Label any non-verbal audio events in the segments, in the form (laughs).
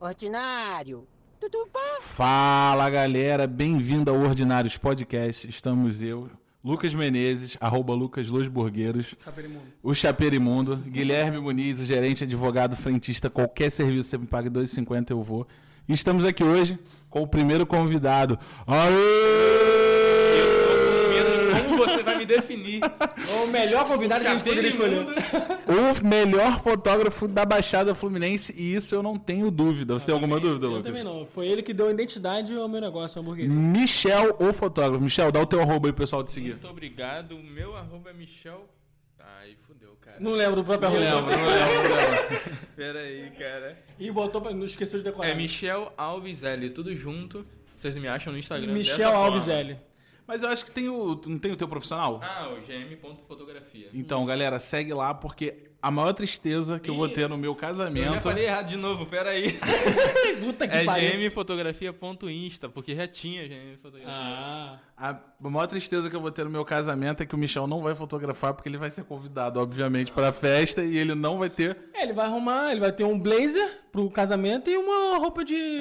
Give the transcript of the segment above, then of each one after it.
Ordinário. Fala galera, bem-vindo ao Ordinários Podcast. Estamos eu, Lucas Menezes, arroba Lucas Los Burgueiros, o Chaperimundo, Guilherme Muniz, o gerente, advogado, frentista, qualquer serviço você me paga 2,50 eu vou. E estamos aqui hoje com o primeiro convidado. Aê! Definir. (laughs) O melhor convidado que a gente poderia escolher. (laughs) O melhor fotógrafo da Baixada Fluminense e isso eu não tenho dúvida. Você tem alguma dúvida, Eu Lucas? também não. Foi ele que deu identidade ao meu negócio, a hamburgueria. Michel, o fotógrafo. Michel, dá o teu arroba aí pro pessoal te seguir. Muito obrigado. O meu arroba é Michel. Ai, fudeu, cara. Não lembro do próprio Não arroba. lembro, não lembro. (laughs) Pera aí, cara. E botou pra... Não esqueceu de decorar. É Michel Alves L, tudo junto. Vocês me acham no Instagram Michel dessa Alves forma. L. Mas eu acho que tem o. Não tem o teu profissional? Ah, o gm.fotografia. Então, galera, segue lá, porque a maior tristeza que eu vou ter no meu Eu já casamento. falei errado de novo, pera aí. (laughs) Puta que É pariu. gmfotografia.insta, porque já tinha gmfotografia. Ah. A maior tristeza que eu vou ter no meu casamento é que o Michel não vai fotografar, porque ele vai ser convidado, obviamente, para a festa e ele não vai ter. É, ele vai arrumar, ele vai ter um blazer pro casamento e uma roupa de,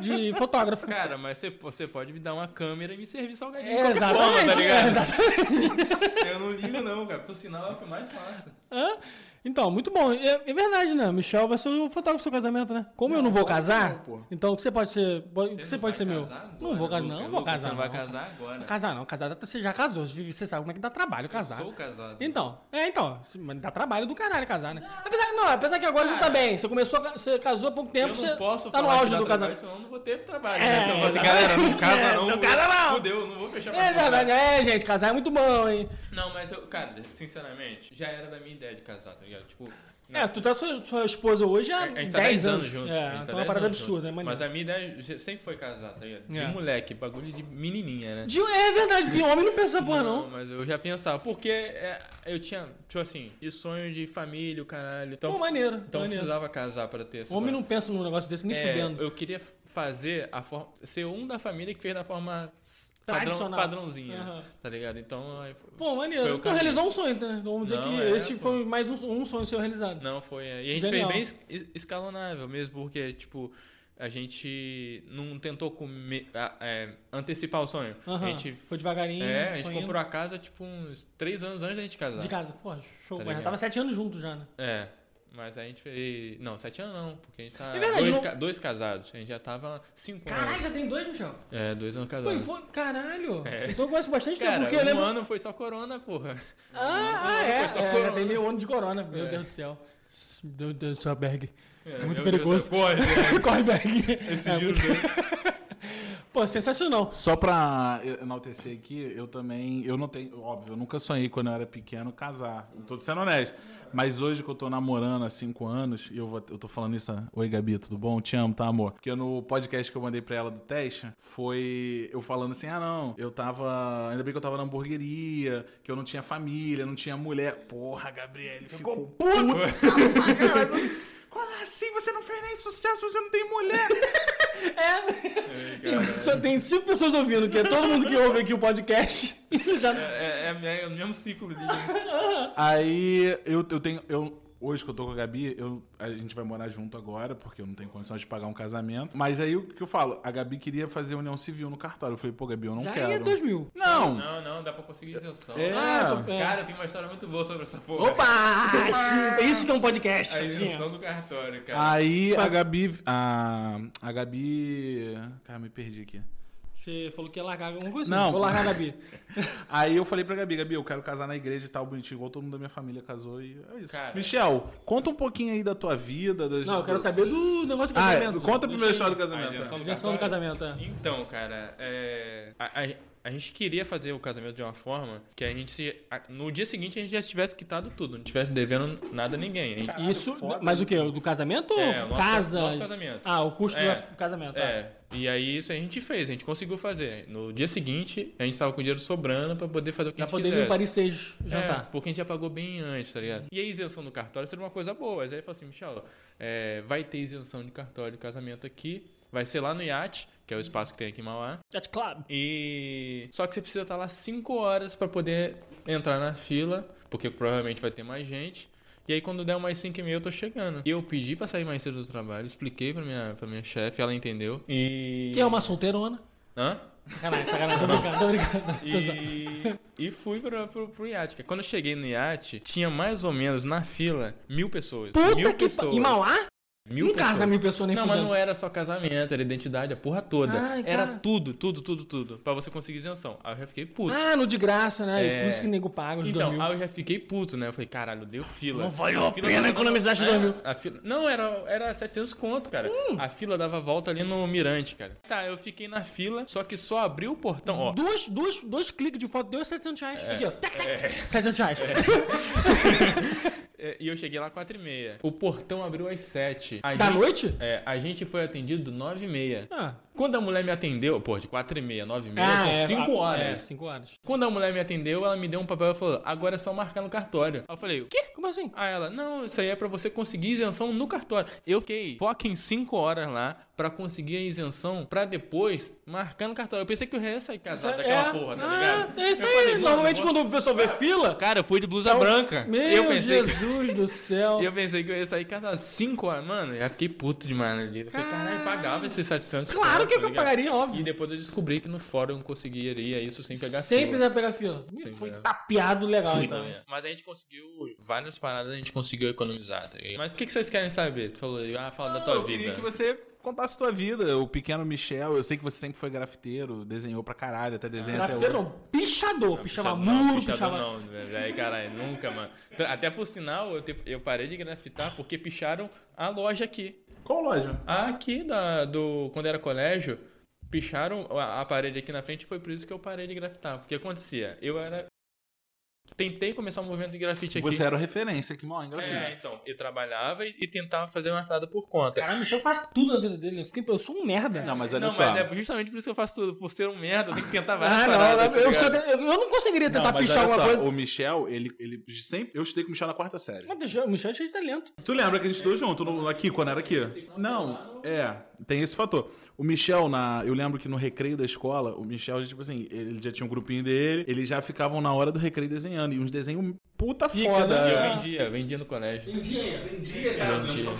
de (laughs) fotógrafo. Cara, mas você, você pode me dar uma câmera e me servir salgadinho. É, de qualquer forma, exatamente, tá ligado? (laughs) é, exatamente. Eu não ligo não, cara. Por sinal é o que eu mais faço. Hã? Então, muito bom. É, é verdade, né? Michel vai ser o fotógrafo do seu casamento, né? Como eu não vou casar, não, pô. então o que você pode ser. O que você não pode vai ser meu? casar agora, Não vou casar, não. Lucas? Não vou Lucas, casar. Você não vai não. casar agora. Não casar, não. Casar, você já casou. Você sabe como é que dá trabalho casar. Sou casado. Então, é, então. Dá trabalho do caralho casar, né? Apesar, não, apesar que agora você tá bem. Você começou, você casou há pouco tempo, eu você não posso tá no falar que auge do casamento. Senão eu não vou ter trabalho. É, né? Então, assim, galera, não casa É, não. não casa não. Fudeu, não vou fechar É verdade, é, gente, casar é muito bom, hein? Não, mas eu, cara, sinceramente, já era da minha ideia de casar, tá ligado? Tipo, É, tu tá sua, sua esposa hoje há a gente tá 10 10 anos. anos juntos. É, tá então é uma 10 parada absurda, né, Mas a minha ideia sempre foi casar, tá ligado? De É. moleque, bagulho de menininha, né? De- é verdade, de homem não pensa porra, não. mas eu já pensava, porque é, eu tinha, tipo assim, de sonho de família, o caralho. Então, Pô, maneiro, então eu maneiro. precisava casar pra ter essa Homem não pensa num negócio desse nem É, fudendo. Eu queria fazer a forma. ser um da família que fez da forma padrão, padrãozinha. Aham. Tá ligado? Então. aí foi- Pô, maneiro. Então caminho. realizou um sonho, né? Vamos dizer Não, que é, esse pô. foi mais um, um sonho seu realizado. Não, foi. é, E a gente Genial. fez bem es- escalonável mesmo, porque, tipo. A gente não tentou comer, é, antecipar o sonho. Aham. A gente, Foi devagarinho. é, a gente foi indo. comprou a casa, tipo, uns três anos antes da gente casar. De casa. Pô, show. Tá mas já tava sete anos juntos já, né? É. Mas a gente fez. Não, sete anos não, porque a gente tá. É verdade, dois, não- ca- dois casados. A gente já tava cinco Caralho, anos. já tem dois, Michel? É, dois anos Pô, casados. foi... Caralho. É. Então eu gosto bastante tempo, Cara, porque um eu lembro... ano foi só corona, porra. Ah, ah, ano é. foi só é corona. já tem meio ano de corona. Meu É. Deus do céu. Meu Deus do céu, Berg. É, Muito perigoso. Deus, Corre, né? (laughs) Corre, Berg. Esse É, vírus muito- aí. (laughs) Pô, sensacional. Só pra enaltecer aqui, eu também. Eu não tenho. Óbvio, eu nunca sonhei quando eu era pequeno casar. Tô sendo honesto. Mas hoje que eu tô namorando há cinco anos, e eu, vou, eu tô falando isso. Oi, Gabi, tudo bom? Te amo, tá, amor? Porque no podcast que eu mandei pra ela do teste, foi eu falando assim: ah, não, eu tava. Ainda bem que eu tava na hamburgueria, que eu não tinha família, não tinha mulher. Porra, Gabriele, ficou puto. (laughs) Como assim você não fez nem sucesso, você não tem mulher? É. Só tem cinco pessoas ouvindo, que é todo mundo que ouve aqui o podcast. Já... É, é, minha- é o mesmo ciclo de. Aí eu, eu tenho. Eu, hoje que eu tô com a Gabi, eu, a gente vai morar junto agora, porque eu não tenho condição de pagar um casamento. Mas aí o que eu falo? A Gabi queria fazer união civil no cartório. Eu falei, pô, Gabi, eu não já quero. é 2000. Não! Não, não, dá pra conseguir isenção. É. Ah, tô- é. Cara, tem uma história muito boa sobre essa porra. Opa! (laughs) sim, Isso que é um podcast. A assim, isenção do cartório, cara. Aí a Gabi. A, a Gabi. Cara, me perdi aqui. Você falou que ia largar alguma coisa? Não. Vou largar a Gabi. (laughs) Aí eu falei pra Gabi, Gabi, eu quero casar na igreja e tal, bonitinho, igual todo mundo da minha família casou e é isso. Cara. Michel, conta um pouquinho aí da tua vida. Das, Não, eu quero saber do negócio do Ah, é, casamento. conta a primeira história do casamento. A isenção é. Do casamento, é. Então, cara, é, a, a- a gente queria fazer o casamento de uma forma que a gente. no dia seguinte a gente já tivesse quitado tudo, não tivesse devendo nada a ninguém. Gente- Caralho, Isso, mas o isso. que? O do casamento ou É, o nosso- casa? nosso casamento. Ah, o custo É. do casamento. ah. É, e aí isso a gente fez, a gente conseguiu fazer. No dia seguinte, a gente tava com dinheiro sobrando pra poder fazer o que Já a gente poderia ir quisesse. em Paris 6 É, jantar. porque a gente já pagou bem antes, tá ligado? E a isenção do cartório seria uma coisa boa. Mas aí ele falou assim, Michel, é, vai ter isenção de cartório de casamento aqui. Vai ser lá no iate, que é o espaço que tem aqui em Mauá. Chat Club. E só que você precisa estar lá 5 horas para poder entrar na fila, porque provavelmente vai ter mais gente. E aí quando der umas 5 e meia eu tô chegando. E eu pedi pra sair mais cedo do trabalho, expliquei pra minha, pra minha chefe, ela entendeu. E. Que é uma solteirona. Hã? Sacanagem, sacanagem, tô brincando, tô. E, e fui pro, pro, pro iate. Quando eu cheguei no iate, tinha mais ou menos na fila mil pessoas. mil Puta que pessoas. Em Mauá? Mil Não casa pessoas. mil pessoas nem Não, mas não era só casamento, era identidade, a porra toda. Ai, era cara. tudo, tudo, tudo, tudo. Pra você conseguir isenção. Aí eu já fiquei puto. Ah, no de graça, né? É. Por isso que nego paga os Então, dois aí eu já fiquei puto, né? Eu falei, caralho, deu fila. Não valeu a fila pena economizar É, dois mil. a fila... Não, era, era 700 conto, cara. Hum. A fila dava volta ali no Mirante, cara. Tá, eu fiquei na fila, só que só abriu o portão, ó. Duas, duas, dois cliques de foto deu 700 reais. Aqui, ó. Tac. 700 reais. É, (laughs) E eu cheguei lá 4 e meia. O portão abriu às 7. A Da gente- noite? É, a gente foi atendido 9 e meia. Ah, Quando a mulher me atendeu, pô, de 4 e meia, 9 e meia, ah é. 5 ah, horas. É, 5 horas. Quando a mulher me atendeu, ela me deu um papel e falou: agora é só marcar no cartório. Aí eu falei: o quê? Como assim? Aí ela, não, isso aí é pra você conseguir isenção no cartório. Eu fiquei foca em 5 horas lá pra conseguir a isenção pra depois marcar no cartório. Eu pensei que eu ia sair casado daquela porra, tá ah, ligado? É isso Eu aí. falei, Normalmente quando o pessoal vê fila. Cara, eu fui de blusa branca. Meu eu pensei que- Jesus do céu. E (laughs) eu pensei que eu ia sair casado 5 horas. Mano, já fiquei puto demais ali. Eu falei, caralho, pagava esses 700 Claro que tá eu ligado? pagaria, óbvio. E depois eu descobri que no fórum eu conseguiria isso sem pegar Sem fila. pegar fila. Me Sem foi pegar. tapeado legal, então. Então, Mas a gente conseguiu, várias paradas a gente conseguiu economizar, tá ligado? Mas o que, que vocês querem saber? Tu falou, ah, fala da tua eu vida. queria que você contasse a tua vida. O pequeno Michel, eu sei que você sempre foi grafiteiro, desenhou pra caralho, até desenha Grafiteiro não, pichador. Pichava Pichador muro, pichador pichava. Não, velho, caralho, nunca, mano. Até por sinal, eu, te- eu parei de grafitar porque picharam a loja aqui. Qual loja? Aqui, da, do, quando era colégio, picharam a, a parede aqui na frente e foi por isso que eu parei de grafitar. Porque acontecia, eu era... Tentei começar um movimento de grafite aqui. Você era o referência aqui, mal, em grafite. É, então, eu trabalhava e, e tentava fazer uma parada por conta. Caralho, o Michel faz tudo na vida dele. Eu, fiquei, eu sou um merda. Não, mas olha não, só. mas é justamente por isso que eu faço tudo. Por ser um merda, eu tenho que tentar várias Ah, paradas. não, eu, tá eu, eu não conseguiria Não, tentar mas pichar olha alguma só, coisa. o Michel, ele, ele sempre. Eu estudei com o Michel na quarta série. Mas deixa- o Michel é cheio de talento. Tu lembra que a gente estudou junto no- aqui, quando era aqui? Não, é, tem esse fator. O Michel, na, eu lembro que no recreio da escola, o Michel, tipo assim, ele já tinha um grupinho dele, eles já ficavam na hora do recreio desenhando, e uns desenhos puta foda. E eu vendia, vendia no colégio. Vendia, vendia, Vendia.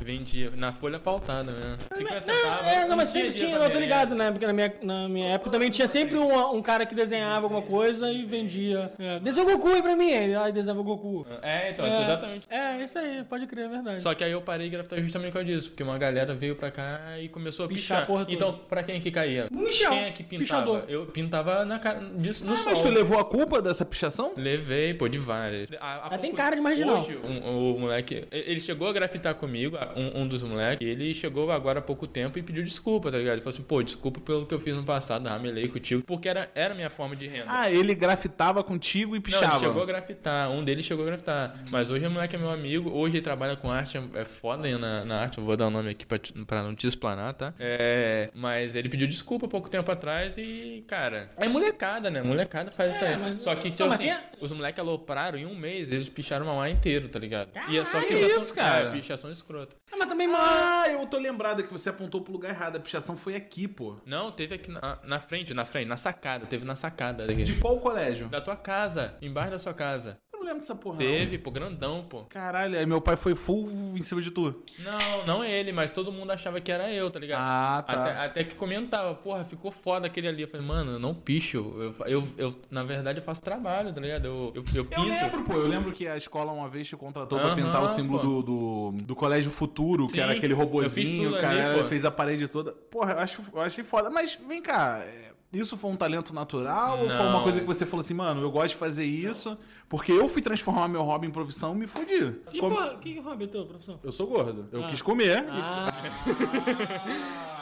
Vendia. Na folha pautada mesmo. 50 centavos. É, não, mas sempre tinha, pra eu tô ligado, né? Porque na minha, na minha época também tinha sempre um, um cara que desenhava alguma coisa e vendia. É, desenha o Goku aí pra mim. Ele aí desenhava o Goku. É, então, É, exatamente. É, isso aí, pode crer, é verdade. Só que aí eu parei de grafitar justamente por causa disso, porque uma galera veio pra cá e começou a Pichar pichar. a porra toda. então, pra quem que caía? Michel, Quem é que pintava? pichador. Eu pintava na cara, disso, no Ah, sol. mas tu levou a culpa dessa pichação? Levei, pô, de várias. Há- há Mas tem cara de marginal. Hoje, um- o moleque, ele chegou a grafitar comigo, um, um dos moleques, ele chegou agora há pouco tempo e pediu desculpa, tá ligado? Ele falou assim, pô, desculpa pelo que eu fiz no passado, ramelei contigo, porque era, era minha forma de renda. Ah, ele grafitava contigo e Não, pichava. ele chegou a grafitar, um deles chegou a grafitar. Mas hoje o moleque é meu amigo, hoje ele trabalha com arte, é- é foda aí na, na arte, eu vou dar o nome aqui pra, pra não te explanar, tá? É, mas ele pediu desculpa há pouco tempo atrás e, cara, é molecada, né? Molecada faz isso aí. Só que, tipo Não, mas assim, os moleques alopraram em um mês, eles picharam uma lá inteiro, tá ligado? e é só Caralho, pichação, isso, cara. É, pichação escrota. Ah, mas também. Ah, eu tô lembrado que você apontou pro lugar errado. A pichação foi aqui, pô. Não, teve aqui na, na frente, na frente, na sacada, teve na sacada daqui. De qual colégio? Da tua casa, embaixo da sua casa. Eu não lembro dessa porra. não. Teve, pô, grandão, pô. Caralho, aí meu pai foi full em cima de tu. Não, não ele, mas todo mundo achava que era eu, tá ligado? Ah, tá. Até, até que comentava, porra, ficou foda aquele ali. Eu falei, mano, eu não picho. Eu, eu, eu, na verdade, eu faço trabalho, tá ligado? Eu, eu, eu pinto. Eu lembro, pô. Eu lembro que a escola uma vez te contratou pra Aham, pintar o símbolo do, do, do Colégio Futuro, que Sim, era aquele robozinho, o cara ali, fez a parede toda. Porra, eu, acho, eu achei foda. Mas vem cá, é, isso foi um talento natural ou foi uma Não. coisa que você falou assim, mano, eu gosto de fazer isso porque eu fui transformar meu hobby em profissão e me fudi. Que, Como- porra, que hobby é teu, professor? Eu sou gordo. Eu quis comer. Ah, E (laughs)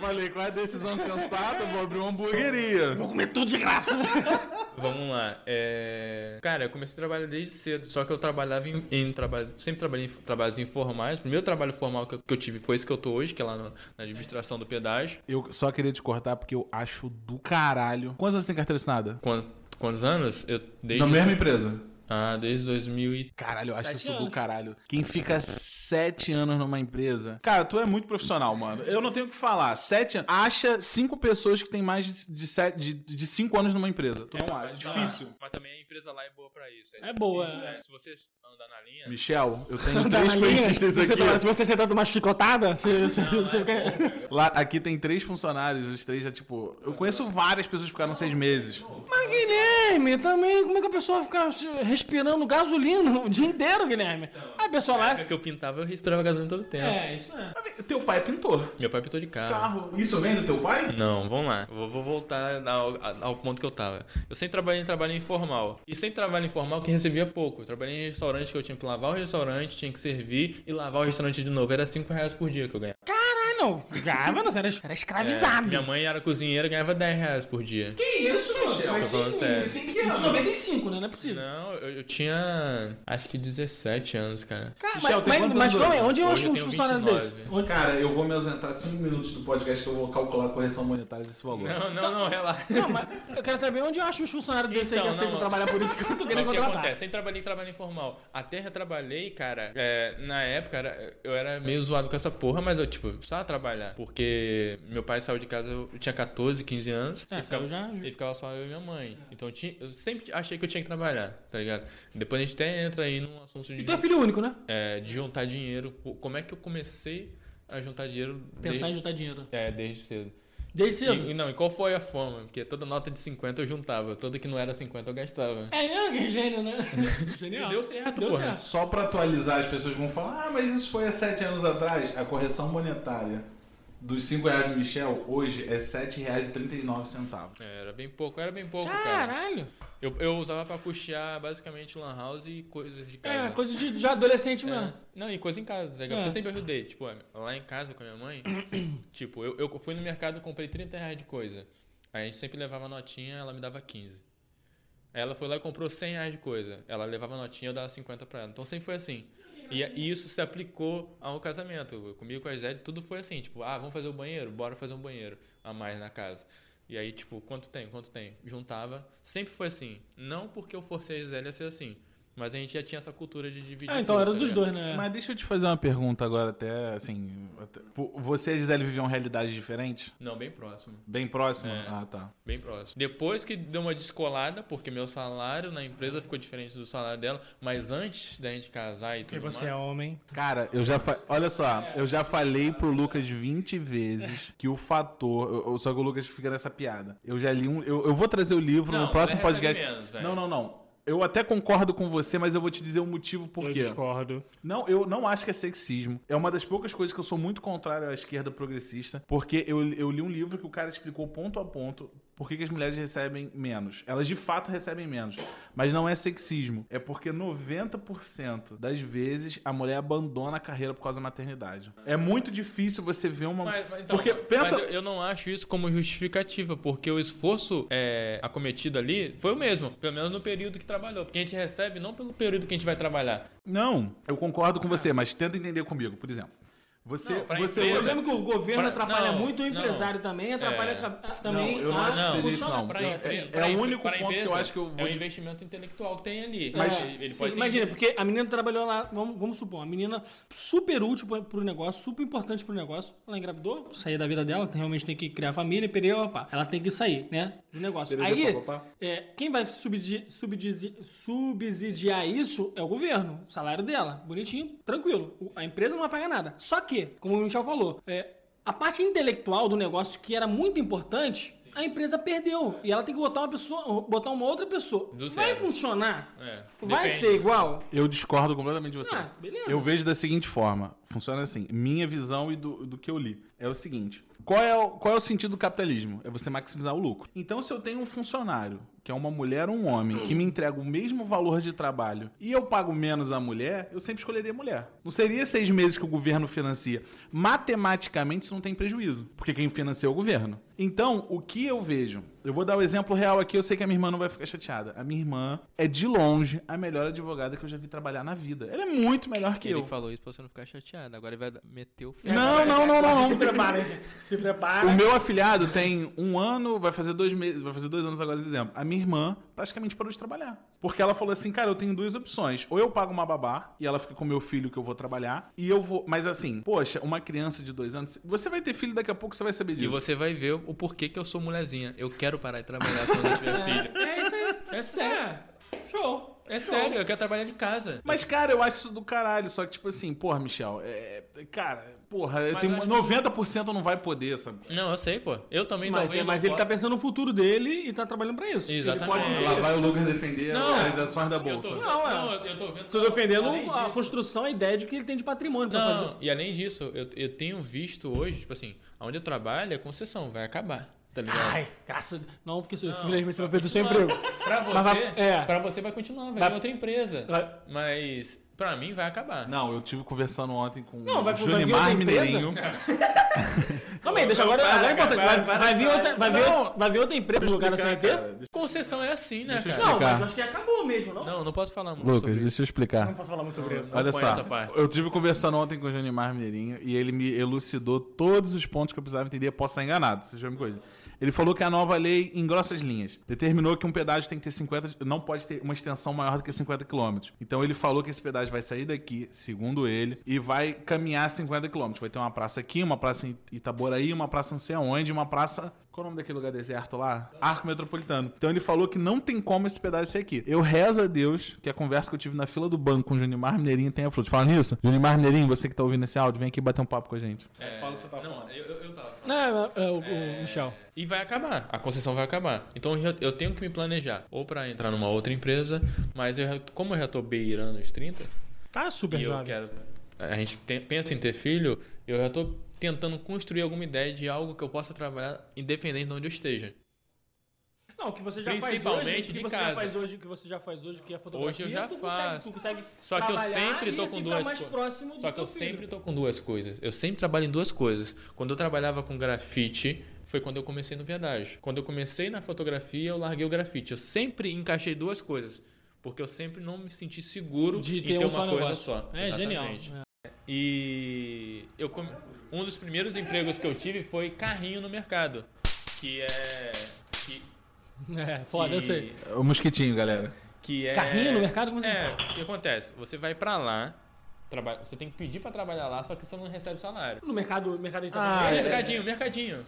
falei, qual é a decisão sensata? Eu vou abrir uma hamburgueria. vou comer tudo de graça. Vamos lá. É... Cara, eu comecei a trabalhar desde cedo, só que eu trabalhava em, em trabalho, sempre trabalhei em trabalhos informais. O primeiro trabalho formal que eu, que eu tive foi esse que eu tô hoje, que é lá no- na administração do pedágio. Eu só queria te cortar porque eu acho do caralho. Quantos anos você tem carteira assinada? Quantos, quantos anos? Eu desde Na mesma empresa. Ah, desde 2000 e... Caralho, eu acho Sete isso do anos. caralho. Quem fica sete anos numa empresa. Cara, tu é muito profissional, mano. Eu não tenho o que falar. Sete anos. Acha cinco pessoas que têm mais de, de, sete, de, de cinco anos numa empresa. Tu não acha? É difícil. Mas também empresa lá é boa pra isso. É boa, difícil, é. né? Se você andar na linha. Michel, eu (laughs) tenho Tá três frentistas Se você aqui. tá- Se você sentar uma chicotada, você, você, você fica- Lá, aqui tem três funcionários, os três já, tipo. Eu conheço várias pessoas que ficaram seis meses. Mas Guilherme, também, como é que a pessoa fica respirando gasolina o dia inteiro, Guilherme? A pessoa Na lá. época que eu pintava, eu respirava gasolina todo o tempo. É, isso é. Teu pai é pintor. Meu pai pintou de carro. Carro. Isso vem do teu pai? Não, vamos lá. Vou, vou voltar ao, ao ponto que eu tava. Eu sempre trabalhei em trabalho informal. E sempre trabalho informal que recebia pouco. Eu trabalhei em restaurante que eu tinha que lavar o restaurante, tinha que servir e lavar o restaurante de novo. Era 5 reais por dia que eu ganhava. Caralho, não. Ganhava, não, era, era escravizado. É, minha mãe era cozinheira e ganhava 10 reais por dia. Que isso, Michel? Mas sim, sério. sim, que isso, 95, né? Não é possível. Não, eu, eu tinha acho que 17 anos, cara. Cara, Michel, mas, tem mas, mas anos calma aí, hoje? onde eu acho um funcionário 29. desse? Onde... Cara, eu vou me ausentar cinco minutos do podcast que eu vou calcular a correção monetária desse valor. Não, não, não, relaxa. Não, mas eu quero saber onde eu acho uns funcionários desse aí que Então, aceitam não, trabalhar por isso que eu tô querendo o que contratar. acontece? Sempre trabalhei em trabalho informal. Até já trabalhei, cara. é, na época era- eu era meio zoado com essa porra, mas eu, tipo, precisava trabalhar. Porque meu pai saiu de casa, eu tinha 14, 15 anos. É, e, ficava, já- e ficava só eu e minha mãe. Então eu, tinha- eu sempre achei que eu tinha que trabalhar, tá ligado? Depois a gente até entra aí num assunto de, E tu é filho único, né? é, de juntar dinheiro. Como é que eu comecei a juntar dinheiro Pensar em desde, juntar dinheiro. é, desde cedo? Desde cedo. E, e não, e qual foi a forma? Porque toda nota de 50 eu juntava, toda que não era 50 eu gastava. É, é, que gênio, né? (laughs) E Genial. deu certo, Deu porra. certo. Só pra atualizar, as pessoas vão falar, ah, mas isso foi há sete anos atrás. A correção monetária dos 5 reais do Michel hoje é R$ 7,39. É, Era bem pouco, era bem pouco, cara. Caralho. Eu, eu usava pra custear basicamente lan house e coisas de É, casa. coisa de, de adolescente É. mesmo. Não, e coisa em casa, tá? É. Eu sempre ajudei. Tipo, lá em casa com a minha mãe, (coughs) tipo, eu, eu fui no mercado e comprei 30 reais de coisa. Aí a gente sempre levava notinha, ela me dava 15. Aí ela foi lá e comprou 100 reais de coisa. Ela levava notinha, eu dava 50 pra ela. Então sempre foi assim. E, e isso se aplicou ao casamento. Comigo com a Gisele, tudo foi assim. Tipo, ah, vamos fazer o banheiro? Bora fazer um banheiro a mais na casa. E aí, tipo, quanto tem? Quanto tem? Juntava. Sempre foi assim. Não porque eu forcei a Gisele a ser assim. Mas a gente já tinha essa cultura de dividir. Ah, então tudo, era tá dos ligado? dois, né? Mas deixa eu te fazer uma pergunta agora, até assim. até- Você e a Gisele viviam realidades diferentes? Não, bem próximo. Bem próximas? É. Ah, tá. Bem próximo. Depois que deu uma descolada, porque meu salário na empresa ficou diferente do salário dela, mas antes da gente casar e Porque tudo você mais. é homem. Cara, eu já fa... olha só, eu já falei pro Lucas 20 vezes que o fator, só que o Lucas fica nessa piada. Eu já li um, eu, eu vou trazer o livro Não, no próximo recebe podcast. menos, não, não, não. Eu até concordo com você, mas eu vou te dizer o motivo por quê. discordo. Não, eu não acho que é sexismo. É uma das poucas coisas que eu sou muito contrário à esquerda progressista, porque eu, eu li um livro que o cara explicou ponto a ponto por que, que as mulheres recebem menos. Elas de fato recebem menos. Mas não é sexismo. É porque 90% das vezes a mulher abandona a carreira por causa da maternidade. É muito difícil você ver uma. Mas, mas então, porque pensa. mas eu, eu não acho isso como justificativa, porque o esforço é, acometido ali foi o mesmo, pelo menos no período que trabalhou. Porque a gente recebe não pelo período que a gente vai trabalhar. Não, eu concordo com você, mas tenta entender comigo. Por exemplo, você. Não, você O empresa- hoje- problema é que o governo Pra- atrapalha não, muito o não. empresário também, atrapalha É. também Não, eu não acho que seja isso, não. Pra É- empre- é- pra é o único ponto que eu empresa, acho que eu É vou um te- investimento intelectual que tem ali. Mas- ele, ele Sim, pode ter imagina, que- porque a menina trabalhou lá, vamos, vamos supor, a menina super útil pro, pro negócio, super importante pro negócio. Ela engravidou, sair da vida dela, realmente tem que criar família, e perê, papá. Ela tem que sair, né? Do negócio. Aí, é, quem vai subsidi- subdisi- subsidiar isso é o governo, o salário dela. Bonitinho, tranquilo. O- A empresa não vai pagar nada. Só que, como o Michel falou, é, a parte intelectual do negócio, que era muito importante, a empresa perdeu. E ela tem que botar uma pessoa, botar uma outra pessoa. Do vai zero. funcionar? É, Vai ser igual? Eu discordo completamente de você. Ah, beleza. Eu vejo da seguinte forma: funciona assim. Minha visão e do, do que eu li é o seguinte: qual é o, qual é o sentido do capitalismo? É você maximizar o lucro. Então, se eu tenho um funcionário, que é uma mulher ou um homem, que me entrega o mesmo valor de trabalho e eu pago menos a mulher, eu sempre escolheria a mulher. Não seria seis meses que o governo financia. Matematicamente, isso não tem prejuízo, porque quem financia é o governo. Então, o que eu vejo? Eu vou dar o exemplo real aqui, eu sei que a minha irmã não vai ficar chateada. A minha irmã é, de longe, a melhor advogada que eu já vi trabalhar na vida. Ela é muito melhor que Ele eu. falou isso pra você não ficar chateado. Agora ele vai meter o Não, não, não, não, Se não. prepara, hein? Se prepara. O meu afilhado tem um ano, vai fazer dois meses, vai fazer dois anos agora, de exemplo. A minha irmã praticamente parou de trabalhar. Porque ela falou assim, cara, eu tenho duas opções. Ou eu pago uma babá e ela fica com meu filho que eu vou trabalhar. E eu vou. Mas assim, poxa, uma criança de dois anos. Você vai ter filho daqui a pouco, você vai saber E disso. você vai ver o porquê que eu sou mulherzinha. Eu quero parar de trabalhar quando eu tiver (laughs) filho. É isso aí. É sério. É. Show. É Show. sério, eu quero trabalhar de casa. Mas, cara, eu acho isso do caralho. Só que, tipo assim, porra, Michel, é, cara, porra, Mas tem eu acho 90% não vai poder, sabe? Não, eu sei, pô. Eu também Mas, talvez mas não ele tá possa. pensando no futuro dele e tá trabalhando pra isso. Exatamente. Ele pode É, Lá vai o Lucas defender Não, as ações da Eu bolsa. tô, Não, é. não, eu tô vendo. Tô defendendo a disso- construção, a ideia de que ele tem de patrimônio pra fazer. Não, e além disso, eu, eu tenho visto hoje, tipo assim, onde eu trabalho, a concessão vai acabar. Tá ligado? Ai, graças. Não, porque seu Não, filho você vai vai perder o seu emprego. Pra você, vai- é. pra você vai continuar, vai, Vai- vir outra empresa. Vai- Mas pra mim vai acabar. Não, eu tive conversando ontem com Não, vai- vai Junimar empresa? Mineirinho. (laughs) Calma aí, deixa agora. Para, Agora é importante. Vai, para, vai vir outra, vai, vir, vai vir outra empresa no lugar da CRT? Concessão é assim, né, cara? Não, mas eu acho que acabou mesmo, não? Não, não posso falar muito Lucas, sobre isso. deixa eu explicar. Não posso falar muito sobre isso. Olha só, essa parte. eu tive conversando ontem com o Junimar Mineirinho e ele me elucidou todos os pontos que eu precisava entender. Posso estar enganado, vocês vão me corrigir. Ele falou que a nova lei, em grossas linhas, determinou que um pedágio tem que ter 50, não pode ter uma extensão maior do que 50 km. Então ele falou que esse pedágio vai sair daqui, segundo ele, e vai caminhar 50 km. Vai ter uma praça aqui, uma praça em Itaboraí, uma praça não sei aonde, uma praça qual o nome daquele lugar deserto lá? Arco Metropolitano. Então ele falou que não tem como esse pedágio ser aqui. Eu rezo a Deus que a conversa que eu tive na fila do banco com o Junimar Mineirinho tenha fruto. Fala nisso? Junimar Mineirinho, você que tá ouvindo esse áudio, vem aqui bater um papo com a gente. É, Fala o que você tá não, falando. eu, eu, eu tava. Não, é, é, o, o Michel. E vai acabar, a concessão vai acabar. Então eu, eu tenho que me planejar, ou pra entrar numa outra empresa, mas eu, já- como eu já tô beirando os 30, Tá super jovem. quero. A gente tem- pensa em ter filho, eu já tô tentando construir alguma ideia de algo que eu possa trabalhar independente de onde eu esteja. Não, o que você já faz hoje, de você casa. já faz hoje, o que você já faz hoje, que é fotografia, Hoje eu já tu faço. Consegue, tu consegue Só que eu sempre tô assim com duas mais co- próximo do Só que eu sempre tô com duas coisas. Eu sempre trabalho em duas coisas. Quando eu trabalhava com grafite, foi quando eu comecei no pedágio. Quando eu comecei na fotografia, eu larguei o grafite. Eu sempre encaixei duas coisas. Porque eu sempre não me senti seguro de em ter, ter um uma coisa negócio. só. É genial. Exatamente. E eu come- um dos primeiros empregos que eu tive foi carrinho no mercado. Que é. Que, É, (laughs) é foda, eu que- sei. O mosquitinho, galera. Que é. Carrinho no mercado? Como assim? É, o que acontece? Você vai pra lá, traba... você tem que pedir pra trabalhar lá, só que você não recebe salário. No mercado, mercado de Ah, trabalho. é. mercadinho, mercadinho.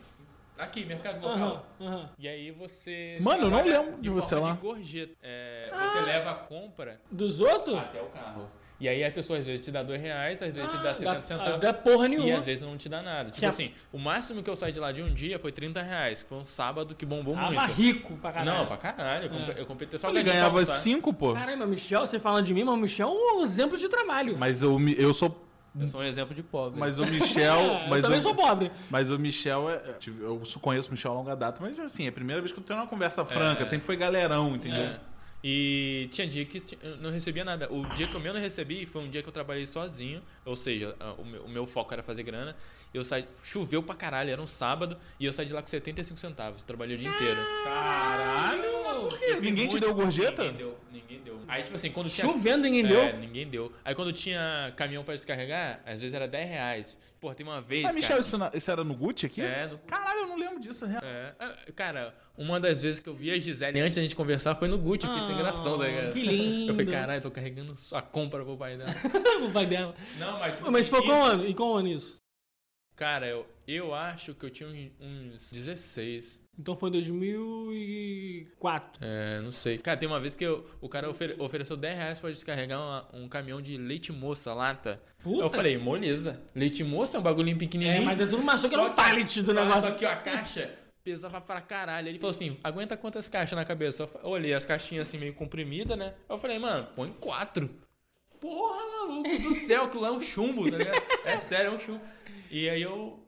Aqui, mercado local. aham. E aí você. Mano, eu não lembro de forma você lá. gorjeta. É, Você leva a compra Dos outros? até o carro. E aí a pessoa às vezes te dá dois reais, às vezes te dá 70 dá, centavos. dá porra E nenhuma. às vezes não te dá nada. Tipo Que a- assim, o máximo que eu saí de lá de um dia foi 30 reais, que foi um sábado que bombou Tava muito. rico pra caralho. Não, pra caralho. Eu comprei, eu comprei só Ele ganhava pra almoçar. 5, pô. Caramba, Michel, você falando de mim, mas o Michel é um exemplo de trabalho. Mas eu, eu sou. Eu sou um exemplo de pobre. Mas o Michel. (laughs) É, eu mas também o, sou pobre. Mas o Michel é. é, Eu conheço o Michel a longa data, mas assim, é a primeira vez que eu tenho uma conversa franca. Sempre foi galerão, entendeu? É. E tinha dia que eu não recebia nada. O dia que eu menos recebi foi um dia que eu trabalhei sozinho. Ou seja, o meu, o meu foco era fazer grana. Eu saí, choveu pra caralho, era um sábado. E eu saí de lá com 75 centavos. Trabalhei o dia inteiro. Caralho! Por quê? Ninguém te deu gorjeta? Ninguém deu, ninguém deu. Aí, tipo assim, quando tinha. Chovendo, ninguém É, deu. ninguém deu. Aí quando tinha caminhão pra descarregar, às vezes era 10 reais. Pô, tem uma vez. Mas, Michel, cara, isso, na- isso era no Gucci aqui? É, no- Caralho, eu não lembro disso, real. É, Ah, cara, uma das vezes que eu vi a Gisele antes da gente conversar foi no Gucci, eu fiquei sem gração, tá ligado? Que lindo. Eu falei, caralho, tô carregando a compra pro pai dela. (laughs) o pai dela. Não, mas. tipo Mas assim, foi e- qual ano? E qual ano isso? Cara, eu, eu acho que eu tinha uns- uns 16. Então foi 2004. É, não sei. Cara, tem uma vez que eu- o cara ofere- ofereceu 10 reais pra descarregar uma- um caminhão de leite moça, lata. Puta. Eu falei, moleza. Leite moça é um bagulhinho pequenininho. É, mas é tudo maçã que era um pallet do negócio. Só que ó, a caixa pesava pra caralho. Ele falou assim: aguenta quantas caixas na cabeça? Eu olhei as caixinhas assim meio comprimidas, né? Eu falei, mano, põe quatro. Porra, maluco do céu, aquilo lá é um chumbo, tá ligado? É sério, é um chumbo. E aí eu.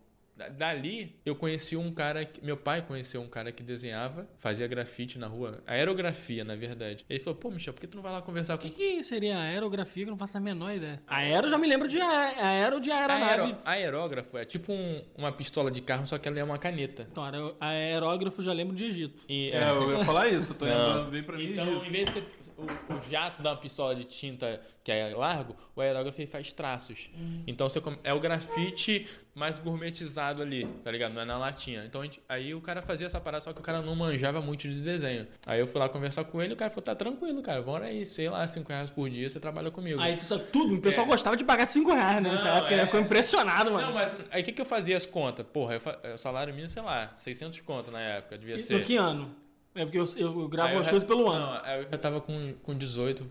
Da- Dali, eu conheci um cara. Que, meu pai conheceu um cara que desenhava, fazia grafite na rua. Aerografia, na verdade. Ele falou: pô, Michel, por que tu não vai lá conversar O com que, que seria aerografia? Que eu não faço a menor ideia. Aero já me lembro de aer- aero de aeronave. Aero, aerógrafo é tipo um- uma pistola de carro, só que ela é uma caneta. Então, aero- aerógrafo já lembro de Egito. E, É, eu ia falar isso, eu tô lembrando, veio pra mim Então, Egito. em vez de o, o jato da pistola de tinta que é largo, o aerógrafo faz traços. Hum. Então você é o grafite mais gourmetizado ali, tá ligado? Não é na latinha. Então gente- aí o cara fazia essa parada, só que o cara não manjava muito de desenho. Aí eu fui lá conversar com ele, o cara falou: tá tranquilo, cara, bora aí, sei lá, 5 reais por dia, você trabalha comigo. Aí tu tudo, o pessoal É. gostava de pagar 5 reais, né? Nessa Não, época, é. ele ficou impressionado, mano. Não, mas aí o que, que eu fazia as contas? Porra, eu fa- o salário mínimo, sei lá, 600 conto na época, devia E- ser. No que ano? É porque eu, eu gravo as coisas pelo ano. Não, eu já tava com, com 18.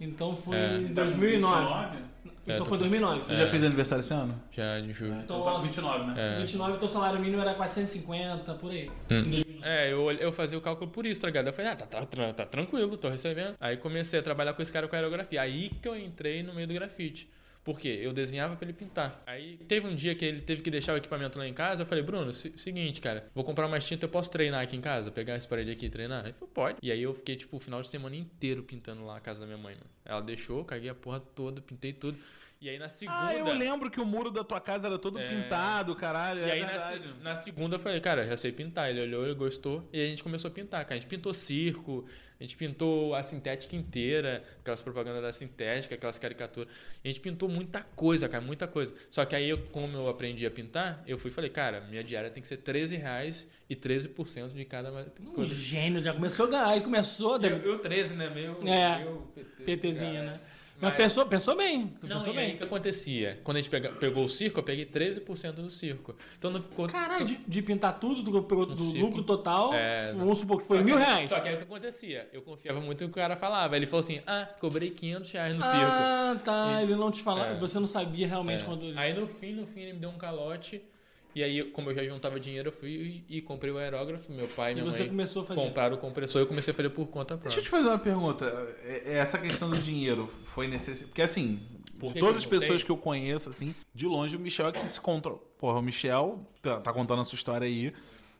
Então foi É. em Tá com 2009. 29? É, Então tô foi com- 2009. Você já fez aniversário esse ano? Já em julho. Então tá com nossa. 29, né? É. 29, então o salário mínimo era 450, por aí. Hum. É, eu, eu fazia o cálculo por isso, tá ligado? Eu falei, ah, tá, tá, tá, tá tranquilo, tô recebendo. Aí comecei a trabalhar com esse cara com aerografia. Aí que eu entrei no meio do grafite. Por quê? Eu desenhava pra ele pintar. Aí teve um dia que ele teve que deixar o equipamento lá em casa. Eu falei, Bruno, se- seguinte, cara, vou comprar mais tinta, eu posso treinar aqui em casa? Pegar essa parede aqui e treinar? Ele falou, pode. E aí eu fiquei, tipo, o final de semana inteiro pintando lá a casa da minha mãe, mano. Ela deixou, caguei a porra toda, pintei tudo. E aí na segunda. Ah, eu lembro que o muro da tua casa era todo É. pintado, caralho. E é aí na, na segunda eu falei, cara, já sei pintar. Ele olhou, ele gostou. E aí a gente começou a pintar, cara. A gente pintou circo, a gente pintou a sintética inteira, aquelas propagandas da sintética, aquelas caricaturas. E a gente pintou muita coisa, cara, muita coisa. Só que aí, como eu aprendi a pintar, eu fui e falei, cara, minha diária tem que ser 13 reais e 13% de cada Um coisa. gênio, já começou a ganhar. Aí começou, Eu, eu 13, né? Meu, É, meu PT, PTzinho, cara. né? Mas, Mas- pensou, pensou bem. Não, pensou aí o bem. que acontecia? Quando a gente pega- pegou o circo, eu peguei 13% do circo. Então não ficou. Caralho, de, de pintar tudo, do circo. lucro total, É, vamos supor que foi mil que- reais. Só que aí o que acontecia? Eu confiava muito no que o cara falava. Ele falou assim: ah, cobrei 500 reais no circo. Ah, tá. E- Ele não te falava, É. você não sabia realmente É. quando ele... Aí no fim, no fim, ele me deu um calote. E aí, como eu já juntava dinheiro, eu fui e, e comprei o aerógrafo. Meu pai e E minha você mãe começou a fazer. compraram o compressor e eu comecei a fazer por conta Deixa eu própria. te fazer uma pergunta. É- é Essa questão do dinheiro foi necessário. Porque assim, Por de todas as pessoas que eu conheço, assim, de longe o Michel é que se controla. Porra, o Michel tá, tá contando a sua história aí.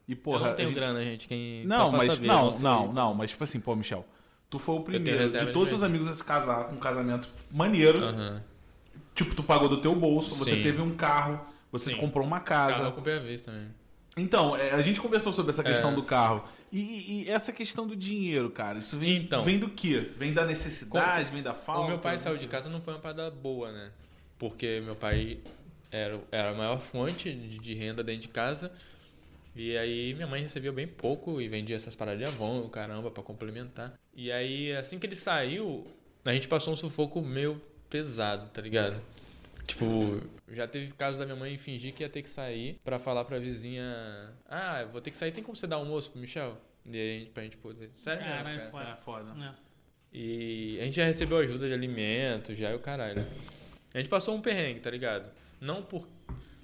E, porra. eu não tenho gente- grana, gente. Quem Não, tá pra mas saber, não, não, aí. não, mas tipo assim, pô, Michel, tu foi o primeiro de todos os amigos a se casar com um casamento maneiro. Aham. Tipo, tu pagou do teu bolso, você Sim. teve um carro, você Sim. comprou uma Carro casa. eu comprei a vez também. Então, é, a gente conversou sobre essa questão É. do carro. E, e- essa questão do dinheiro, cara, isso vem, Então. vem do quê? Vem da necessidade, vem da falta? O meu pai saiu de casa não foi uma parada boa, né? Porque meu pai era, era a maior fonte de, de renda dentro de casa. E aí minha mãe recebia bem pouco e vendia essas paradas de Avon, caramba, pra complementar. E aí, assim que ele saiu, a gente passou um sufoco meio pesado, tá ligado? Tipo, já teve casos da minha mãe fingir que ia ter que sair pra falar pra vizinha: Ah, eu vou ter que sair, tem como você dar almoço pro Michel? E aí, pra gente poder. Sério, mesmo, cara. foda. É foda. É. E a gente já recebeu ajuda de alimentos, já é o caralho. A gente passou um perrengue, tá ligado? Não, por,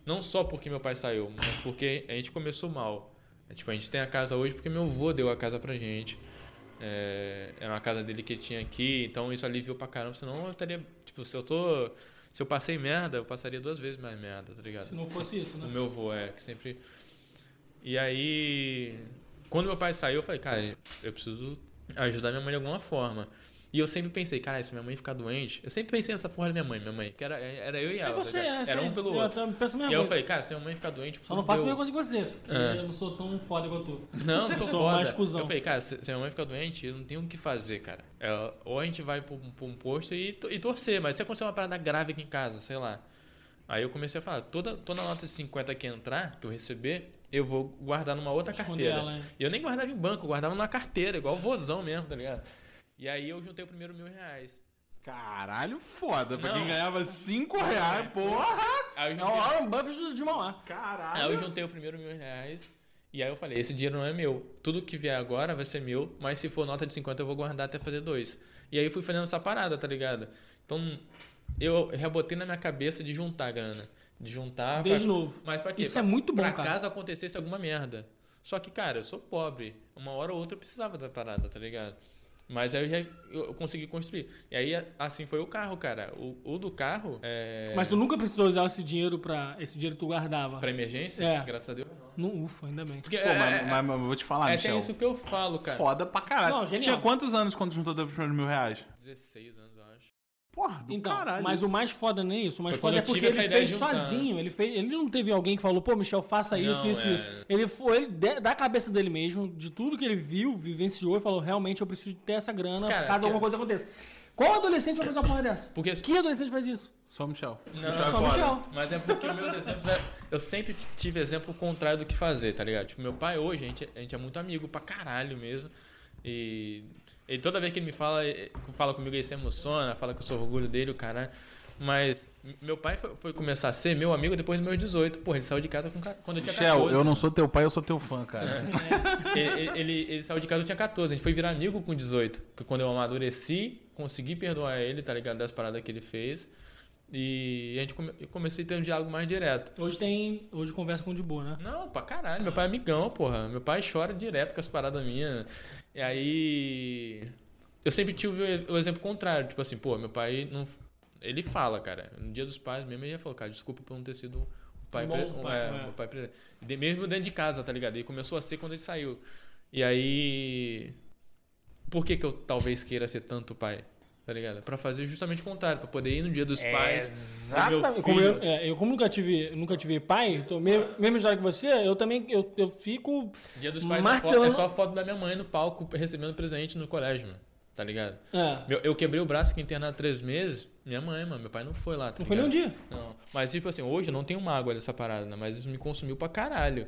não só porque meu pai saiu, mas porque a gente começou mal. É, tipo, a gente tem a casa hoje porque meu avô deu a casa pra gente. É, era uma casa dele que tinha aqui, então isso aliviou pra caramba. Senão eu estaria. Tipo, se eu tô. Se eu passei merda, eu passaria duas vezes mais merda, tá ligado? Se não fosse isso, O né? meu avô é, que sempre. E aí, quando meu pai saiu, eu falei, cara, eu preciso ajudar minha mãe de alguma forma. E eu sempre pensei, cara, se minha mãe ficar doente. Eu sempre pensei nessa porra da minha mãe, minha mãe, que era, era eu e É ela. tá você, ligado? é, era um pelo eu outro. também penso a E eu falei, cara, se minha mãe ficar doente, Só não faço a mesma coisa que você. É. Eu não sou tão foda igual tu. (laughs) Não, não sou, (laughs) Sou foda. mais cuzão. Eu falei, cara, se, se minha mãe ficar doente, eu não tenho o que fazer, cara. É, ou a gente vai pra um, pra um posto e, e torcer, mas se acontecer uma parada grave aqui em casa, sei lá. Aí eu comecei a falar, toda, toda nota de 50 que entrar, que eu receber, eu vou guardar numa outra Esconder carteira. ela, é. E eu nem guardava em banco, eu guardava numa carteira, igual vozão mesmo, tá ligado? E aí eu juntei o primeiro mil reais. Caralho, foda. Pra Não. quem ganhava 5 reais, porra! Aí eu É o Buffett de Mauá. aí eu Caralho! juntei o primeiro mil reais. E aí eu falei, esse dinheiro não é meu. Tudo que vier agora vai ser meu, mas se for nota de 50 eu vou guardar até fazer dois. E aí eu fui fazendo essa parada, tá ligado? Então eu rebotei na minha cabeça de juntar grana. De juntar. Desde pra- novo. Mas pra quê? Isso Pra- é muito bom, pra cara. caso acontecesse alguma merda. Só que, cara, eu sou pobre. Uma hora ou outra eu precisava da parada, tá ligado? Mas aí eu já eu consegui construir. E aí, assim foi o carro, cara. O, o do carro, é, Mas tu nunca precisou usar esse dinheiro pra. Esse dinheiro que tu guardava. pra emergência, É. graças a Deus, não. Ufa, ainda bem. Porque Pô, é, mas, é- mas- mas eu vou te falar, é Michel. até isso que eu falo, cara. Foda pra caralho. Não. Tinha quantos anos quando juntou os primeiros mil reais? 16 anos. Porra, do Então, caralho. mas isso. o mais foda nem isso. O mais Foi foda é porque ele fez sozinho. Ele, fez, ele não teve alguém que falou, pô, Michel, faça isso, Não, isso, é. isso. Ele foi ele, da cabeça dele mesmo, de tudo que ele viu, vivenciou, e falou, realmente eu preciso ter essa grana Cara, caso que- alguma coisa aconteça. Qual adolescente vai fazer uma porra dessa? Porque Que adolescente faz isso? Só o Michel. Não, Michel é Só. Michel. Mas é porque meus exemplos. é- Eu sempre tive exemplo contrário do que fazer, tá ligado? Tipo, meu pai hoje, a gente, a gente é muito amigo pra caralho mesmo. E, e toda vez que ele me fala, eh, fala comigo, ele se emociona, fala que eu sou orgulho dele, o caralho. Mas meu pai foi, foi começar a ser meu amigo depois dos meus 18. Porra, ele saiu de casa com, quando eu tinha Michel, 14. eu não sou teu pai, eu sou teu fã, cara. ele, ele, ele- ele saiu de casa, eu tinha 14. A gente foi virar amigo com 18. Que Quando eu amadureci, consegui perdoar ele, tá ligado? Das paradas que ele fez. E a gente come, eu comecei a ter um diálogo mais direto. Hoje tem. Hoje conversa com o de boa, né? Não, pra caralho. Meu pai é amigão, porra. Meu pai chora direto com as paradas minhas. E aí. Eu sempre tive o exemplo contrário. Tipo assim, pô, meu pai não. Ele fala, cara. No dia dos pais mesmo, ele já falou, cara, desculpa por não ter sido o pai, Um bom pre- pai, é, é. pai Mesmo dentro de casa, tá ligado? E começou a ser quando ele saiu. E aí. Por que, que eu talvez queira ser tanto pai? Tá ligado? Pra fazer justamente o contrário, pra poder ir no dia dos pais. com meu Exatamente. Como filho. eu, é, eu, como nunca tive, nunca tive pai, tô me, mesma história que você, eu também eu, eu fico. Dia dos pais é, Martelando- é só a foto da minha mãe no palco recebendo presente no colégio, mano. Tá ligado? É, Meu- eu quebrei o braço, fiquei internado três meses. Minha mãe, mano, meu pai não foi lá. Tá não foi nem um ligado? dia. Não. Mas, tipo assim, hoje eu não tenho mágoa dessa parada, né? Mas isso me consumiu pra caralho.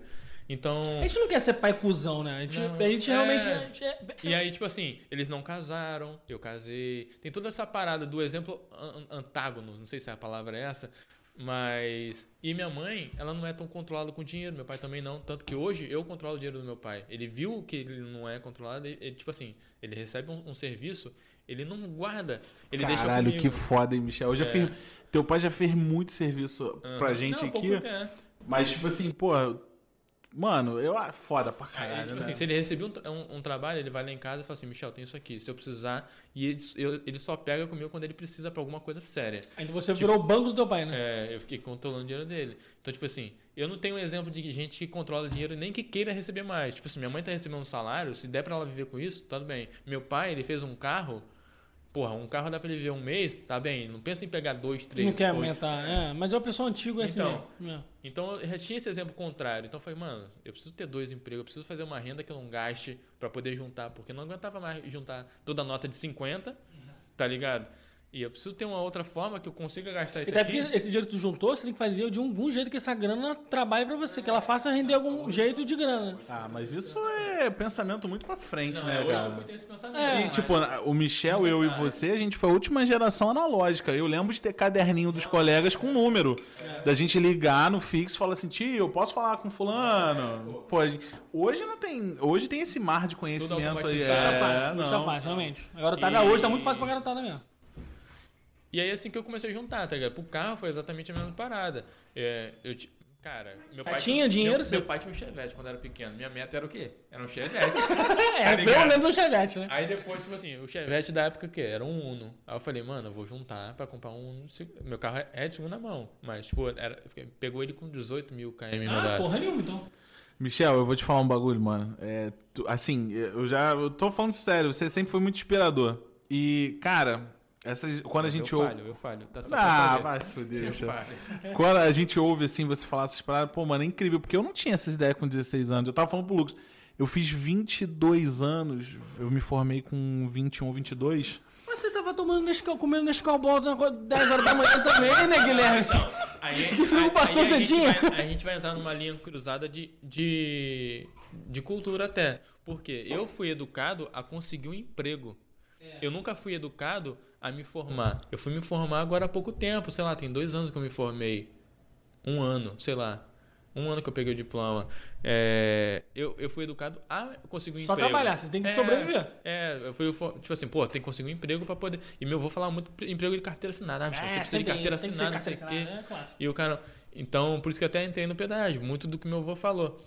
Então. A gente não quer ser pai cuzão, né? A gente, Não, a gente é. realmente. a gente é- E aí, tipo assim, eles não casaram, eu casei. Tem toda essa parada do exemplo an- antágono, não sei se a palavra é essa, mas. E minha mãe, ela não é tão controlada com dinheiro, meu pai também não. Tanto que hoje eu controlo o dinheiro do meu pai. Ele viu que ele não é controlado, ele, ele, tipo assim, ele recebe um, um serviço, ele não guarda, ele deixa Caralho, comigo. que foda, hein, Michel? Eu já É. fiz. Teu pai já fez muito serviço Aham. pra gente Não, aqui. pouco tempo. Mas, tipo assim, pô. Mano, eu. ah, Foda pra Aí, caralho. tipo né? assim, se ele receber um, um- um trabalho, ele vai lá em casa e fala assim, Michel, tem isso aqui, se eu precisar. E ele, eu- ele só pega comigo quando ele precisa pra alguma coisa séria. Ainda você virou o banco do teu pai, né? É, eu fiquei controlando o dinheiro dele. Então, tipo assim, eu não tenho um exemplo de gente que controla dinheiro nem que queira receber mais. Tipo assim, minha mãe tá recebendo um salário, se der pra ela viver com isso, tudo bem. Meu pai, ele fez um carro, porra, um carro dá pra ele viver um mês, tá bem. Não pensa em pegar dois, três, não quer oito. aumentar. É, mas é o pessoal antigo é assim Então. mesmo. É. Então eu já tinha esse exemplo contrário. Então eu falei, mano, eu preciso ter dois empregos, eu preciso fazer uma renda que eu não gaste pra poder juntar, porque eu não aguentava mais juntar toda a nota de 50, tá ligado? E eu preciso ter uma outra forma que eu consiga gastar E isso até aqui. porque esse dinheiro que tu juntou, você tem que fazer de algum jeito que essa grana trabalhe pra você, que ela faça render algum jeito de grana. Ah, mas isso é pensamento muito pra frente, Não, né, hoje eu cara? fui ter esse pensamento. É. E, tipo, o Michel, eu e você, a gente foi a última geração analógica. Eu lembro de ter caderninho dos colegas com número. Da gente ligar no fixo e falar assim, tio, eu posso falar com fulano? Pô, a gente- hoje não tem. Hoje tem esse mar de conhecimento aí. É, Tá fácil, não. tá fácil, realmente. A garotada E- hoje tá muito fácil pra garotada mesmo. E aí assim que eu comecei a juntar, tá ligado? Pro carro foi exatamente a mesma parada. É, eu Cara, meu pai. tinha dinheiro, Meu, meu pai tinha um chevette quando era pequeno. Minha meta era o quê? Era um chevette. (laughs) É, Tá pelo menos um chevette, né? Aí depois, tipo assim, o Chevette da época que era um Uno. Aí eu falei, mano, eu vou juntar pra comprar um Uno. Meu carro é- é de segunda mão. Mas, tipo, era, pegou ele com 18 mil km Ah, rodado. porra nenhuma, então. Michel, eu vou te falar um bagulho, mano. É, tu- assim, eu já. Eu tô falando sério, você sempre foi muito inspirador. E, cara, essas, quando a gente eu ouve. falho, eu falho. Tá só Ah, vai se fuder. Quando a gente ouve assim, você falar essas paradas, pô, mano, é incrível, porque eu não tinha essas ideias com 16 anos. Eu tava falando pro Lucas, eu fiz 22 anos, eu me formei com 21, 22. Mas você tava tomando Nescau, comendo Nescau Ball 10 horas da manhã também, né, Guilherme? Aí, Que preocupação aí a gente você tinha? vai- a gente vai entrar numa linha cruzada de, de, de cultura até. Porque eu fui educado a conseguir um emprego. Eu nunca fui educado a me formar. Eu fui me formar agora há pouco tempo, sei lá, tem dois anos que eu me formei. Um ano, sei lá. Um ano que eu peguei o diploma. É, eu, eu fui educado a conseguir um Só emprego. trabalhar, você tem que É, sobreviver. É, eu fui, tipo assim, pô, tem que conseguir um emprego pra poder. E meu avô falava muito emprego de carteira assinada. Ah, Michel, você precisa de carteira assinada, não sei o quê. é. E o cara. Então, por isso que eu até entrei no pedágio, muito do que meu avô falou.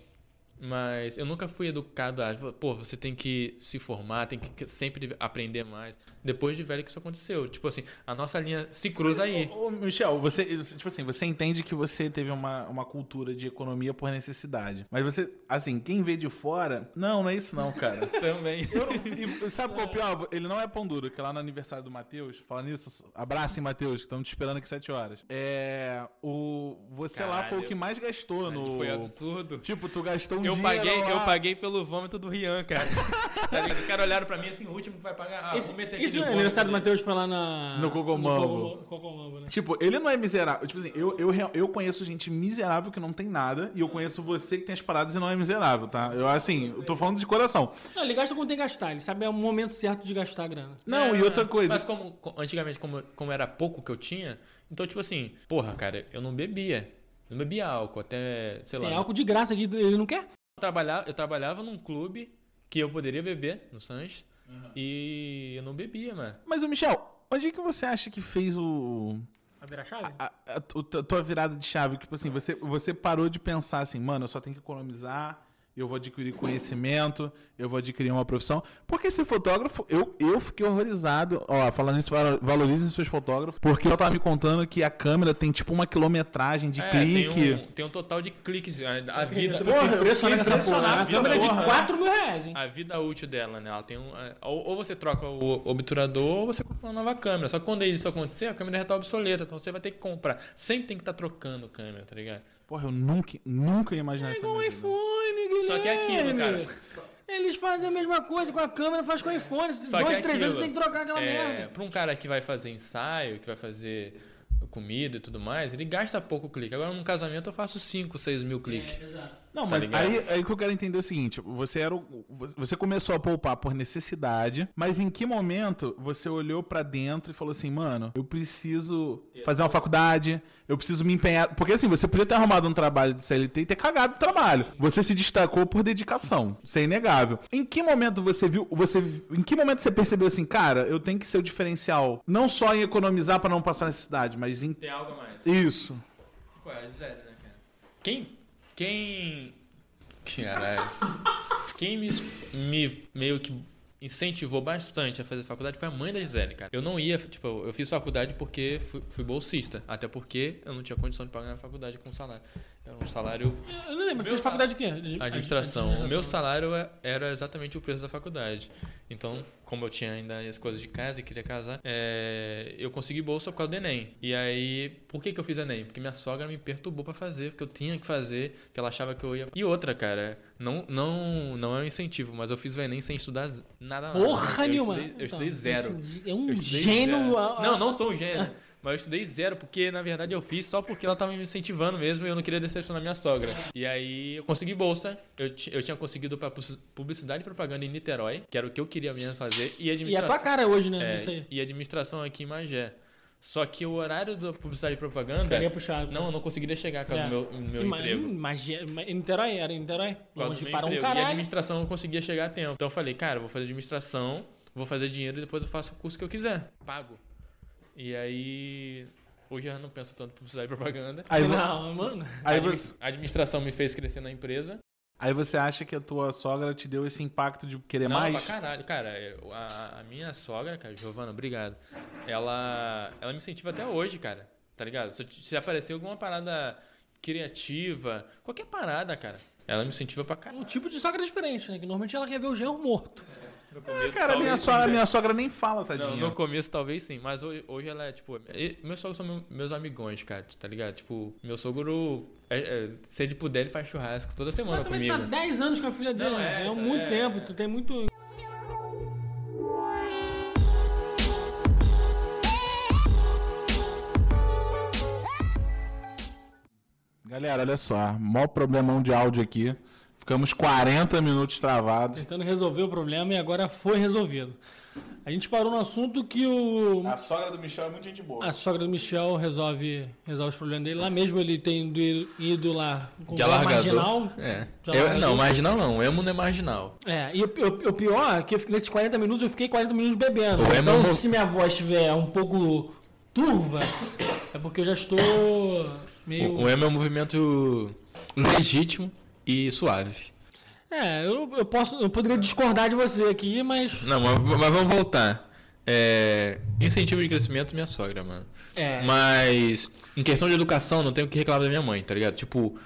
Mas eu nunca fui educado a, pô, você tem que se formar, tem que sempre aprender mais. Depois de velho que isso aconteceu. Tipo assim, a nossa linha se cruza aí. Ô, ô, Michel, você, tipo assim, você entende que você teve uma, uma cultura de economia por necessidade. Mas você, assim, quem vê de fora, não, não é isso não, cara. (laughs) Também. Não- e sabe qual é o pior? Ele não é pão duro, que lá no aniversário do Matheus, falando nisso, abraço, hein, Matheus, que estamos te esperando aqui 7 horas. É. O, você lá foi o Caralho. que mais gastou no. Foi absurdo. Tipo, tu gastou uns eu dinheiro paguei, lá. eu paguei pelo vômito do Rian, cara. (laughs) tá? Os caras olharam pra mim assim, o último que vai pagar. Ah, Esse, vou meter aquele é aniversário do Matheus foi lá na. No Cogomambo, né? Tipo, ele não é miserável. Tipo assim, eu, eu, eu conheço gente miserável que não tem nada. E eu conheço você que tem as paradas e não é miserável, tá? Eu, assim, eu tô falando de coração. Não, ele gasta quando tem que gastar. Ele sabe é o momento certo de gastar a grana. Não, É, e outra coisa. Mas como co- antigamente, como, como era pouco que eu tinha, então, tipo assim, porra, cara, eu não bebia. Eu não bebia álcool, até, sei lá. Tem álcool de graça aqui, ele não quer? Eu trabalhava, eu trabalhava num clube que eu poderia beber, no Sanches, e eu não bebia, mano. Mas, ô Michel, onde é que você acha que fez o. Vai virar chave? A, a- tu- a tua virada de chave? Tipo assim, você, você parou de pensar assim, mano, eu só tenho que economizar. Eu vou adquirir conhecimento, eu vou adquirir uma profissão. Porque esse fotógrafo, eu, eu fiquei horrorizado. Ó, falando isso, valo- valorizem seus fotógrafos. Porque ela tava me contando que a câmera tem tipo uma quilometragem de É, clique. Tem um, tem um total de cliques. A, a vida, Porra, eu fiquei impressionado essa porra. A câmera é de porra. 4 mil reais, hein? a vida útil dela, né? Ela tem um. é, Ou, ou você troca o obturador ou você compra uma nova câmera. Só que quando isso acontecer, a câmera já tá obsoleta. Então você vai ter que comprar. Sempre tem que estar trocando câmera, tá ligado? Porra, eu nunca, nunca ia imaginar É isso. igual na o iPhone, Guilherme. Só que é aquilo, cara. Eles fazem a mesma coisa com a câmera, faz com o iPhone. Só que Dois, é três vezes você tem que trocar aquela É, merda. pra um cara que vai fazer ensaio, que vai fazer comida e tudo mais, ele gasta pouco clique. Agora, num casamento, eu faço 5, 6 mil cliques. exato. Não, Tá mas ligado? aí, aí que eu quero entender é o seguinte: você era o- você começou a poupar por necessidade, mas em que momento você olhou pra dentro e falou assim, mano, eu preciso fazer uma faculdade, eu preciso me empenhar, porque assim, você podia ter arrumado um trabalho de CLT e ter cagado o trabalho. Você se destacou por dedicação, isso é inegável. Em que momento você viu, você em que momento você percebeu assim, cara, eu tenho que ser o diferencial, não só em economizar pra não passar necessidade, mas em Tem algo a mais. isso. Qual é? Zero, né, cara? Quem. Quem. Caralho. Quem me, me meio que incentivou bastante a fazer faculdade foi a mãe da Gisele, cara. Eu não ia, tipo, eu fiz faculdade porque fui, fui bolsista. Até porque eu não tinha condição de pagar a faculdade com salário. Era um salário Eu não lembro, fez faculdade de quê? Administração. administração. O meu salário é- era exatamente o preço da faculdade. Então, como eu tinha ainda as coisas de casa e queria casar, é, eu consegui bolsa por causa do Enem. E aí, por que, que eu fiz Enem? Porque minha sogra me perturbou pra fazer, porque eu tinha que fazer, que ela achava que eu ia. E outra, cara, não, não, não é um incentivo, mas eu fiz o Enem sem estudar nada. Porra eu nenhuma. Estudei, eu estudei Então, zero. É um gênio. zero. Não, não sou um gênio. Mas eu estudei zero, porque na verdade eu fiz só porque ela tava me incentivando mesmo e eu não queria decepcionar minha sogra. E aí eu consegui bolsa, eu, eu tinha conseguido pu- publicidade e propaganda em Niterói, que era o que eu queria mesmo fazer, e E a administração. tua cara hoje, né? é, Isso aí. e administração aqui em Magé. Só que o horário da publicidade e propaganda. Ficaria puxado. Não, eu não conseguiria chegar causa É. do meu, meu Ima- emprego. Magia, em Niterói? Era em Niterói? Longe para um emprego. E a caralho. administração eu não conseguia chegar a tempo. Então eu falei, cara, eu vou fazer administração, vou fazer dinheiro e depois eu faço o curso que eu quiser. Pago. E aí. Hoje eu já não penso tanto em publicidade e propaganda. Aí, Não, mano. aí você, a administração me fez crescer na empresa. aí você acha que a tua sogra te deu esse impacto de querer não, mais? pra caralho. Cara, eu- a, a minha sogra, cara, Giovana, obrigado. Ela, ela me incentiva até hoje, cara. Tá ligado? Se, se aparecer alguma parada criativa, qualquer parada, cara, ela me incentiva pra Um caralho. tipo de sogra diferente, né? Que normalmente ela quer ver o genro morto. No começo, Cara, minha talvez sogra, sim, minha sogra nem fala, Não, tadinha. no começo talvez sim, mas hoje, hoje ela é tipo. Meus sogros são meu- meus amigões, cara, tá ligado? Tipo, meu sogro, é- é, se ele puder, ele faz churrasco toda semana Mas também comigo. tá 10 anos com a filha dele, Não, né? é, É, muito é, tempo, é. tu tem muito. Galera, olha só, maior problemão de áudio aqui. Ficamos 40 minutos travados. Tentando resolver o problema e agora foi resolvido. A gente parou no assunto que o. A sogra do Michel é muito gente boa. A sogra do Michel resolve, resolve os problemas dele. Lá mesmo ele tem ido, ido lá com De o marginal. É. Eu- não, marginal não. Emo não é marginal. É, e o, o- o pior é que fiquei- nesses 40 minutos eu fiquei 40 minutos bebendo. O Emo então, não- se minha voz estiver um pouco turva, é porque eu já estou meio. O, o emo é um movimento legítimo e suave. É, eu, eu posso. Eu poderia discordar de você aqui, mas. Não, mas, mas vamos voltar. É, incentivo de crescimento, minha sogra, mano. É. Mas, em questão de educação, não tenho o que reclamar da minha mãe, tá ligado? Tipo,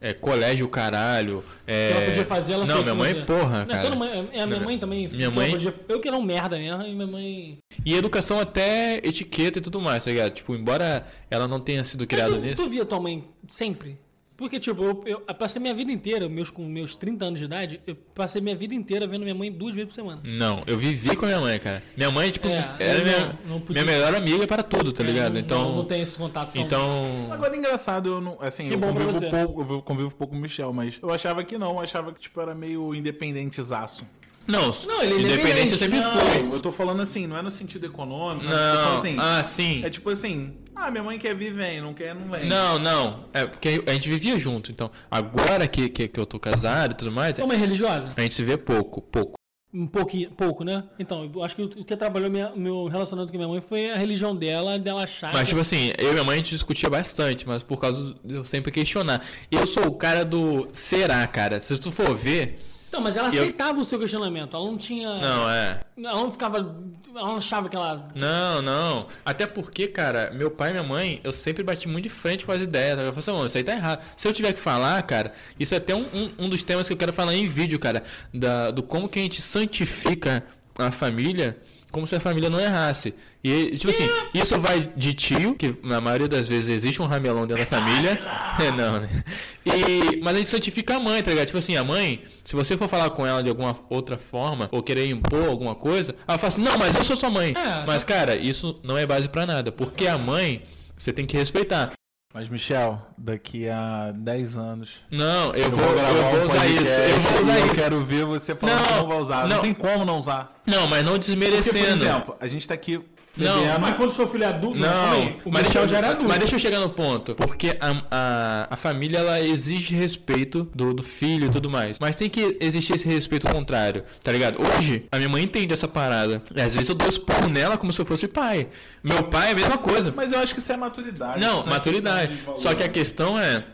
é, colégio, caralho. É... ela podia fazer, ela Não, minha mãe, você. porra, Não, cara. mãe- é, a minha mãe também. Minha mãe- podia- eu que era um merda mesmo, e minha mãe. E educação até etiqueta e tudo mais, tá ligado? Tipo, embora ela não tenha sido criada Mas tu, nisso. tu via tua mãe sempre Porque, tipo, eu, eu passei minha vida inteira, meus, com meus 30 anos de idade, eu passei minha vida inteira vendo minha mãe duas vezes por semana. Não, eu vivi com a minha mãe, cara. Minha mãe, tipo, É, era minha, não- não minha melhor amiga para tudo, tá ligado? Não- Então. Não, não tem esse contato tão- Então. Agora, engraçado, eu não. Assim, Que eu convivo pouco, eu convivo pouco com o Michel, mas eu achava que não, eu achava que, tipo, era meio independentezaço. Não, Não, ele é independente independente, sempre Não, fui. eu tô falando assim, não é no sentido econômico, mas eu tô falando Não, assim. ah, sim. É tipo assim, ah, minha mãe quer vir, vem, não quer, não vem. Não, não. É porque a gente vivia junto. Então, agora que, que, que eu tô casado e tudo mais, Tua mãe é religiosa? a gente se vê pouco, pouco. Um pouquinho, pouco, né? Então, eu acho que o que atrapalhou minha, meu relacionamento com minha mãe foi a religião dela, dela achar. Mas, que- tipo assim, eu e minha mãe a gente discutia bastante, mas por causa de eu sempre questionar. Eu sou o cara do será, cara. Se tu for ver. Então, mas ela eu- aceitava o seu questionamento. Ela não tinha. Não, é. Ela não ficava. Ela não achava que ela. Não, não. Até porque, cara, meu pai e minha mãe, eu sempre bati muito de frente com as ideias. Eu falei assim, "Mano, isso aí tá errado. Se eu tiver que falar, cara, isso é até um, um, um dos temas que eu quero falar em vídeo, cara. Da, do como que a gente santifica a família como se a família não errasse. E, tipo assim, isso vai de tio, que na maioria das vezes existe um ramelão dentro da família. É, não, né? E, mas a gente santifica a mãe, tá ligado? Tipo assim, a mãe, se você for falar com ela de alguma outra forma, ou querer impor alguma coisa, ela fala assim, não, mas eu sou sua mãe. É, mas, cara, isso não é base pra nada. Porque a mãe, você tem que respeitar. Mas, Michel, daqui a 10 anos. Não, eu, Eu vou, vou gravar eu vou um usar isso. Eu vou usar eu isso. quero ver você falando Não, que não vai usar. Não, não. tem como não usar. Não, mas não Porque, por desmerecendo. exemplo, a gente tá aqui Não. Mas quando seu filho é adulto, Não, o mas Michel já era adulto. mas deixa eu chegar no ponto. Porque a, a, a família ela exige respeito do, do filho e tudo mais. Mas tem que existir esse respeito contrário, tá ligado? Hoje, a minha mãe entende essa parada. Às vezes eu dou esporro nela como se eu fosse pai. Meu pai é a mesma coisa. Mas eu acho que isso é maturidade. Não, é maturidade. Só que a questão é.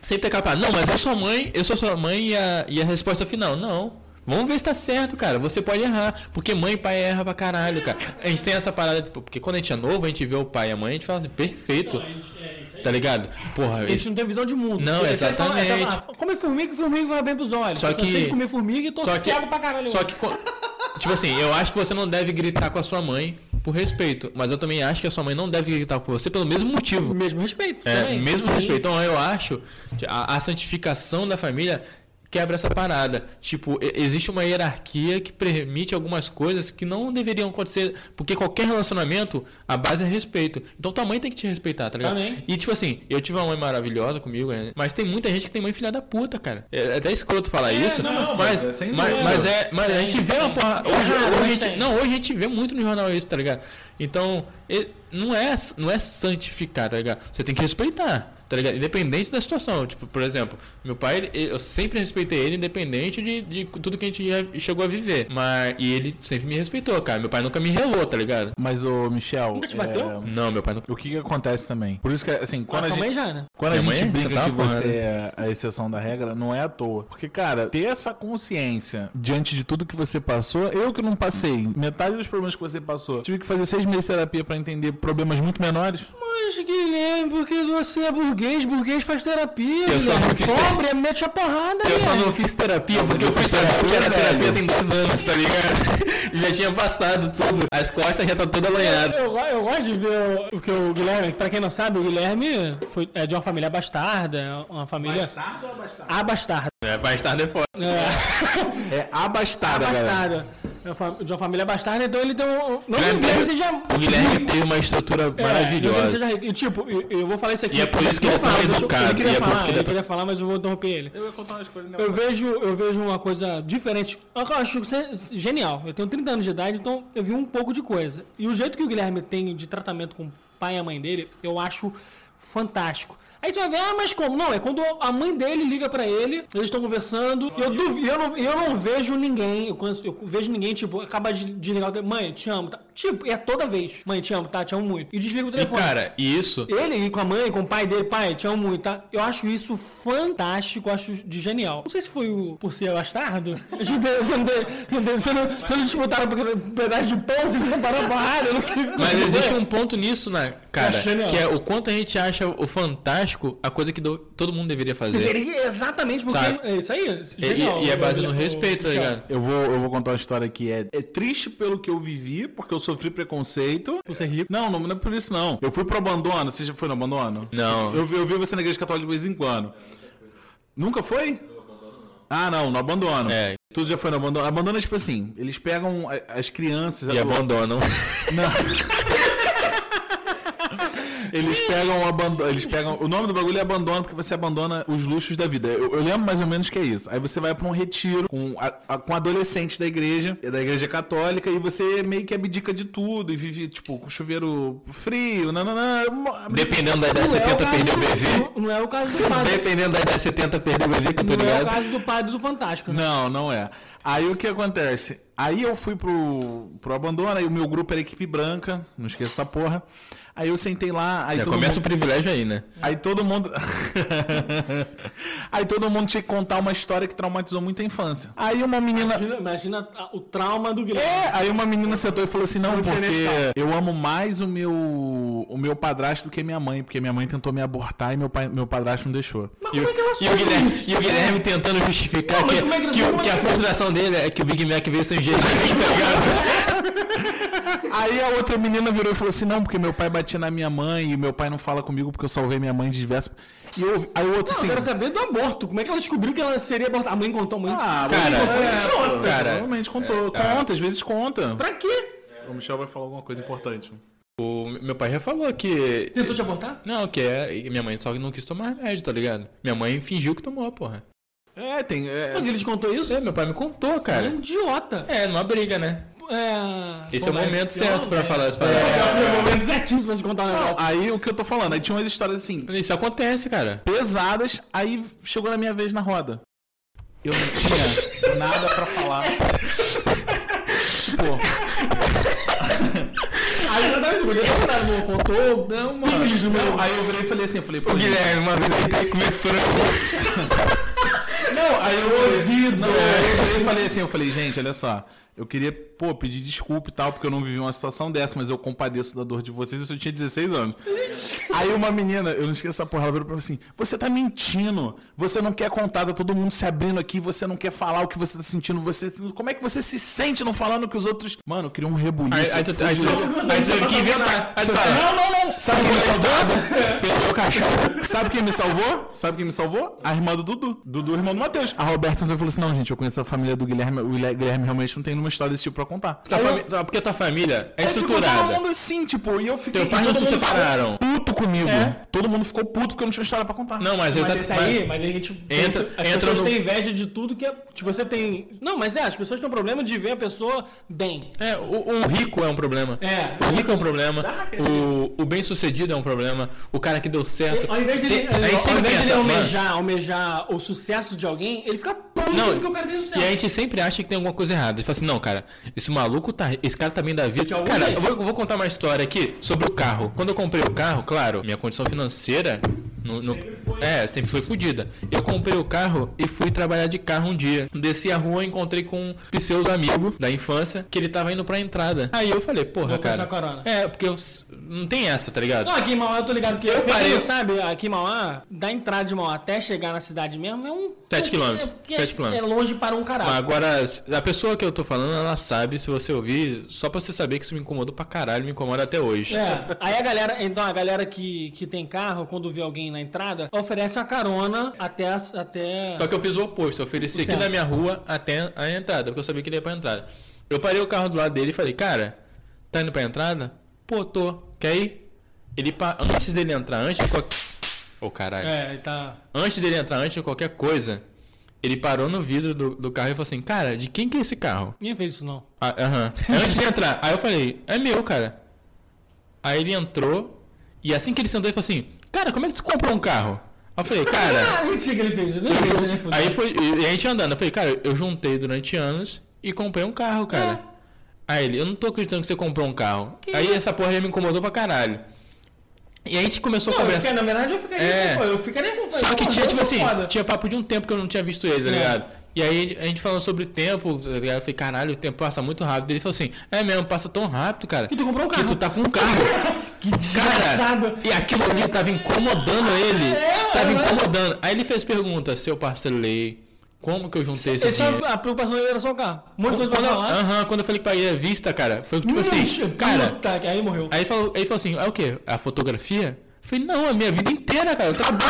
Sempre é capaz. Não, mas eu sou a mãe, eu sou sua mãe e a, e a resposta final. Não. Vamos ver se tá certo, cara. Você pode errar. Porque mãe e pai erra pra caralho, cara. A gente tem essa parada, tipo, porque quando a gente é novo, a gente vê o pai e a mãe, a gente fala assim, perfeito. Tá ligado? Porra, A gente não tem visão de mundo. Não, Ele até fala- exatamente. até fala, come formiga, formiga vai bem pros olhos. Só Eu que- de comer formiga e tô Só que, cego pra caralho. só que, tipo assim, eu acho que você não deve gritar com a sua mãe por respeito, mas eu também acho que a sua mãe não deve gritar com você pelo mesmo motivo. Mesmo respeito. É, também. mesmo Sim. respeito. Então eu acho que a, a santificação da família quebra essa parada. Tipo, existe uma hierarquia que permite algumas coisas que não deveriam acontecer, porque qualquer relacionamento, a base é respeito. Então tua mãe tem que te respeitar, tá ligado? Também. E tipo assim, eu tive uma mãe maravilhosa comigo, né? mas tem muita gente que tem mãe filha da puta, cara. É até escroto falar isso, não, mas mas, é mas, dúvida. mas é, mas a gente vê uma porra. Hoje, hoje gente, tem. não, hoje a gente vê muito no jornal isso, tá ligado? Então, não é, não é santificar, tá ligado? Você tem que respeitar, tá ligado? Independente da situação. Tipo, por exemplo, meu pai, eu sempre respeitei ele, independente de, de tudo que a gente já chegou a viver. Mas, e ele sempre me respeitou, cara. Meu pai nunca me relou, tá ligado? Mas, ô, Michel. Nunca te bateu? é, Não, meu pai nunca. O que que acontece também? Por isso que, assim, quando a sua gente. já, né? Quando a Minha gente mãe, brinca você tá que uma você porrada. é a exceção da regra, não é à toa. Porque, cara, ter essa consciência diante de tudo que você passou, eu que não passei, metade dos problemas que você passou, tive que fazer seis meses de terapia pra entender problemas muito menores. Mas, Guilherme, porque você é burguês, burguês faz terapia. Eu só não fiz Pobre, é mete a porrada, Eu só Guilherme. não fiz terapia porque eu eu fiz terapia, era terapia tem 10 anos, tá ligado? (laughs) já tinha passado tudo. As costas já tá toda alanhada. Eu, eu gosto de ver o, porque o Guilherme, pra quem não sabe, o Guilherme foi, é de uma família bastarda, uma família Bastardo ou abastado? abastarda. É, mais tarde é foda. É, É abastada, galera. abastarda. É De uma família bastarda, então ele tem um. Não Guilherme teve- seja. O Guilherme tem uma (laughs) estrutura É, ele maravilhosa. seja. E tipo, eu, eu vou falar isso aqui. E é por isso que ele é tão Fala, educado, Ele queria é falar, ele ele queria falar, mas eu vou interromper ele. Eu ia contar umas coisas Eu vejo, eu vejo uma coisa diferente. Eu acho que você é genial. Eu tenho 30 anos de idade, então eu vi um pouco de coisa. E o jeito que o Guilherme tem de tratamento com o pai e a mãe dele, eu acho fantástico. Aí você vai ver, ah, mas como? Não, é quando a mãe dele liga pra ele, eles estão conversando, e eu, duvi- eu, não, eu não vejo ninguém, eu, conheço- eu vejo ninguém, tipo, acaba de, de ligar o telefone, mãe, te amo, tá? Tipo, é toda vez, mãe, te amo, tá? Te amo muito. E desliga o E telefone. cara, e isso. Ele e com a mãe, com o pai dele, pai, te amo muito, tá? Eu acho isso fantástico, acho de genial. Não sei se foi o, por ser bastardo. (laughs) Você não, tem- você não, tem- você não, você não disputaram um pedaço de pão, você não comparou com a área, eu não sei. Mas existe um ponto nisso, né, cara, genial. que é o quanto a gente acha o fantástico a coisa que do- todo mundo deveria fazer. Deveria, exatamente, porque Sabe? é isso aí. E, genial, e- e é base o- no respeito, tá ligado? Eu vou, eu vou contar uma história que é, é triste pelo que eu vivi, porque eu sofri preconceito. Por ser rico. Não, não, não é por isso não. Eu fui pro abandono. Você já foi no abandono? Não. Eu, vi- eu vi você na igreja católica de vez em quando. Nunca foi? Ah, não, no abandono. É. Tudo já foi no abandono. Abandono é tipo assim, eles pegam as crianças... E abandonam. (laughs) Eles pegam o abandono. Eles pegam. O nome do bagulho é abandono, porque você abandona os luxos da vida. Eu, eu lembro mais ou menos que é isso. Aí você vai pra um retiro com, a, a- com adolescentes da igreja, da igreja católica, e você meio que abdica de tudo e vive, tipo, com chuveiro frio, nananã. Dependendo da idade Não é o 70, caso perdeu o do- bebê. Não, não é o caso do (laughs) padre. Dependendo da idade 70, perdeu o bebê, que eu tô Não é o ligado. caso do padre do Fantástico, né? Não, não é. Aí o que acontece? Aí eu fui pro, pro abandono, aí o meu grupo era equipe branca, não esqueça essa porra. Aí eu sentei lá, aí Já todo começa mundo... o privilégio aí, né? Aí todo mundo. (laughs) aí todo mundo tinha que contar uma história que traumatizou muito a infância. Aí uma menina. Imagina, imagina o trauma do Guilherme. É, aí uma menina sentou e falou assim: não, porque eu amo mais o meu o meu padrasto do que minha mãe, porque minha mãe tentou me abortar e meu, pai, meu padrasto não deixou. Mas E o, como é que ela e o Guilherme, isso? e o Guilherme tentando justificar Não, que, é que que, que a frustração dele é que o Big Mac veio sem ligado? (laughs) Aí a outra menina virou e falou assim: não, porque meu pai batia na minha mãe e meu pai não fala comigo porque eu salvei minha mãe de diversas. E eu, aí o outro Não, assim. eu quero saber do aborto. Como é que ela descobriu que ela seria abortada? A mãe contou muito. Ah, Cara, é, conta. cara, provavelmente contou. é, conta, às vezes conta. Pra quê? O Michel vai falar alguma coisa importante. O meu pai já falou que. Tentou te abortar? Não, que é. e Minha mãe só que não quis tomar remédio, tá ligado? Minha mãe fingiu que tomou, porra. É, tem. é- Mas ele te contou isso? É, meu pai me contou, É um cara. idiota. É, numa briga, né? É... Esse é o momento certo pra falar as É, paradas. é o momento certíssimo pra se contar um negócio. aí o que eu tô falando, aí tinha umas histórias assim, Isso acontece, cara. pesadas, aí chegou na minha vez na roda. Eu não tinha nada pra falar. Tipo, Aí ela tava contado, não faltou. não, mano. Não, aí eu virei e falei assim, eu falei, pô, O Guilherme, uma vez teve que comer frango. Não, aí eu. Não, aí eu virei e falei assim, eu falei, gente, olha só. Eu queria, pô, pedir desculpa e tal, porque eu não vivi uma situação dessa, mas eu compadeço da dor de vocês, isso eu tinha 16 anos. Aí uma menina, eu não esqueço essa porra, ela virou pra mim assim, você tá mentindo, você não quer contar, tá todo mundo se abrindo aqui, você não quer falar o que você tá sentindo, você, como é que você se sente não falando que os outros... Mano, eu queria um rebuliço. Aí, aí tu, aí, tu, aí tu teve que inventar. Aí sabe- não, não, não. Sabe quem me (laughs) salvou? Perdeu o cachorro. Sabe quem me salvou? Sabe quem me salvou? A irmã do Dudu. Dudu, irmão do Matheus. A Roberta sentou e falou assim: não, gente, eu conheço a família do Guilherme. O Guilherme Guilherme realmente não tem nenhuma história desse tipo pra contar. Tua eu- Porque tua família é aí ficou todo estruturada. mundo assim, tipo, e eu fiquei. Teu pai não todo se separaram. Puto comigo. É. Todo mundo ficou puto porque eu não tinha história pra contar. Não, mas, Mas exa- esse aí, mas a gente. Entra- as entra pessoas no- têm inveja de tudo que, é, que você tem. Não, mas é, as pessoas têm um problema de ver a pessoa bem. É, o, um rico é um problema. É. O rico é um problema. O, o bem-sucedido é um problema. O cara que deu certo. Ao invés dele, Tem- ao invés dele almejar, almejar o sucesso de alguém, ele fica puto porque o cara tem sucesso. e a gente sempre acha que tem alguma coisa errada. Gente fala assim, não, cara, esse maluco tá. Esse cara tá bem da vida. algum Cara, eu vou, eu vou contar uma história aqui sobre o carro. Quando eu comprei o carro, claro, minha condição financeira. No, no- é, sempre foi fodida. Eu comprei o carro e fui trabalhar de carro um dia. Desci a rua e encontrei com um pseudo amigo da infância que ele tava indo pra entrada. Aí eu falei, porra, Vou cara. É, porque eu, não tem essa, tá ligado? Não, aqui em Mauá eu tô ligado que Eu parei- sabe, aqui em Mauá, da entrada de Mauá até chegar na cidade mesmo, é um. Sete é- quilômetros, porque sete quilômetros. É longe para um Mas caralho. agora, a pessoa que eu tô falando, ela sabe, se você ouvir, só pra você saber que isso me incomodou pra caralho, me incomoda até hoje. É, aí a galera, então a galera que, que tem carro, quando vê alguém na entrada, oferece uma carona até. as- até... Só que eu fiz o oposto, eu ofereci aqui da minha rua até a entrada, porque eu sabia que ele ia pra entrada. Eu parei o carro do lado dele e falei, cara, tá indo pra entrada? Pô, tô. Quer ir? Ele, antes dele entrar, antes de qualquer... Ô, caralho. É, ele tá. Antes dele entrar, antes de qualquer coisa, ele parou no vidro do, do carro e falou assim, cara, de quem que é esse carro? Ninguém fez isso não. Ah, Aham. Antes de entrar. Aí eu falei, é meu, cara. Aí ele entrou e assim que ele sentou, ele falou assim, cara, como é que tu comprou um carro? Aí eu falei, cara. (laughs) Ah, mentira que ele fez. Eu nem eu né? Aí foi. E a gente andando, eu falei, cara, eu juntei durante anos e comprei um carro, cara. Aí ele, eu não tô acreditando que você comprou um carro. aí essa porra aí me incomodou pra caralho. E a gente começou Não, a conversar. na verdade eu ficaria É. Eu ficaria com Só que tinha, tipo assim, foda. tinha papo de um tempo que eu não tinha visto ele, tá É. ligado? E aí a gente falando sobre tempo, tá ligado? Eu falei, caralho, o tempo passa muito rápido. Ele falou assim, é mesmo, passa tão rápido, cara. Que tu comprou um Que carro. tu tá com um carro. (laughs) Que desgraçado. Cara, e aquilo ali tava incomodando ele. tava incomodando. Aí ele fez pergunta, se eu parcelei, como que eu juntei esse Ele só- dinheiro? a preocupação dele era só o carro. De coisa Quando, pra eu- falar. aham, quando eu falei que paguei a vista, cara, foi tipo assim, Ixi, cara, puta, aí morreu. aí ele falou, aí ele falou assim, é o quê? A fotografia? Eu falei, não, a minha vida inteira, cara. Eu trabalho.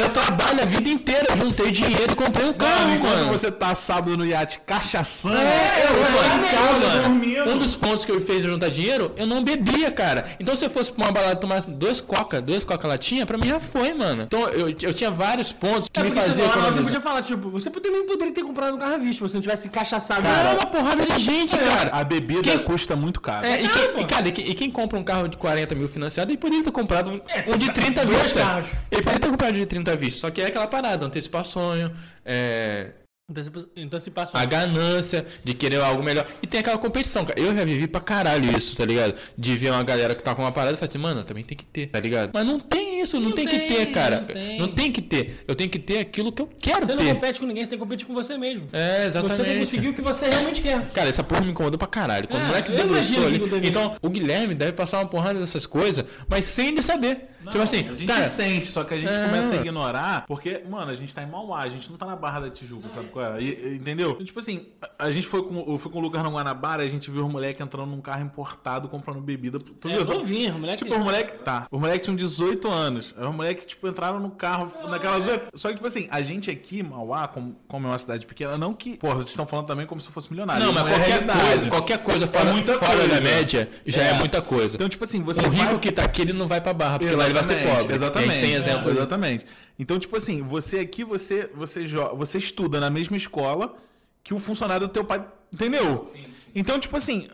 Eu trabalho a vida inteira, juntei dinheiro e comprei um carro, Mano, enquanto mano. você tá sábado no iate cachaçando, É, eu, tô em casa dormindo. Um dos pontos que eu fez juntar dinheiro, eu não bebia, cara. Então se eu fosse pra uma balada tomar dois coca, dois coca latinha, pra mim já foi, mano. Então eu, eu tinha vários pontos que É me você, faziam não, você economizar. podia falar, tipo, você também poderia ter comprado um carro à vista, se você não tivesse encaixaçado. Cara, Não, uma porrada de gente, cara. a bebida Quem- custa muito caro. É, e, Ah, quem, e, cara, e quem, e quem compra um carro de 40 mil financiado, ele poderia ter comprado um, É, um de 30 dois vista. carros. Ele poderia ter comprado de 30 vista. Só que é aquela parada, antecipar sonho, é, Antecipa- Antecipação. a ganância de querer algo melhor. E tem aquela competição, cara. Eu já vivi pra caralho isso, tá ligado? De ver uma galera que tá com uma parada e falar assim, mano, também tem que ter, tá ligado? Mas não tem isso, não, Não tem, que tem, ter, cara. não tem. Não tem que ter. Eu tenho que ter aquilo que eu quero Você não ter. compete com ninguém, você tem que competir com você mesmo. É, exatamente. Você tem que conseguir o que você realmente quer. Cara, essa porra me incomodou pra caralho. Quando É, o moleque debruçou ali. que Então, o Guilherme deve passar uma porrada dessas coisas, mas sem ele saber. Tipo assim, a gente cara. sente, só que a gente É. começa a ignorar, porque, mano, a gente tá em Mauá, a gente não tá na Barra da Tijuca, sabe qual é? E- e- entendeu? Então, tipo assim, a, a gente foi com, eu fui com o Lucas no Guanabara, a gente viu os moleques entrando num carro importado, comprando bebida. Tu É, viu? eu vi, o moleque. Tipo, os moleques. Tá. Os moleques tinham 18 anos. Os moleques, tipo, entraram no carro naquela zoeira. Só que, tipo assim, a gente aqui, Mauá, como, como é uma cidade pequena, não que. Porra, vocês estão falando também como se fosse milionário. Não, mas é qualquer realidade. coisa, qualquer coisa fora, muita fora da coisa. média já é, É. muita coisa. Então, tipo assim, você o rico vai que tá aqui, ele não vai pra barra, porque lá ele vai ser Exatamente, pobre. Exatamente. E a gente tem exemplo. É, exatamente. Então, tipo assim, você aqui, você, você, você estuda na mesma escola que o funcionário do teu pai. Entendeu? Então, tipo assim,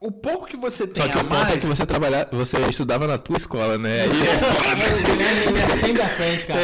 o pouco que você tem Só que a o ponto é mais. que você trabalhar, você estudava na tua escola, né? Guilherme, ele é sempre à frente, cara.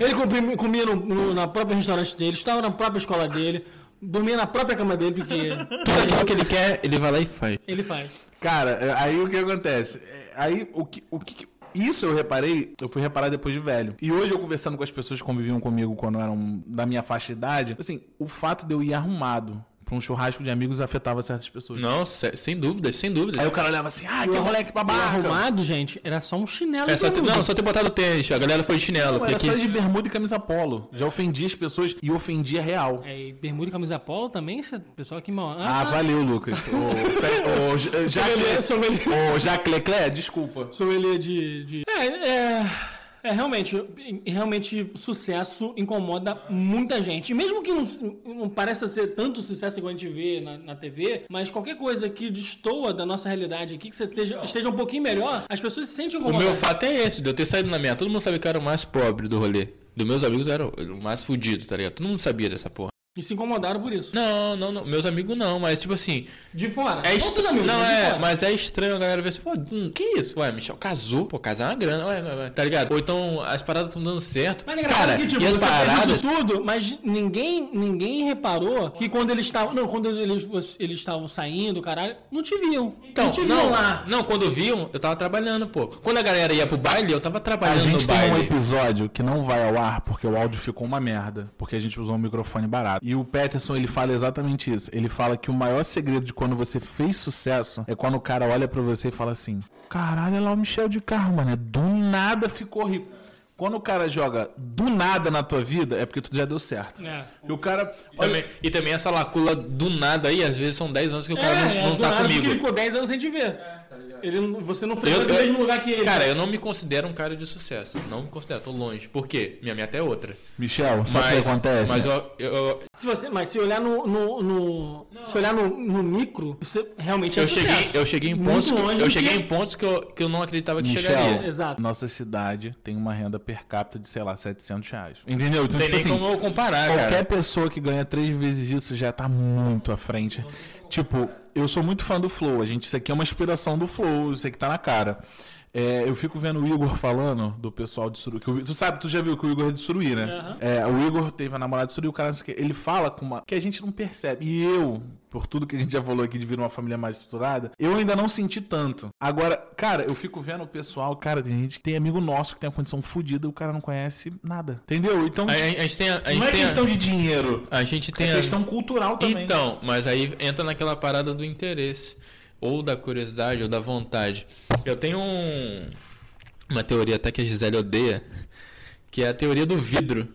Ele comia, comia no, no- na própria restaurante dele, estava na própria escola dele, dormia na própria cama dele, porque (laughs) tudo aquilo que ele quer, ele vai lá e faz. ele faz. Cara, é, aí o que acontece? É, Aí o que. O que isso eu reparei, eu fui reparar depois de velho. E hoje eu conversando com as pessoas que conviviam comigo quando eram da minha faixa de idade, assim, o fato de eu ir arrumado pra um churrasco de amigos afetava certas pessoas. Não, se- sem dúvidas, sem dúvidas. Aí o cara olhava assim, ah, que moleque E babaca. arrumado, gente, era só um chinelo É só ter, não, só ter botado tênis, a galera foi de chinelo. Não, era só aqui- de bermuda e camisa polo. Já ofendia as pessoas e ofendia real. É, e bermuda e camisa polo também, esse pessoal aqui mal. Ah, valeu, Lucas. (laughs) Ô, Fe- ô, J- Jacques- Sommelier, Ô, Jacques Leclerc, desculpa. sommelier de, de... É, é, é realmente, realmente sucesso incomoda muita gente. E mesmo que não, não pareça ser tanto sucesso igual a gente vê na, na TV, mas qualquer coisa que destoa da nossa realidade aqui, que você esteja, esteja um pouquinho melhor, as pessoas se sentem O incomodadas. meu fato é esse, de eu ter saído na minha. Todo mundo sabia que eu era o mais pobre do rolê. Dos meus amigos eu era o mais fudido, tá ligado? Todo mundo sabia dessa porra. E se incomodaram por isso. Não, não, não. Meus amigos não, mas tipo assim. De fora. É estranho. amigos, Não, é, fora. mas é estranho a galera ver assim, pô, hum, que isso? Ué, Michel casou, pô, casar é uma grana, ué, ué, ué, tá ligado? Ou então as paradas estão dando certo. Mas é engraçado Cara, que, tipo, e as você fez paradas. isso tudo, mas ninguém, ninguém reparou que quando eles estavam. Não, quando eles eles estavam saindo, caralho, não te viam. Então, não te viam não, lá. não, quando viam, eu tava trabalhando, pô. Quando a galera ia pro baile, eu tava A trabalhando gente no tem um baile. episódio que não vai ao ar porque o áudio ficou uma merda, porque a gente usou um microfone barato. E o Peterson, ele fala exatamente isso. Ele fala que o maior segredo de quando você fez sucesso é quando o cara olha pra você e fala assim: "Caralho, é lá o Michel de carro, mano, do nada ficou rico". Quando o cara joga do nada na tua vida, é porque tu já deu certo. É. E o cara. E também, e também essa lacula do nada aí, às vezes são 10 anos que o cara não, é, não do tá nada, porque comigo. ele ficou 10 anos sem te ver. Ele, você não Eu- frequenta o mesmo lugar que ele. Cara, eu não me considero um cara de sucesso. Não me considero, tô longe. Por quê? Minha meta é outra. Michel, sabe o Mas, que acontece? mas eu, eu, Se você, mas se olhar no. no, no- se olhar no, no micro, você realmente é eu, cheguei, sucesso. eu cheguei em Muito pontos, que, longe eu cheguei que- em pontos que eu, que eu não acreditava que Michel, chegaria. Exato. nossa cidade tem uma renda per capita de, sei lá, 700 reais. Entendeu? Então, Não tem tipo nem assim, como eu comparar, Qualquer cara. pessoa que ganha três vezes isso já tá muito à frente. Tipo, eu sou muito fã do Flow. A gente, isso aqui é uma inspiração do Flow, isso aqui tá na cara. É, eu fico vendo o Igor falando do pessoal de Suruí. tu sabe, tu já viu que o Igor é de Suruí, né? Aham. É, o Igor teve a namorada de Suruí, o cara, ele fala com uma. que a gente não percebe. E eu, por tudo que a gente já falou aqui de vir uma família mais estruturada, eu ainda não senti tanto. Agora, cara, eu fico vendo o pessoal, cara, tem gente que tem amigo nosso que tem a condição fodida e o cara não conhece nada. Entendeu? Então. A, a- gente tem a, a Não é tem a- questão de dinheiro. a gente tem É questão cultural também. Então, mas aí entra naquela parada do interesse. Ou da curiosidade ou da vontade. Eu tenho um, uma teoria até que a Gisele odeia, que é a teoria do vidro.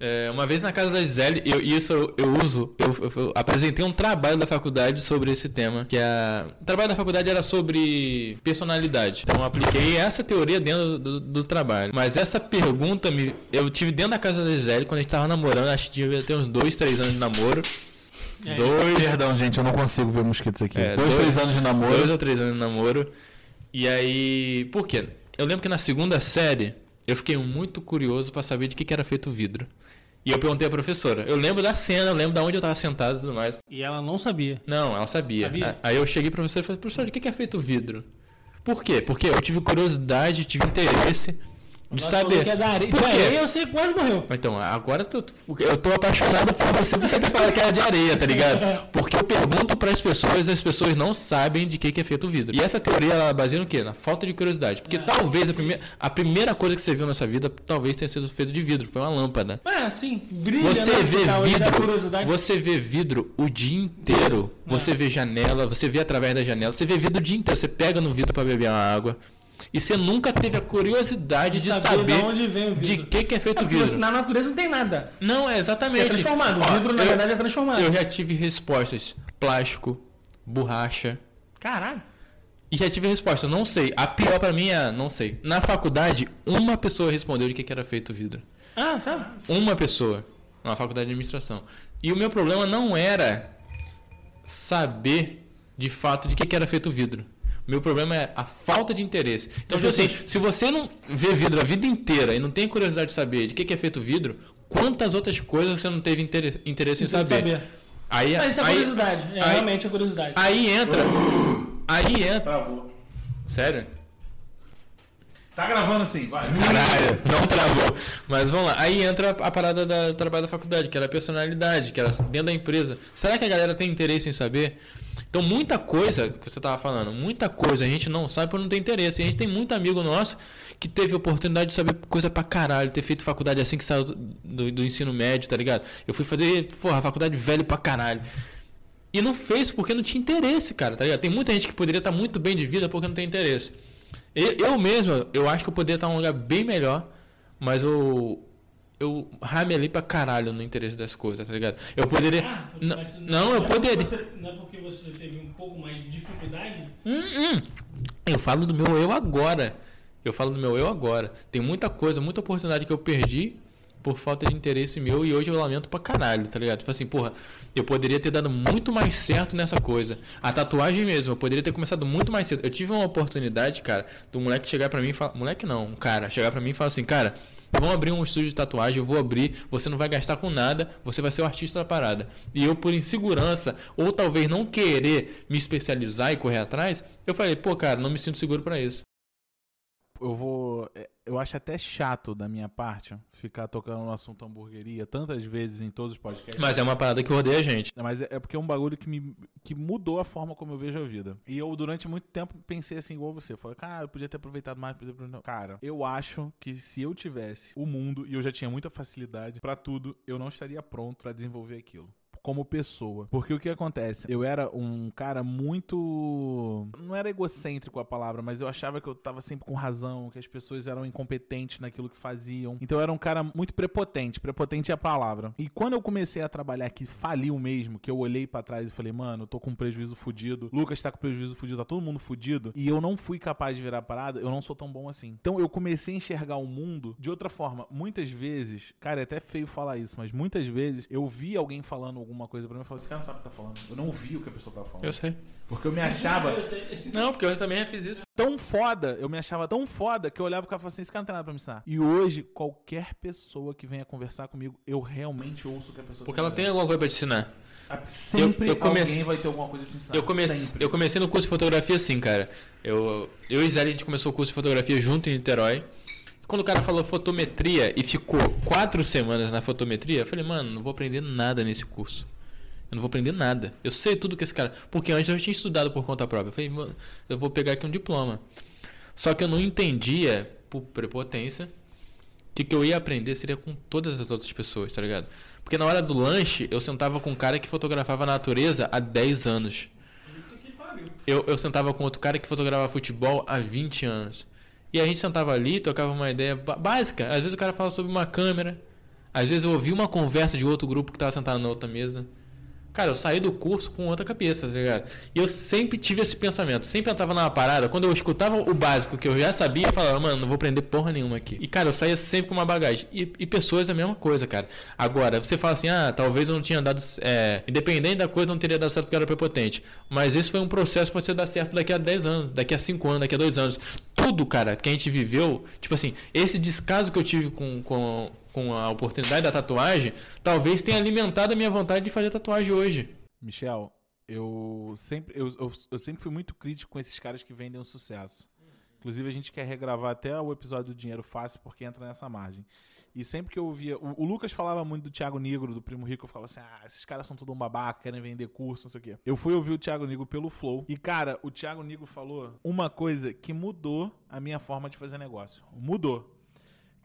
É, uma vez na casa da Gisele, eu, isso eu, eu uso, eu, eu- apresentei um trabalho da faculdade sobre esse tema, que a, o trabalho da faculdade era sobre personalidade. Então eu apliquei essa teoria dentro do, do trabalho. Mas essa pergunta me, eu tive dentro da casa da Gisele quando a gente tava namorando, acho que devia ter uns dois, três anos de namoro. É, dois, Perdão, gente, eu não consigo ver mosquitos aqui. É, dois, dois- três anos de namoro. Dois ou três anos de namoro. E aí. Por quê? Eu lembro que na segunda série eu fiquei muito curioso pra saber de que, que era feito o vidro. E eu perguntei à professora. Eu lembro da cena, eu lembro de onde eu tava sentado e tudo mais. E ela não sabia. Não, ela sabia. Sabia? Aí eu cheguei pra professora e falei, professora, de que, que é feito o vidro? Por quê? Porque eu tive curiosidade, tive interesse de Ela saber. que é da areia. Por quê? areia eu sei quase morreu. Então, agora eu tô, eu tô apaixonado por você por você ter falado que era de areia, tá ligado? Porque eu pergunto pras pessoas e as pessoas não sabem de que, que é feito o vidro. E essa teoria, ela baseia no quê? Na falta de curiosidade. Porque talvez a, primeira a primeira coisa que você viu na sua vida, talvez tenha sido feito de vidro. Foi uma lâmpada. É, sim. Brilha, Você né? vê da vidro, você vê vidro o dia inteiro. Você vê janela, você vê através da janela, você vê vidro o dia inteiro. Você pega no vidro pra beber uma água. E você nunca teve a curiosidade de, De saber, saber de onde vem o de vidro. que, que é feito É o porque vidro. na natureza não tem nada. Não, é exatamente. É transformado. O vidro, na eu- verdade, é transformado. Eu já tive respostas: plástico, borracha. Caralho. E já tive resposta, não sei. A pior pra mim é não sei. Na faculdade, uma pessoa respondeu de que, que era feito o vidro. Ah, sabe? Uma pessoa. Na faculdade de administração. E o meu problema não era saber de fato de que, que era feito o vidro. Meu problema é a falta de interesse. Então, tipo assim, se você não vê vidro a vida inteira e não tem curiosidade de saber de que, é feito o vidro, quantas outras coisas você não teve interesse, interesse em saber? saber. Aí, Mas isso é aí, curiosidade. É aí- realmente a curiosidade. aí entra. Aí entra. Travou. Sério? Tá gravando assim, vai. Caralho, não travou. Mas vamos lá. Aí entra a parada da- do trabalho da faculdade, que era a personalidade, que era dentro da empresa. Será que a galera tem interesse em saber? Então, muita coisa que você tava falando, muita coisa a gente não sabe por não ter interesse. A gente tem muito amigo nosso que teve oportunidade de saber coisa pra caralho, ter feito faculdade assim que saiu do, do- ensino médio, tá ligado? Eu fui fazer, porra, faculdade velho pra caralho. E não fez porque não tinha interesse, cara, tá ligado? Tem muita gente que poderia estar muito bem de vida porque não tem interesse. Eu, eu mesmo, eu acho que eu poderia estar num lugar bem melhor, mas eu. Eu ramelei pra caralho no interesse das coisas, tá ligado? Eu poderia. Ah, N- mas não, é eu poderia. você- não é porque você teve um pouco mais de dificuldade? Hum, hum. Eu falo do meu eu agora. Eu falo do meu eu agora. Tem muita coisa, muita oportunidade que eu perdi por falta de interesse meu e hoje eu lamento pra caralho, tá ligado? Tipo assim, porra, eu poderia ter dado muito mais certo nessa coisa. A tatuagem mesmo, eu poderia ter começado muito mais cedo. Eu tive uma oportunidade, cara, do moleque chegar pra mim e falar. Moleque não, um cara, chegar pra mim e falar assim, cara. Vamos abrir um estúdio de tatuagem, eu vou abrir, você não vai gastar com nada, você vai ser o artista da parada. E eu, por insegurança, ou talvez não querer me especializar e correr atrás, eu falei, pô, cara, não me sinto seguro pra isso. Eu vou. é, Eu acho até chato da minha parte ficar tocando no assunto hamburgueria tantas vezes em todos os podcasts. Mas é uma parada que rodeia a gente. Mas é é porque é um bagulho que, me, que mudou a forma como eu vejo a vida. E eu, durante muito tempo, pensei assim, igual você. Falei, cara, eu podia ter aproveitado mais. Podia ter... Cara, eu acho que se eu tivesse o mundo, e eu já tinha muita facilidade pra tudo, eu não estaria pronto pra desenvolver aquilo. Como pessoa. Porque o que acontece? Eu era um cara muito. Não era egocêntrico a palavra, mas eu achava que eu tava sempre com razão, que as pessoas eram incompetentes naquilo que faziam. Então eu era um cara muito prepotente. Prepotente é a palavra. E quando eu comecei a trabalhar que faliu mesmo, que eu olhei pra trás e falei, mano, eu tô com um prejuízo fudido. Lucas tá com prejuízo fudido, tá todo mundo fudido. E eu não fui capaz de virar parada, eu não sou tão bom assim. Então eu comecei a enxergar o mundo de outra forma. Muitas vezes, cara, é até feio falar isso, mas muitas vezes eu vi alguém falando coisa pra mim e falei, esse cara não sabe o que tá falando. Eu não ouvi o que a pessoa tava falando. Eu sei. Porque eu me achava (laughs) Não, porque eu também já fiz isso. tão foda, eu me achava tão foda que eu olhava e ficava assim, esse cara não tem nada pra me ensinar. E hoje, qualquer pessoa que venha conversar comigo, eu realmente ouço o que a pessoa Porque ela tem alguma coisa pra te ensinar. Sempre Eu- eu comece- alguém vai ter alguma coisa a te ensinar. Eu comecei, Sempre. eu comecei no curso de fotografia assim, cara. Eu, eu e Zé, a gente começou o curso de fotografia junto em Niterói. Quando o cara falou fotometria e ficou quatro semanas na fotometria, eu falei, mano, não vou aprender nada nesse curso. Eu não vou aprender nada. Eu sei tudo que esse cara. Porque antes eu tinha estudado por conta própria. Eu falei, mano, eu vou pegar aqui um diploma. Só que eu não entendia, por prepotência, que o que eu ia aprender seria com todas as outras pessoas, tá ligado? Porque na hora do lanche, eu sentava com um cara que fotografava a natureza há 10 anos. eu, eu sentava com outro cara que fotografava futebol há 20 anos. E a gente sentava ali, tocava uma ideia básica. Às vezes o cara fala sobre uma câmera. Às vezes eu ouvi uma conversa de outro grupo que tava sentado na outra mesa. Cara, eu saí do curso com outra cabeça, tá ligado? E eu sempre tive esse pensamento. Sempre eu tava numa parada, quando eu escutava o básico que eu já sabia, eu falava, mano, não vou aprender porra nenhuma aqui. E, cara, eu saía sempre com uma bagagem. E, e pessoas é a mesma coisa, cara. Agora, você fala assim, ah, talvez eu não tinha dado. É, independente da coisa, não teria dado certo porque eu era prepotente. Mas esse foi um processo pra você dar certo daqui a 10 anos, daqui a 5 anos, daqui a 2 anos. Tudo, cara, que a gente viveu, tipo assim, esse descaso que eu tive com, com, com a oportunidade da tatuagem, talvez tenha alimentado a minha vontade de fazer tatuagem hoje. Michel, eu sempre, eu, eu, eu sempre fui muito crítico com esses caras que vendem o sucesso. Inclusive, a gente quer regravar até o episódio do Dinheiro Fácil, porque entra nessa margem. E sempre que eu ouvia. O, o Lucas falava muito do Thiago Negro, do Primo Rico, eu falava assim: ah, esses caras são tudo um babaca, querem vender curso, não sei o quê. Eu fui ouvir o Thiago Negro pelo Flow. E, cara, o Thiago Negro falou uma coisa que mudou a minha forma de fazer negócio. Mudou.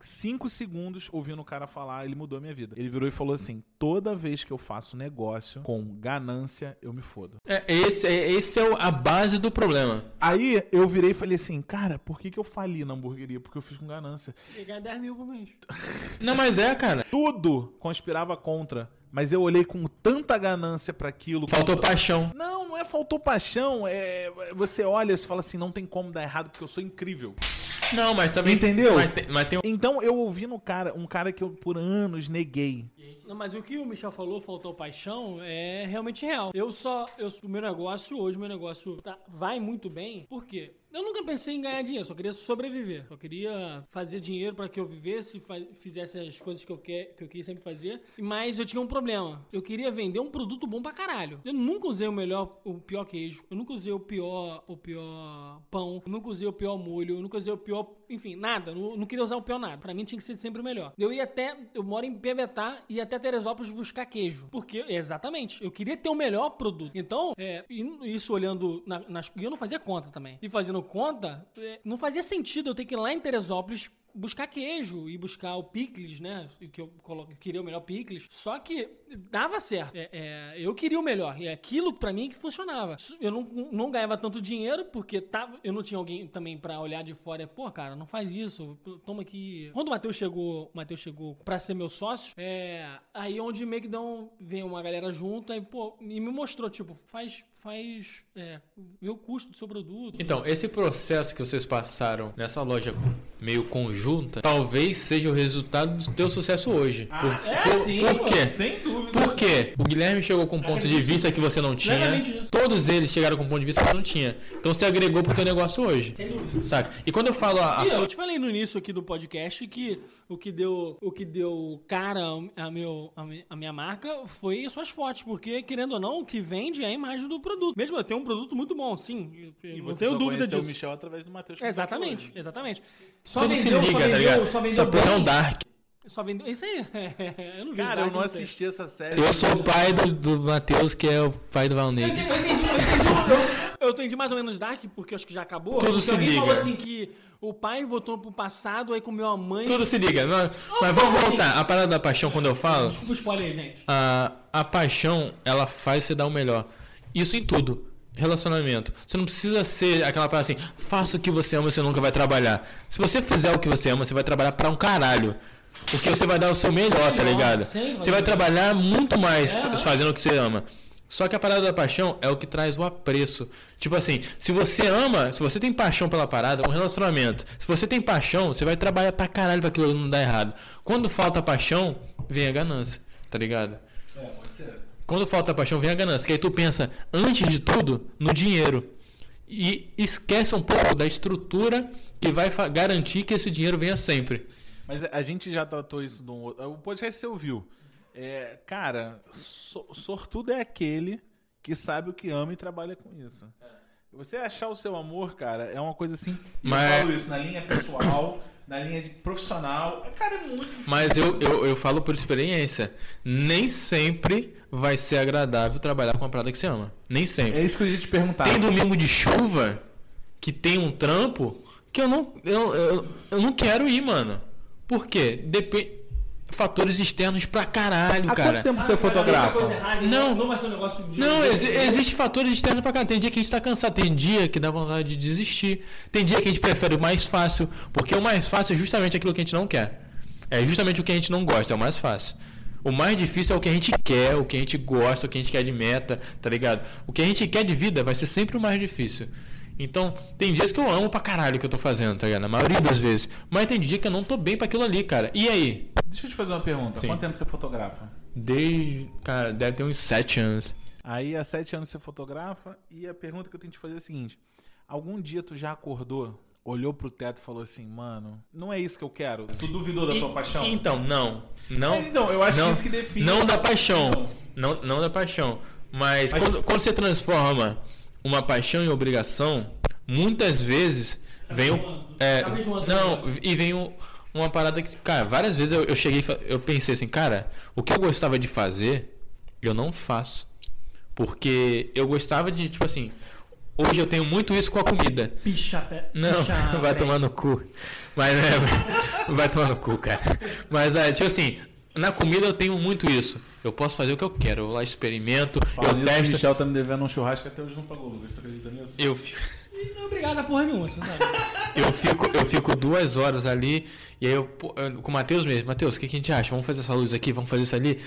Cinco segundos ouvindo o cara falar, ele mudou a minha vida. Ele virou e falou assim: toda vez que eu faço negócio com ganância, eu me fodo. É, esse, é, esse é o- a base do problema. Aí eu virei e falei assim, cara, por que, que eu fali na hamburgueria? Porque eu fiz com ganância. Ganha 10 mil por mês. Não, mas é, cara. Tudo conspirava contra. Mas eu olhei com tanta ganância pra aquilo. Faltou paixão. Não, não é faltou paixão. É você olha e fala assim, não tem como dar errado porque eu sou incrível. Não, mas também. Entendeu? Mas tem, mas tem. Então eu ouvi no cara, um cara que eu por anos neguei. Não, mas o que o Michel falou, faltou paixão, é realmente real. Eu só. Eu, o meu negócio, hoje, o meu negócio tá- vai muito bem. Por quê? Eu nunca pensei em ganhar dinheiro, só queria sobreviver. Só queria fazer dinheiro para que eu vivesse, fizesse as coisas que eu, quer, que eu queria sempre fazer. Mas eu tinha um problema. Eu queria vender um produto bom pra caralho. Eu nunca usei o melhor, o pior queijo. Eu nunca usei o pior, o pior pão. Eu nunca usei o pior molho. Eu nunca usei o pior, enfim, nada. Não, não queria usar o pior nada. Pra mim tinha que ser sempre o melhor. Eu ia até, eu moro em Piabetá, ia até Teresópolis buscar queijo. Porque, exatamente, eu queria ter o melhor produto. Então, é, e isso olhando na, nas. E eu não fazia conta também. E fazendo conta, é, não fazia sentido eu ter que ir lá em Teresópolis buscar queijo e buscar o picles, né? Que eu, colo- eu queria o melhor picles. Só que dava certo. É, é, eu queria o melhor. E é aquilo pra mim que funcionava. Eu não, não ganhava tanto dinheiro porque tava, eu não tinha alguém também pra olhar de fora. Pô, cara, não faz isso. Toma aqui. Quando o Matheus chegou, Matheus chegou pra ser meu sócio, é aí onde meio que um, vem uma galera junto e pô, e me mostrou tipo, faz faz é, vê o custo do seu produto. Então, esse processo que vocês passaram nessa loja meio conjunta, talvez seja o resultado do teu sucesso hoje. por, é, por- sim, por quê? Sem dúvida. Por quê? O Guilherme chegou com um ponto de vista que você não tinha. Todos eles chegaram com um ponto de vista que você não tinha. Então você agregou pro teu negócio hoje. Sem dúvida. Saca? E quando eu falo a, a- E eu te falei no início aqui do podcast que o que deu, o que deu cara a, meu, a minha marca foi suas fotos, porque querendo ou não, o que vende é a imagem do produto. Mesmo eu tenho um produto muito bom, sim. E não você tenho só dúvida disso. o Michel através do Matheus. Exatamente, exatamente. Só tudo se vendeu, liga, só tá vendeu, ligado? só vendeu é um bem. dark. Só vendeu. Isso aí. (laughs) eu não vi Cara, Dark, eu não assisti essa série. Eu sou o pai do, do Matheus, que é o pai do Valnei. Eu entendi, eu entendi, eu mais ou menos Dark, porque eu acho que já acabou. Tudo Porque se alguém liga. falou assim que o pai voltou pro passado, aí comeu a mãe. Tudo se liga. Mas, mas vamos voltar. A parada da paixão, quando eu falo, Desculpa o spoiler aí, gente. a, a paixão, ela faz você dar o melhor. Isso em tudo. Relacionamento. Você não precisa ser aquela parada assim, faça o que você ama, você nunca vai trabalhar. Se você fizer o que você ama, você vai trabalhar pra um caralho. Porque você vai dar o seu melhor, tá ligado? Você vai trabalhar muito mais É, fazendo o que você ama. Só que a parada da paixão é o que traz o apreço. Tipo assim, se você ama, se você tem paixão pela parada, um relacionamento. Se você tem paixão, você vai trabalhar pra caralho pra aquilo não dar errado. Quando falta paixão, vem a ganância, tá ligado? É, pode ser. Quando falta paixão, vem a ganância. Que aí tu pensa, antes de tudo, no dinheiro. E esquece um pouco da estrutura que vai garantir que esse dinheiro venha sempre. Mas a gente já tratou isso num outro. O podcast você ouviu. É, cara, so- sortudo é aquele que sabe o que ama e trabalha com isso. Você achar o seu amor, cara, é uma coisa assim. Mas- Eu falo isso na linha pessoal, na linha de profissional. Cara, é muito difícil. Mas eu, eu, eu falo por experiência. Nem sempre vai ser agradável trabalhar com uma parada que você ama. Nem sempre. É isso que eu ia te perguntar. Tem domingo de chuva que tem um trampo que eu não, eu, eu, eu não quero ir, mano. Por quê? Depen- fatores externos pra caralho, Há cara. quanto tempo você cara, fotografa? coisa errada, Não. Não vai ser um negócio de. Não, exi existe fatores externos pra caralho. Tem dia que a gente tá cansado, tem dia que dá vontade de desistir. Tem dia que a gente prefere o mais fácil, porque o mais fácil é justamente aquilo que a gente não quer. É justamente o que a gente não gosta, é o mais fácil. O mais difícil é o que a gente quer, o que a gente gosta, o que a gente quer de meta, tá ligado? O que a gente quer de vida vai ser sempre o mais difícil. Então, tem dias que eu amo pra caralho o que eu tô fazendo, tá ligado? Na maioria das vezes. Mas tem dia que eu não tô bem pra aquilo ali, cara. E aí? Deixa eu te fazer uma pergunta. Sim. Quanto tempo você fotografa? Desde. Cara, deve ter uns sete anos. Aí há sete anos você fotografa e a pergunta que eu tenho que te fazer é a seguinte: algum dia tu já acordou, olhou pro teto e falou assim, mano, não é isso que eu quero? Tu duvidou da tua E- paixão? Então, não. Não. Mas então, eu acho não, que isso que define. Não da tua paixão. paixão. Não, não da paixão. Mas, Mas- Quando, quando você transforma uma paixão em obrigação, muitas vezes vem o. É, não, e vem o- uma parada que. Cara, várias vezes eu, eu cheguei e eu pensei assim, cara, o que eu gostava de fazer, eu não faço. Porque eu gostava de, tipo assim. Hoje eu tenho muito isso com a comida. Picha, pé. Não, picha, (laughs) vai tomar no cu. Mas é, (laughs) vai tomar no cu, cara. Mas é, tipo assim, na comida eu tenho muito isso. Eu posso fazer o que eu quero, eu vou lá experimento, Falando eu nisso, o testo. Michel tá me devendo um churrasco até hoje não pagou, Lucas. Tu acredita nisso? Eu, fi- E Não é obrigado a porra nenhuma, você sabe? (laughs) eu, fico, eu fico duas horas ali, e aí eu- com o Matheus mesmo, Matheus, o que, que a gente acha? Vamos fazer essa luz aqui, vamos fazer isso ali.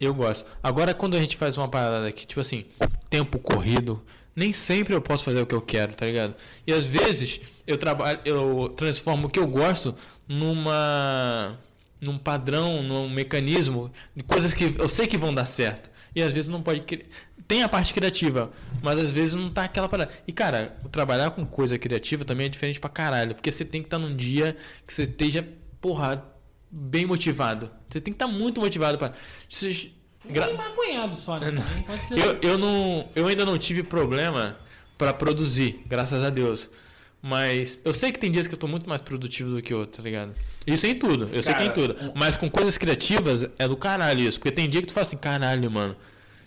Eu gosto. Agora, quando a gente faz uma parada aqui, tipo assim, tempo corrido, nem sempre eu posso fazer o que eu quero, tá ligado? E às vezes eu trabalho, eu transformo o que eu gosto numa num padrão, num mecanismo de coisas que eu sei que vão dar certo. E às vezes não pode tem a parte criativa, mas às vezes não tá aquela parada. E cara, trabalhar com coisa criativa também é diferente pra caralho, porque você tem que estar num dia que você esteja, porra, bem motivado. Você tem que estar muito motivado para Gra- Tem maconhado só, né? (laughs) Ser. eu, eu, não, eu ainda não tive problema pra produzir, graças a Deus. Mas eu sei que tem dias que eu tô muito mais produtivo do que outro, tá ligado? Isso em tudo, eu sei que é em Cara, tudo. Mas com coisas criativas é do caralho isso. Porque tem dia que tu fala assim, caralho, mano.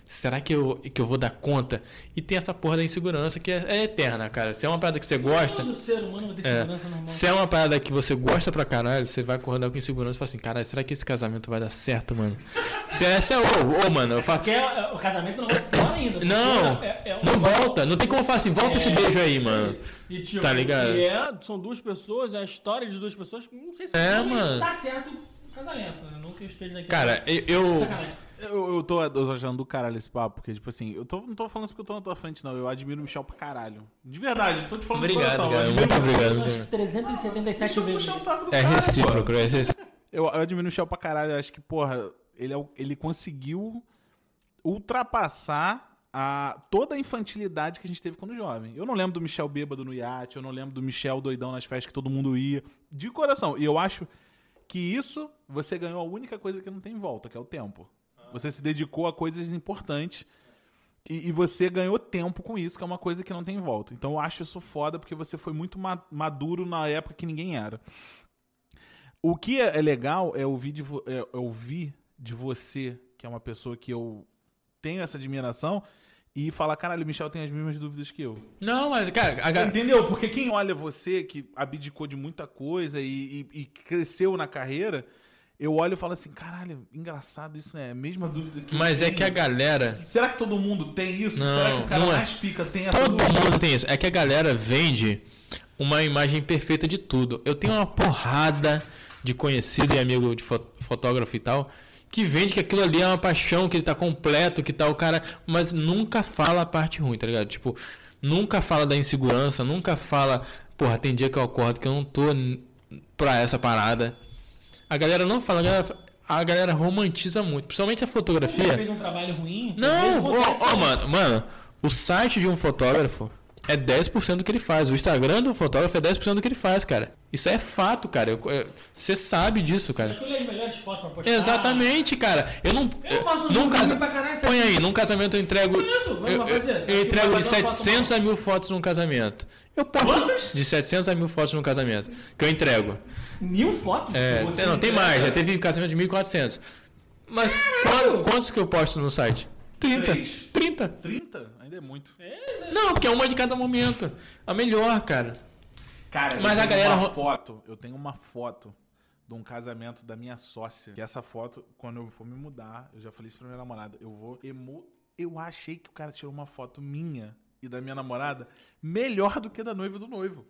Será que eu, que eu vou dar conta? E tem essa porra da insegurança que é, é eterna, cara. Se é uma parada que você gosta. Todo ser humano vai ter É, normal. se é uma parada que você gosta pra caralho, você vai acordar com insegurança e fala assim, caralho, será que esse casamento vai dar certo, mano? Se essa é, ô, ô, mano, eu falo. Porque é- o casamento não vai pior ainda. Não, é- é um- não volta. Não tem como falar assim, volta esse É, beijo aí, mano. E, tipo, Tá ligado? E é, são duas pessoas, é a história de duas pessoas. Não sei se É, mano. dá certo o casamento. Né? Não que eu esteja aqui. Cara, eu. eu-. Eu, eu tô eu tô achando do caralho esse papo, porque, tipo assim, eu tô, não tô falando isso porque eu tô na tua frente, não. Eu admiro o Michel pra caralho. De verdade, não tô te falando Obrigado, de coração. cara. Muito admiro obrigado. São 377 Deixa eu vezes. É recíproco, é recíproco. Eu, eu admiro o Michel pra caralho. Eu acho que, porra, ele, é ele conseguiu ultrapassar a, toda a infantilidade que a gente teve quando jovem. Eu não lembro do Michel bêbado no iate, eu não lembro do Michel doidão nas festas que todo mundo ia. De coração. E eu acho que isso você ganhou a única coisa que não tem volta, que é o tempo. Você se dedicou a coisas importantes. E, e você ganhou tempo com isso, que é uma coisa que não tem volta. Então eu acho isso foda, porque você foi muito ma- maduro na época que ninguém era. O que é é legal é ouvir, de é- é ouvir de você, que é uma pessoa que eu tenho essa admiração, e falar, caralho, o Michel tem as mesmas dúvidas que eu. Não, mas, cara, a Entendeu? Porque quem olha você, que abdicou de muita coisa e, e- e cresceu na carreira, eu olho e falo assim, caralho, engraçado isso, né? É a mesma dúvida que mas é que a galera. Será que todo mundo tem isso? Não, Será que o cara é. mais pica tem essa Todo dúvida? mundo tem isso. É que a galera vende uma imagem perfeita de tudo. Eu tenho uma porrada de conhecido e amigo de fo- fotógrafo e tal que vende que aquilo ali é uma paixão, que ele tá completo, que tal o cara, mas nunca fala a parte ruim, tá ligado? Tipo, nunca fala da insegurança, nunca fala, porra, tem dia que eu acordo que eu não tô pra essa parada. A galera não fala, a galera, a galera romantiza muito, principalmente a Você fotografia. fez um trabalho ruim. Não, ó, ó, também. mano, mano, o site de um fotógrafo é 10% do que ele faz. O Instagram do fotógrafo é 10% do que ele faz, cara. Isso é fato, cara. Você sabe disso, cara. Escolher as melhores fotos pra postar. Exatamente, cara. Eu não. Eu faço num um casa... pra caralho, Põe sabe? aí, num casamento eu entrego. Isso, vamos eu, eu- eu entrego de fazer uma foto 700 a mil fotos num casamento. Eu posto de 700 a mil fotos num casamento. Que eu entrego. Mil fotos? É, Você não, tem mais. Já teve casamento de 1.400. Mas qual- quantos que eu posto no site? 30. Três. 30. 30? Ainda é muito. Não, porque é uma de cada momento. A melhor, cara. Cara, Mas eu a tenho galera uma foto, eu tenho uma foto de um casamento da minha sócia. Que essa foto, quando eu for me mudar, eu já falei isso pra minha namorada, eu vou emo... Eu achei que o cara tirou uma foto minha e da minha namorada melhor do que da noiva e do noivo.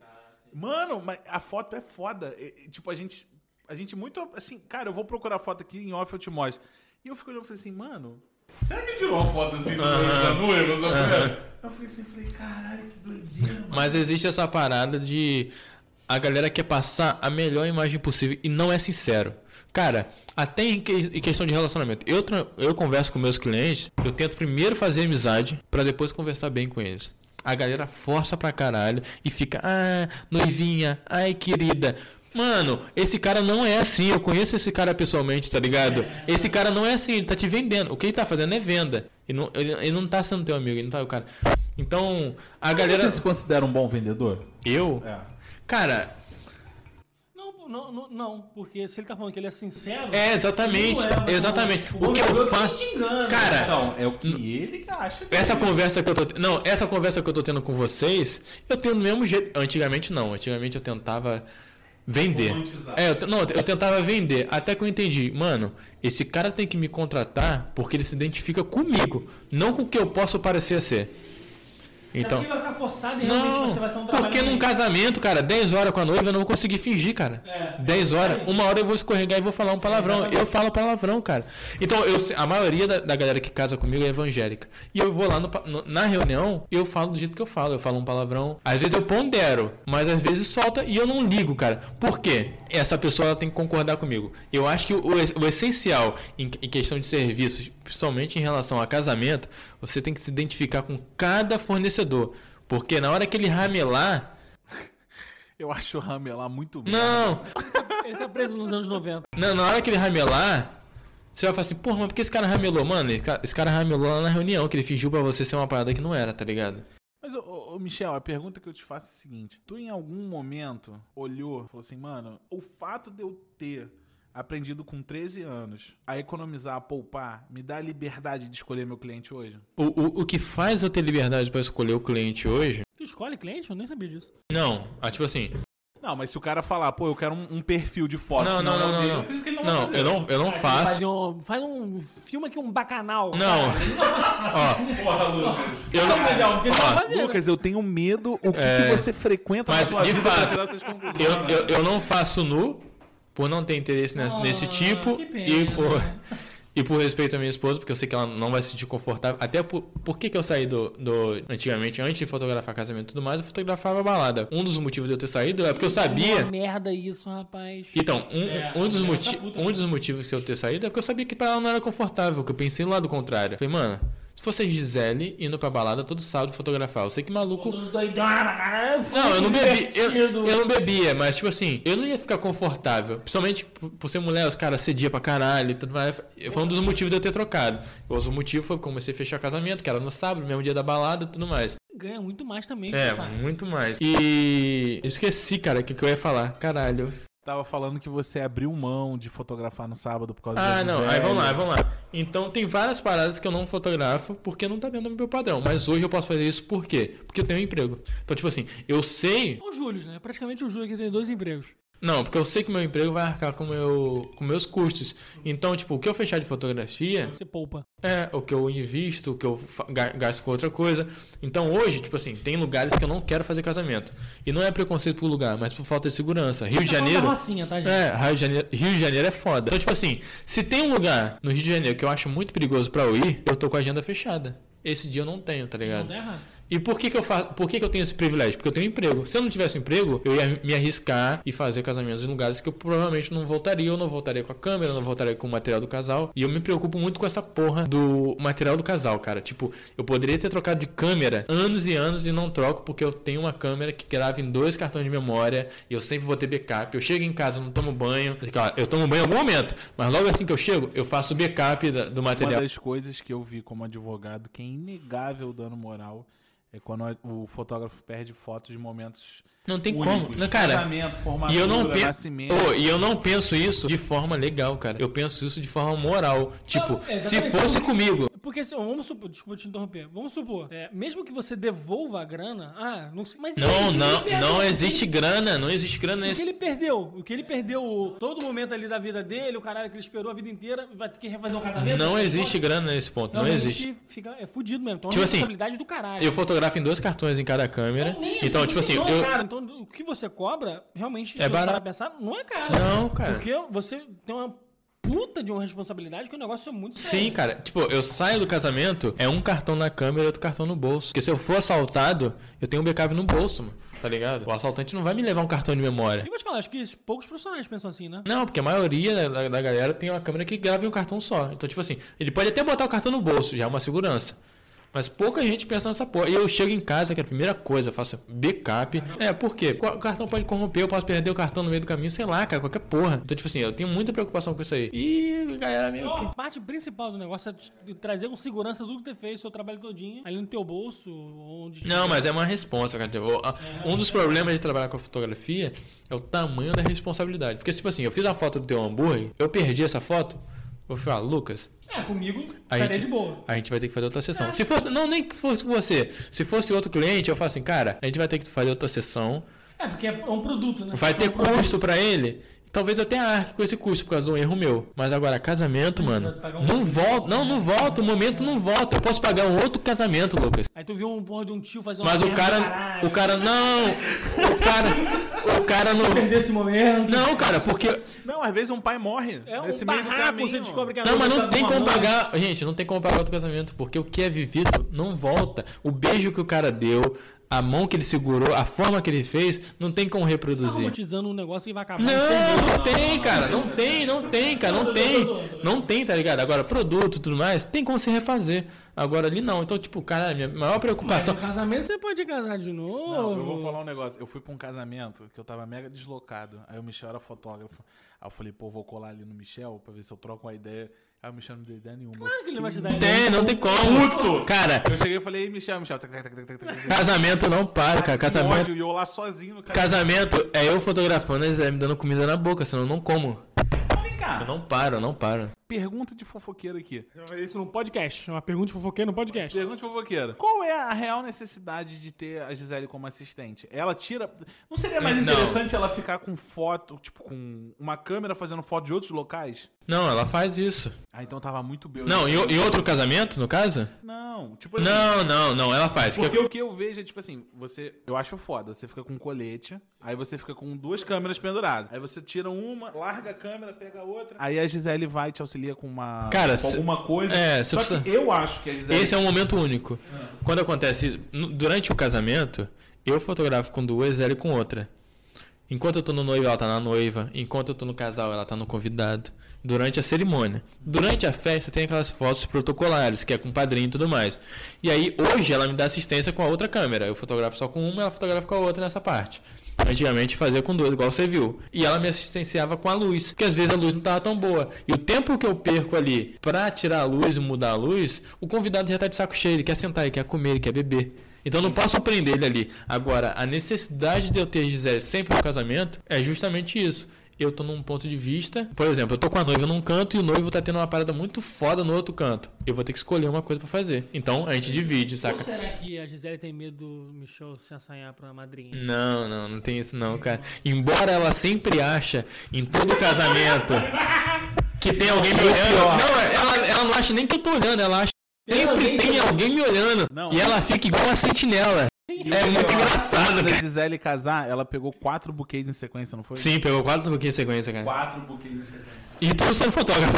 Mano, mas a foto é foda. Tipo, a gente. A gente muito. Assim, cara, eu vou procurar a foto aqui em off eu te mostro. E eu fico olhando e falei assim, mano. Será que tirou uma foto assim do da noiva? sabe? Eu falei assim, falei, caralho, que doideira, mano. Mas existe essa parada de a galera quer passar a melhor imagem possível e não é sincero. Cara, até em, que- em questão de relacionamento, eu, eu converso com meus clientes, eu tento primeiro fazer amizade pra depois conversar bem com eles. A galera força pra caralho e fica, ah, noivinha, ai querida. Mano, esse cara não é assim. Eu conheço esse cara pessoalmente, tá ligado? Esse cara não é assim, ele tá te vendendo. O que ele tá fazendo é venda. Ele não, ele, ele não tá sendo teu amigo, ele não tá o cara. Então, a galera. Você se considera um bom vendedor? Eu? É. Cara, Não, não, não, porque se ele tá falando que ele é sincero. É, exatamente, é, exatamente. O, O que eu faço-. Cara, Então, é o que ele acha. dele. essa conversa que eu tô, não, essa conversa que eu tô tendo com vocês, eu tenho do mesmo jeito. Antigamente não, antigamente eu tentava vender. É, eu, não, eu tentava vender, até que eu entendi, mano, esse cara tem que me contratar porque ele se identifica comigo, não com o que eu posso parecer ser. Então, Então, vai ficar forçado e realmente não, você vai ser um trabalho. porque num casamento, cara, 10 horas com a noiva eu não vou conseguir fingir, cara. É, 10 horas, uma hora eu vou escorregar e vou falar um palavrão. Exatamente. Eu falo palavrão, cara. Então, eu, a maioria da, da galera que casa comigo é evangélica. E eu vou lá no no- na reunião eu falo do jeito que eu falo. Eu falo um palavrão. Às vezes eu pondero, mas às vezes solta e eu não ligo, cara. Por quê? Essa pessoa tem que concordar comigo. Eu acho que o, o essencial em, em questão de serviços, principalmente em relação a casamento, você tem que se identificar com cada fornecedor. Porque na hora que ele ramelar. (laughs) Eu acho o ramelar muito bom. Não! Ele tá preso nos anos 90. Na, na hora que ele ramelar, você vai falar assim, porra, mas por que esse cara ramelou? Mano, esse cara, ramelou lá na reunião, que ele fingiu pra você ser uma parada que não era, tá ligado? Mas, ô, ô, ô, Michel, a pergunta que eu te faço é a seguinte: tu em algum momento olhou e falou assim, mano, o fato de eu ter aprendido com 13 anos a economizar, a poupar, me dá a liberdade de escolher meu cliente hoje? O, o, o que faz eu ter liberdade pra escolher o cliente hoje? Tu escolhe cliente? Eu nem sabia disso. Não, ah, tipo assim, Não, mas se o cara falar, pô, eu quero um, um perfil de foto. não, não, não, não, dele, não. não, Não, fazer. eu não, eu não Faz faço. um, faz um filme aqui, um bacanal. Não, ó, Porra, Lucas. eu não. É ó, né? Lucas, eu tenho medo o que, É. que você frequenta Mas, na sua de vida pra fato, tirar essas conclusões. Eu, eu, eu não faço nu por não ter interesse nesse, Ah, nesse tipo que pena. e por, (laughs) e por respeito à minha esposa, porque eu sei que ela não vai se sentir confortável. Até por, por que, que eu saí do, do. Antigamente, antes de fotografar casamento e tudo mais, eu fotografava balada. Um dos motivos de eu ter saído é porque eu Uma sabia. merda isso, rapaz. Então, um, É, um, dos mulher moti tá um dos motivos que eu ter saído é porque eu sabia que pra ela não era confortável, que eu pensei no lado contrário. Falei, mano, fosse a Gisele indo pra balada todo sábado fotografar, eu sei que maluco. Não, eu não bebi. Eu, eu não bebia, mas tipo assim, eu não ia ficar confortável. Principalmente por, ser mulher, os caras cedia pra caralho e tudo mais. Foi um dos motivos de eu ter trocado. O outro motivo foi que eu comecei a fechar casamento, que era no sábado, mesmo dia da balada e tudo mais. Ganha muito mais também. É, muito mais. E esqueci, cara, o que, que eu ia falar. Caralho. Tava falando que você abriu mão de fotografar no sábado por causa Ah, da não. Aí vamos lá, vamos lá. Então tem várias paradas que eu não fotografo porque não tá dentro do meu padrão. Mas hoje eu posso fazer isso por quê? Porque eu tenho um emprego. Então, tipo assim, eu sei O Júlio, né? Praticamente o Júlio que tem dois empregos. Não, porque eu sei que meu emprego vai arcar com, meu, com meus custos. Então, tipo, o que eu fechar de fotografia Você poupa. é o que eu invisto, o que eu gasto com outra coisa. Então, hoje, tipo assim, tem lugares que eu não quero fazer casamento. E não é preconceito por lugar, mas por falta de segurança. Rio de Tá Janeiro. Rocinha, tá, gente? É, Rio de, Janeiro, Rio de Janeiro é foda. Então, tipo assim, se tem um lugar no Rio de Janeiro que eu acho muito perigoso pra eu ir, eu tô com a agenda fechada. Esse dia eu não tenho, tá ligado? Não dá errado. E por que, que eu faço? Por que, que eu tenho esse privilégio? Porque eu tenho emprego. Se eu não tivesse um emprego, eu ia me arriscar e fazer casamentos em lugares que eu provavelmente não voltaria. Eu não voltaria com a câmera, eu não voltaria com o material do casal. E eu me preocupo muito com essa porra do material do casal, cara. Tipo, eu poderia ter trocado de câmera anos e anos e não troco porque eu tenho uma câmera que grava em dois cartões de memória e eu sempre vou ter backup. Eu chego em casa, não tomo banho. Claro, Eu tomo banho em algum momento, mas logo assim que eu chego, eu faço o backup do Uma material. das coisas que eu vi como advogado que é inegável dano moral é quando o fotógrafo perde fotos de momentos Não tem únicos. como. Não, cara, Casamento, formatura, E eu não penso. nascimento. Pô, e eu não penso isso de forma legal, cara. Eu penso isso de forma moral. Tipo, é, se fosse comigo. Porque assim, vamos supor, desculpa te interromper. Vamos supor, é, mesmo que você devolva a grana, ah, não sei. Mas Não, não, ele perdeu? não O que existe ele- grana, não existe grana O que ele perdeu? O que ele perdeu todo momento ali da vida dele, o caralho que ele esperou a vida inteira, vai ter que refazer um casamento? Não existe grana nesse ponto, não Realmente existe. Fica, é fudido mesmo. Então é Tipo uma assim, responsabilidade do caralho. Eu fotografo em dois cartões em cada câmera. Então, nem- Então, nem- tipo assim, não é eu. caro. Então, o que você cobra, realmente, se É você parar barato. pensar, não é caro. Não, cara. Porque você tem uma puta de uma responsabilidade que o negócio é muito sério. Sim, cara. Tipo, eu saio do casamento, é um cartão na câmera e outro cartão no bolso. Porque se eu for assaltado, eu tenho um backup no bolso, mano. Tá ligado? O assaltante não vai me levar um cartão de memória. E vou te falar, acho que poucos profissionais pensam assim, né? Não, porque a maioria da, da- da galera tem uma câmera que grava em um cartão só. Então, tipo assim, ele pode até botar o cartão no bolso, já é uma segurança. Mas pouca gente pensa nessa porra. E eu chego em casa, que é a primeira coisa, eu faço backup. É, por quê? O cartão pode corromper, eu posso perder o cartão no meio do caminho, sei lá, cara, qualquer porra. Então, tipo assim, eu tenho muita preocupação com isso aí. E galera meio que. A parte principal do negócio é trazer com segurança tudo que você fez, seu trabalho todinho, ali no teu bolso, onde... Não, mas é uma responsa, cara. Tipo, a- Um dos problemas de trabalhar com fotografia é o tamanho da responsabilidade. Porque, tipo assim, eu fiz a foto do teu hambúrguer, eu perdi essa foto, eu falar, Lucas, É, comigo, a estaria gente, de boa. a gente vai ter que fazer outra sessão. Se fosse, não, nem que fosse você. Se fosse outro cliente, eu falo assim, cara, a gente vai ter que fazer outra sessão. É, porque é um produto, né? Vai É ter um custo pra ele. Talvez eu tenha arque com esse custo por causa do erro meu. Mas agora, casamento, mano, um não de- volta. Não, não volta. O momento não volta. Eu posso pagar um outro casamento, Lucas. Aí tu viu um porra de um tio fazer uma Mas o cara. caralho. O cara. Não! O cara. (laughs) O cara não. Perder esse momento. Não, cara, porque. Não, às vezes um pai morre. É um nesse meio barraco, você descobre que a Não, mas não tá tem com como pagar. Gente, não tem como pagar outro casamento, porque o que é vivido não volta. O beijo que o cara deu, a mão que ele segurou, a forma que ele fez, não tem como Tá reproduzir. romantizando um negócio que vai acabar meses. Não, não tem, cara. Não tem, não tem, cara. Não tem. Não tem, tá ligado? Agora, produto e tudo mais, tem como se refazer. Agora ali não. Então, tipo, cara, minha maior Mas preocupação. no casamento você pode casar de novo. Não, eu vou falar um negócio. Eu fui pra um casamento que eu tava mega deslocado. Aí o Michel era fotógrafo. Aí eu falei, pô, vou colar ali no Michel pra ver se eu troco uma ideia. Aí o Michel não deu ideia nenhuma. Claro que ele vai te dar Não ideia. tem, não tem como. Puto! Cara, Eu cheguei e falei, ei, Michel, Michel. casamento não para, cara. Casamento. ódio, E eu lá sozinho no casamento. É eu fotografando e Zé me dando comida na boca, senão eu não como. Vem cá. Eu não paro, eu não paro. Pergunta de fofoqueiro aqui. Você vai fazer isso num podcast. Uma pergunta de fofoqueiro no podcast. Pergunta de fofoqueiro. Qual é a real necessidade de ter a Gisele como assistente? Ela tira. Não seria mais Não. interessante ela ficar com foto, tipo, com uma câmera fazendo foto de outros locais? Não, ela faz isso. Ah, então tava muito bem. Não, em, em outro casamento, no caso? Não, tipo assim. Não, não, não, ela faz. Porque o que eu vejo é tipo assim, você. Eu acho foda. Você fica com um colete, aí você fica com duas câmeras penduradas. Aí você tira uma, larga a câmera, pega a outra. Aí a Gisele vai e te auxilia com uma. Cara, com alguma coisa. é, Só precisa- que eu acho que a Gisele. Esse é um momento único. Quando acontece isso, durante o casamento, eu fotografo com duas, ela com outra. Enquanto eu tô no noivo, ela tá na noiva. Enquanto eu tô no casal, ela tá no convidado. Durante a cerimônia. Durante a festa, tem aquelas fotos protocolares, que é com o padrinho e tudo mais. E aí, hoje, ela me dá assistência com a outra câmera. Eu fotografo só com uma, ela fotografa com a outra nessa parte. Antigamente fazia com duas, igual você viu. E ela me assistenciava com a luz, porque às vezes a luz não tava tão boa. E o tempo que eu perco ali pra tirar a luz e mudar a luz, o convidado já tá de saco cheio, ele quer sentar, ele quer comer, ele quer beber. Então não posso prender ele ali. Agora, a necessidade de eu ter Gisele sempre no casamento é justamente isso. Eu tô num ponto de vista, por exemplo, eu tô com a noiva num canto e o noivo tá tendo uma parada muito foda no outro canto. Eu vou ter que escolher uma coisa pra fazer. Então a gente divide, Ou saca? será que a Gisele tem medo do Michel se assanhar pra madrinha? Não, não, não tem isso não, cara. Embora ela sempre acha em todo casamento que tem alguém me olhando. Não, ela, ela não acha nem que eu tô olhando, ela acha sempre tem alguém me olhando. Não. E ela fica igual uma sentinela. É muito engraçado, cara. Gisele casar, ela pegou quatro buquês em sequência, não foi? Sim, pegou quatro pouquinhos de sequência, cara. Quatro buquês em sequência. E tudo sendo fotógrafo.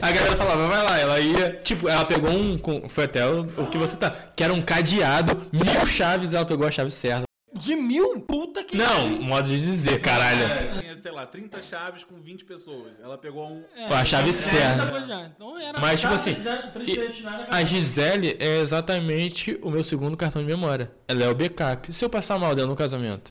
A galera falava, vai lá, ela ia. Tipo, ela pegou um. Foi até o, o que você tá. Que era um cadeado, mil chaves, ela pegou a chave certa. De mil? Puta que Não, modo de dizer, caralho. É, tinha, sei lá, 30 chaves com 20 pessoas. Ela pegou um. É, Com a chave já- certa. Então era Mas, tipo assim, A Gisele é exatamente o meu segundo cartão de memória. Ela é o backup. Se eu passar mal dentro no casamento.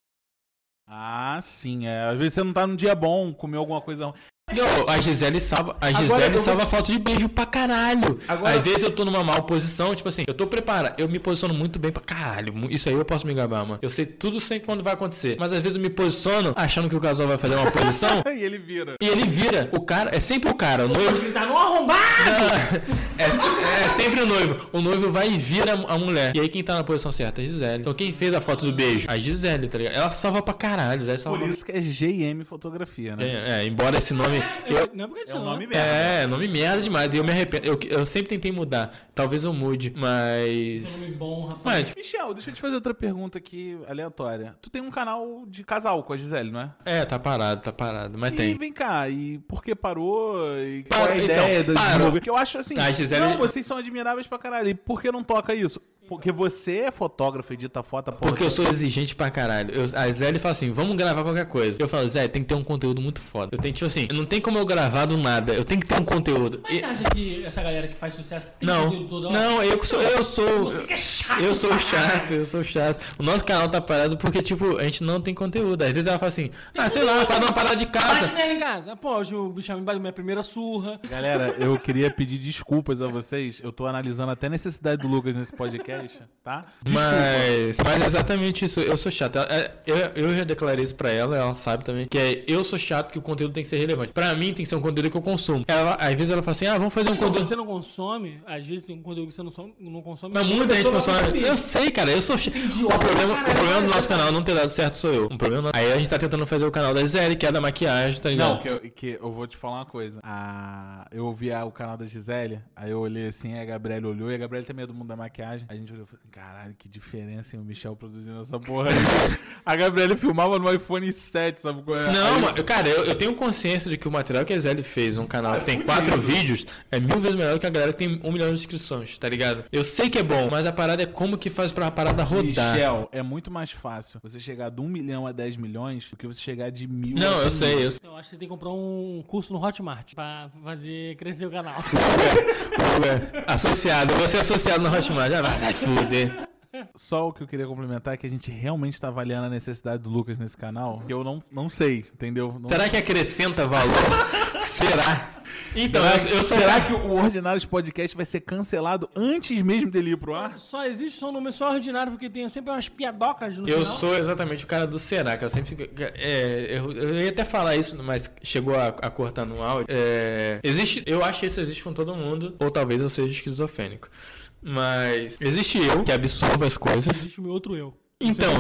Ah, sim. É. Às vezes você não tá num dia bom, comeu alguma coisa. Não, a Gisele salva, a Gisele vou salva te- foto de beijo pra caralho. Agora- Às vezes eu tô numa mal posição, tipo assim, eu tô preparado, eu me posiciono muito bem pra caralho. Isso aí eu posso me gabar, mano. Eu sei tudo sempre quando vai acontecer. Mas às vezes eu me posiciono achando que o casal vai fazer uma posição (laughs) e ele vira. e ele vira. O cara, é sempre o cara, o noivo. Ele tá no arrombado! (laughs) É, se- é sempre o noivo. O noivo vai e vira a mulher. E aí quem tá na posição certa é a Gisele. Então quem fez a foto do beijo? A Gisele, tá ligado? Ela salva pra caralho. Gisele salva Por isso que é GM Fotografia, pra... né? É, embora esse nome. Eu, Não é porque É um não, nome né? merda. é, nome merda demais. E eu me arrependo. Eu, eu sempre tentei mudar. Talvez eu mude, mas. Nome bom, rapaz. Mas, Michel, deixa eu te fazer outra pergunta aqui, aleatória. Tu tem um canal de casal com a Gisele, não é? é, tá parado, tá parado. Mas E tem. vem cá, e por que parou? E qual é a Parou, então, ideia da parou. desenvolver? Porque eu acho assim, A Gisele- não, vocês são admiráveis pra caralho. E por que não toca isso? Porque você é fotógrafo, edita foto, porra. Porque eu sou exigente pra caralho. Eu, a Zé fala assim: vamos gravar qualquer coisa. Eu falo, Zé, tem que ter um conteúdo muito foda. Eu tenho, tipo assim, não tem como eu gravar do nada. Eu tenho que ter um conteúdo. Mas E- você acha que essa galera que faz sucesso tem não, conteúdo toda hora? não, eu que sou, eu sou. Você que é chato. Eu sou chato, eu sou chato. O nosso canal tá parado porque, tipo, a gente não tem conteúdo. Às vezes ela fala assim, ah, sei lá, faz uma parada de Bate casa. nela em casa. Pô, hoje o bicho me bateu minha primeira surra. Galera, eu queria pedir desculpas a vocês. Eu tô analisando até a necessidade do Lucas nesse podcast, tá? Desculpa. Mas, mas é exatamente isso, eu sou chato. É, Eu, eu já declarei isso pra ela, ela sabe também, que é eu sou chato que o conteúdo tem que ser relevante. Pra mim tem que ser um conteúdo que eu consumo. Ela, às vezes ela fala assim, ah, vamos fazer um Quando conteúdo. você não consome, às vezes tem um conteúdo que você não, som- não consome. Mas muita gente consome. Eu sei, cara, eu sou chato. O problema, pra o caralho, problema do nosso canal não ter dado certo sou eu. Um problema Aí a gente tá tentando fazer o canal da Zé, que é da maquiagem, tá ligado? Não, que eu, que eu vou te falar uma coisa. A, eu ouvi o canal da Gisele, aí eu olhei assim, a Gabriela olhou, e a Gabriela também é do mundo da maquiagem. A gente olhou e falou, caralho, que diferença, hein, o Michel produzindo essa porra aí. (laughs) a Gabriela filmava no iPhone 7, sabe qual é? Não, Aí- mano, cara, eu, eu tenho consciência de que o material que a Zé fez num canal Ah, que tem fudido. quatro vídeos é mil vezes melhor que a galera que tem um milhão de inscrições, tá ligado? Eu sei que é bom, mas a parada é como que faz pra parada rodar. Michel, é muito mais fácil você chegar de 1 milhão a 10 milhões do que você chegar de mil Não, a eu 100 sei, mil. eu sei. Eu acho que você tem que comprar um curso no Hotmart pra fazer crescer o canal. Ué, (laughs) associado, você é associado na Hotmart, já vai, vai fuder. Só o que eu queria complementar é que a gente realmente tá avaliando a necessidade do Lucas nesse canal, que eu não, não sei, entendeu? Não- Será que acrescenta valor? Será? Então, Será, eu, eu sou. será que o Ordinários Podcast vai ser cancelado antes mesmo dele ir pro ar? Só existe só um nome só ordinário, porque tem sempre umas piadocas no Eu final. sou exatamente o cara do será, que eu sempre fico. É, eu, eu ia até falar isso, mas chegou a, a cortar no áudio. É, existe, eu acho que isso existe com todo mundo, ou talvez eu seja esquizofrênico. Mas existe eu que absorvo as coisas. Existe o meu outro eu. Então,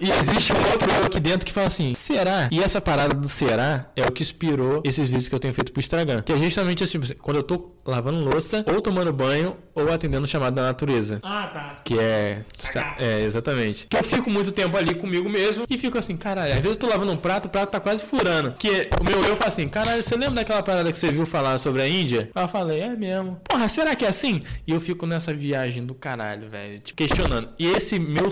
e existe um outro eu aqui dentro que fala assim, será? E essa parada do será é o que inspirou esses vídeos que eu tenho feito pro Instagram. Que é justamente assim, quando eu tô lavando louça, ou tomando banho, ou atendendo o chamado da natureza. Ah, tá. Que é. Cagar. É, exatamente. Que eu fico muito tempo ali comigo mesmo e fico assim, caralho, às vezes eu tô lavando um prato, o prato tá quase furando. Que o meu eu fala assim, caralho, você lembra daquela parada que você viu falar sobre a Índia? Eu falei, é mesmo. Porra, será que é assim? E eu fico nessa viagem do caralho, velho, tipo, questionando. E esse meu,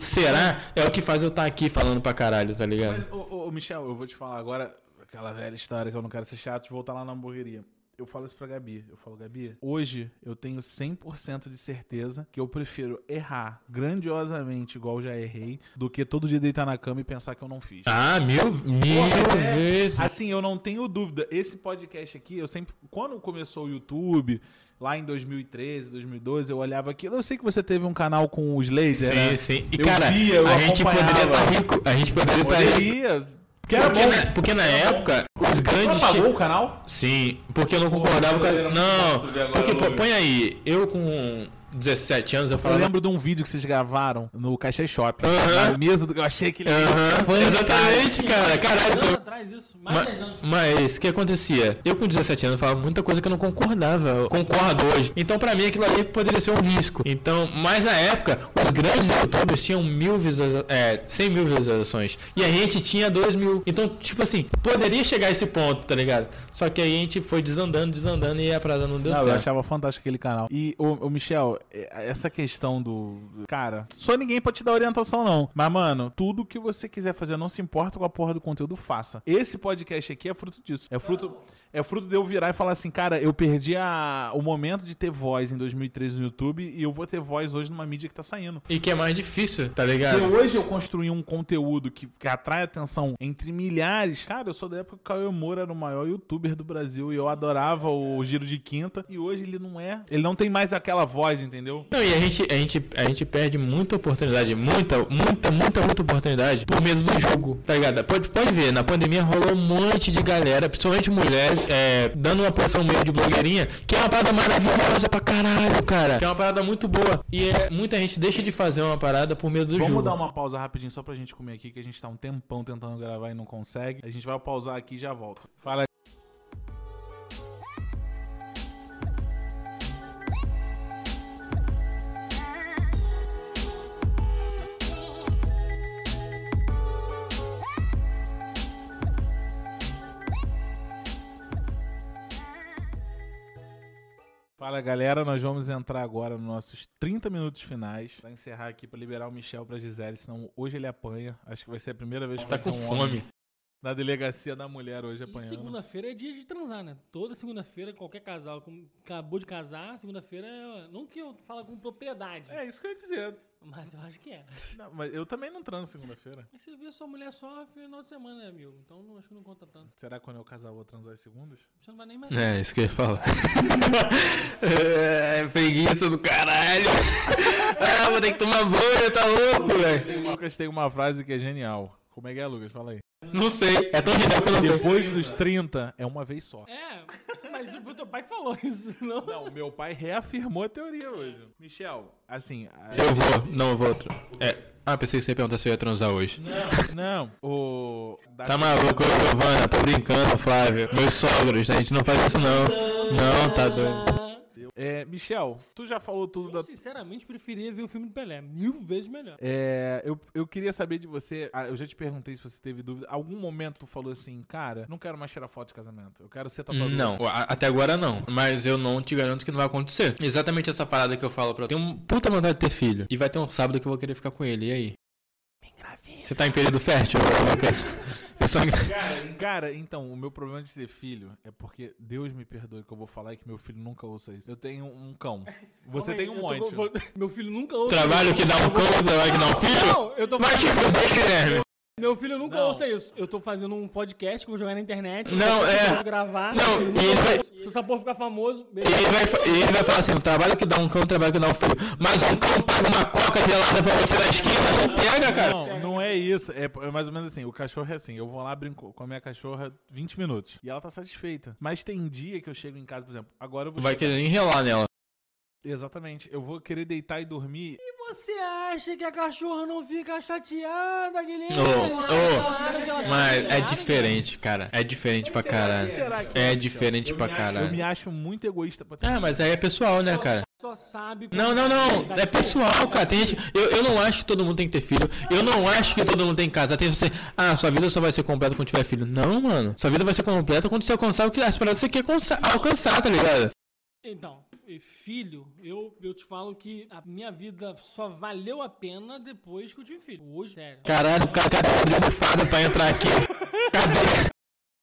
será é o que faz eu estar aqui falando pra caralho, tá ligado? Mas, ô, ô, Michel, eu vou te falar agora aquela velha história que eu não quero ser chato de voltar lá na hamburgueria. Eu falo isso pra Gabi. Eu falo, Gabi, hoje eu tenho 100% de certeza que eu prefiro errar grandiosamente, igual já errei, do que todo dia deitar na cama e pensar que eu não fiz. Ah, mil, mil é, vezes. Assim, eu não tenho dúvida. Esse podcast aqui, eu sempre. Quando começou o YouTube, lá em 2013, 2012, eu olhava aquilo. Eu sei que você teve um canal com os lasers. Sim, né? sim. E Eu cara, via, eu a gente poderia estar rico. A gente poderia estar rico. Poderia. Que era Porque bom. na, porque na época, os Você grandes. apagou o canal? Sim, porque eu não concordava com não porque, pô, põe aí, eu com 17 anos, eu Eu falava... lembro de um vídeo que vocês gravaram no Caixa Shopping. Aham. Na mesa do que eu achei que ele exatamente, cara, caralho. Anos atrás isso. Mais de Ma- 10 anos. Mas o que acontecia? Eu com 17 anos falava muita coisa que eu não concordava. Eu concordo hoje. Então, pra mim, aquilo ali poderia ser um risco. Então, mas na época, os grandes youtubers tinham mil visualizações, é, 100 mil visualizações. E a gente tinha 2 mil. Então, tipo assim, poderia chegar a esse ponto, tá ligado? Só que aí a gente foi desandando, desandando e a parada não deu Não, eu certo. achava fantástico aquele canal. E, o, Michel, é, essa questão do. Cara, só ninguém pode te dar orientação, não. Mas, mano, tudo que você quiser fazer, não se importa com a porra do conteúdo, faça. Esse podcast aqui é fruto disso. É fruto. É fruto de eu virar e falar assim, cara, eu perdi a, o momento de ter voz em 2013 no YouTube e eu vou ter voz hoje numa mídia que tá saindo. E que é mais difícil, tá ligado? Porque hoje eu construí um conteúdo que, que atrai atenção entre milhares. Cara, eu sou da época que o Caio Moura era o maior youtuber do Brasil e eu adorava o Giro de Quinta. E hoje ele não é. Ele não tem mais aquela voz, entendeu? Não, e a gente, a gente, a gente perde muita oportunidade, muita, muita, muita, muita oportunidade por medo do jogo, tá ligado? Pode, pode ver, na pandemia rolou um monte de galera, principalmente mulheres, é, dando uma posição meio de blogueirinha, que é uma parada maravilhosa pra caralho, cara. Que é uma parada muito boa. E é, muita gente deixa de fazer uma parada por medo do Vamos jogo. dar uma pausa rapidinho só pra gente comer aqui, que a gente tá um tempão tentando gravar e não consegue. A gente vai pausar aqui e já volta. Fala aí. Fala galera, nós vamos entrar agora nos nossos 30 minutos finais pra encerrar aqui pra liberar o Michel pra Gisele, senão hoje ele apanha. Acho que vai ser a primeira vez que Tá vai ter com um homem fome. Na delegacia da mulher hoje E apanhando. segunda-feira é dia de transar, né? Toda segunda-feira, qualquer casal que acabou de casar, segunda-feira é. Não que eu falo com propriedade, É isso que eu ia dizer. mas eu acho que é. Não, mas eu também não transo segunda-feira. Mas você vê sua mulher só no final de semana, né, amigo? Então não, acho que não conta tanto. Será que quando eu casar eu vou transar as segundas? Você não vai nem mais. É, isso que eu ia falar. (laughs) é, preguiça do caralho. (laughs) ah, vou ter que tomar banho, tá louco, velho. O Lucas tem uma frase que é genial. Como é que é, Lucas? Fala aí. Não sei, é tão genial que eu não sei. Depois dos 30, é uma vez só. É, mas foi teu pai que falou isso, não? Não, o meu pai reafirmou a teoria hoje. Michel, assim. a- Eu vou, não, eu vou. tra- É. Ah, pensei que você ia perguntar se eu ia transar hoje. Não, o. da- Tá maluco, Giovana? Tô brincando, Flávio. Meus sogros, a gente não faz isso não. Não, tá doido. É, Michel, tu já falou tudo da. Eu sinceramente preferia ver o filme do Pelé. Mil vezes melhor. É, eu, eu queria saber de você. ah, Eu já te perguntei se você teve dúvida. Algum momento tu falou assim, cara, não quero mais tirar foto de casamento. Eu quero ser tatuador. Não, até agora não. Mas eu não te garanto que não vai acontecer. Exatamente essa parada que eu falo pra tu. Tenho um puta vontade de ter filho. E vai ter um sábado que eu vou querer ficar com ele. E aí? Você tá em período fértil, Lucas? (laughs) Eu só... Cara, cara, então, o meu problema de ser filho é porque Deus me perdoe que eu vou falar e que meu filho nunca ouça isso. Eu tenho um cão. Você aí, tem um tô- monte. (laughs) Meu filho nunca ouça Trabalho isso. que dá um cão, trabalho que dá um filho? Não, eu tô Vai te fuder, Guilherme. Meu filho nunca Não. ouça isso. Eu tô fazendo um podcast que vou jogar na internet. Não, é. Vou gravar. Não, Ele e nunca vai-. Se essa porra ficar famoso, E beleza. ele, vai, e ele vai falar assim: o trabalho que dá um cão, trabalho que dá um filho. Mas um cão paga uma coca gelada pra você na esquina, não pega, cara. Não, não é isso. É, é mais ou menos assim. O cachorro é assim. Eu vou lá, brinco com a minha cachorra 20 minutos. E ela tá satisfeita. Mas tem dia que eu chego em casa, por exemplo. Agora eu vou. Vai chegar- querer enrelar nela. Exatamente. Eu vou querer deitar e dormir. Você acha que a cachorra não fica chateada, Guilherme? Ô, fica mas é diferente, cara. É diferente pra caralho. É Michel? diferente pra acho- Eu me caralho. acho muito egoísta pra ter. Ah, mas aí é pessoal, né, cara? Só sabe. Não, não, não. É pessoal, cara. Tem gente. Eu, eu não acho que todo mundo tem que ter filho. Eu não acho que todo mundo tem que casar. Tem você. Ah, sua vida só vai ser completa quando tiver filho. Não, mano. Sua vida vai ser completa quando você alcançar o que as paradas que você quer alcançar, tá ligado? Então, e filho, eu, eu te falo que a minha vida só valeu a pena depois que eu tive filho. Hoje, sério. Caralho, o cara cara abriu bufada pra entrar aqui. Cadê? (laughs)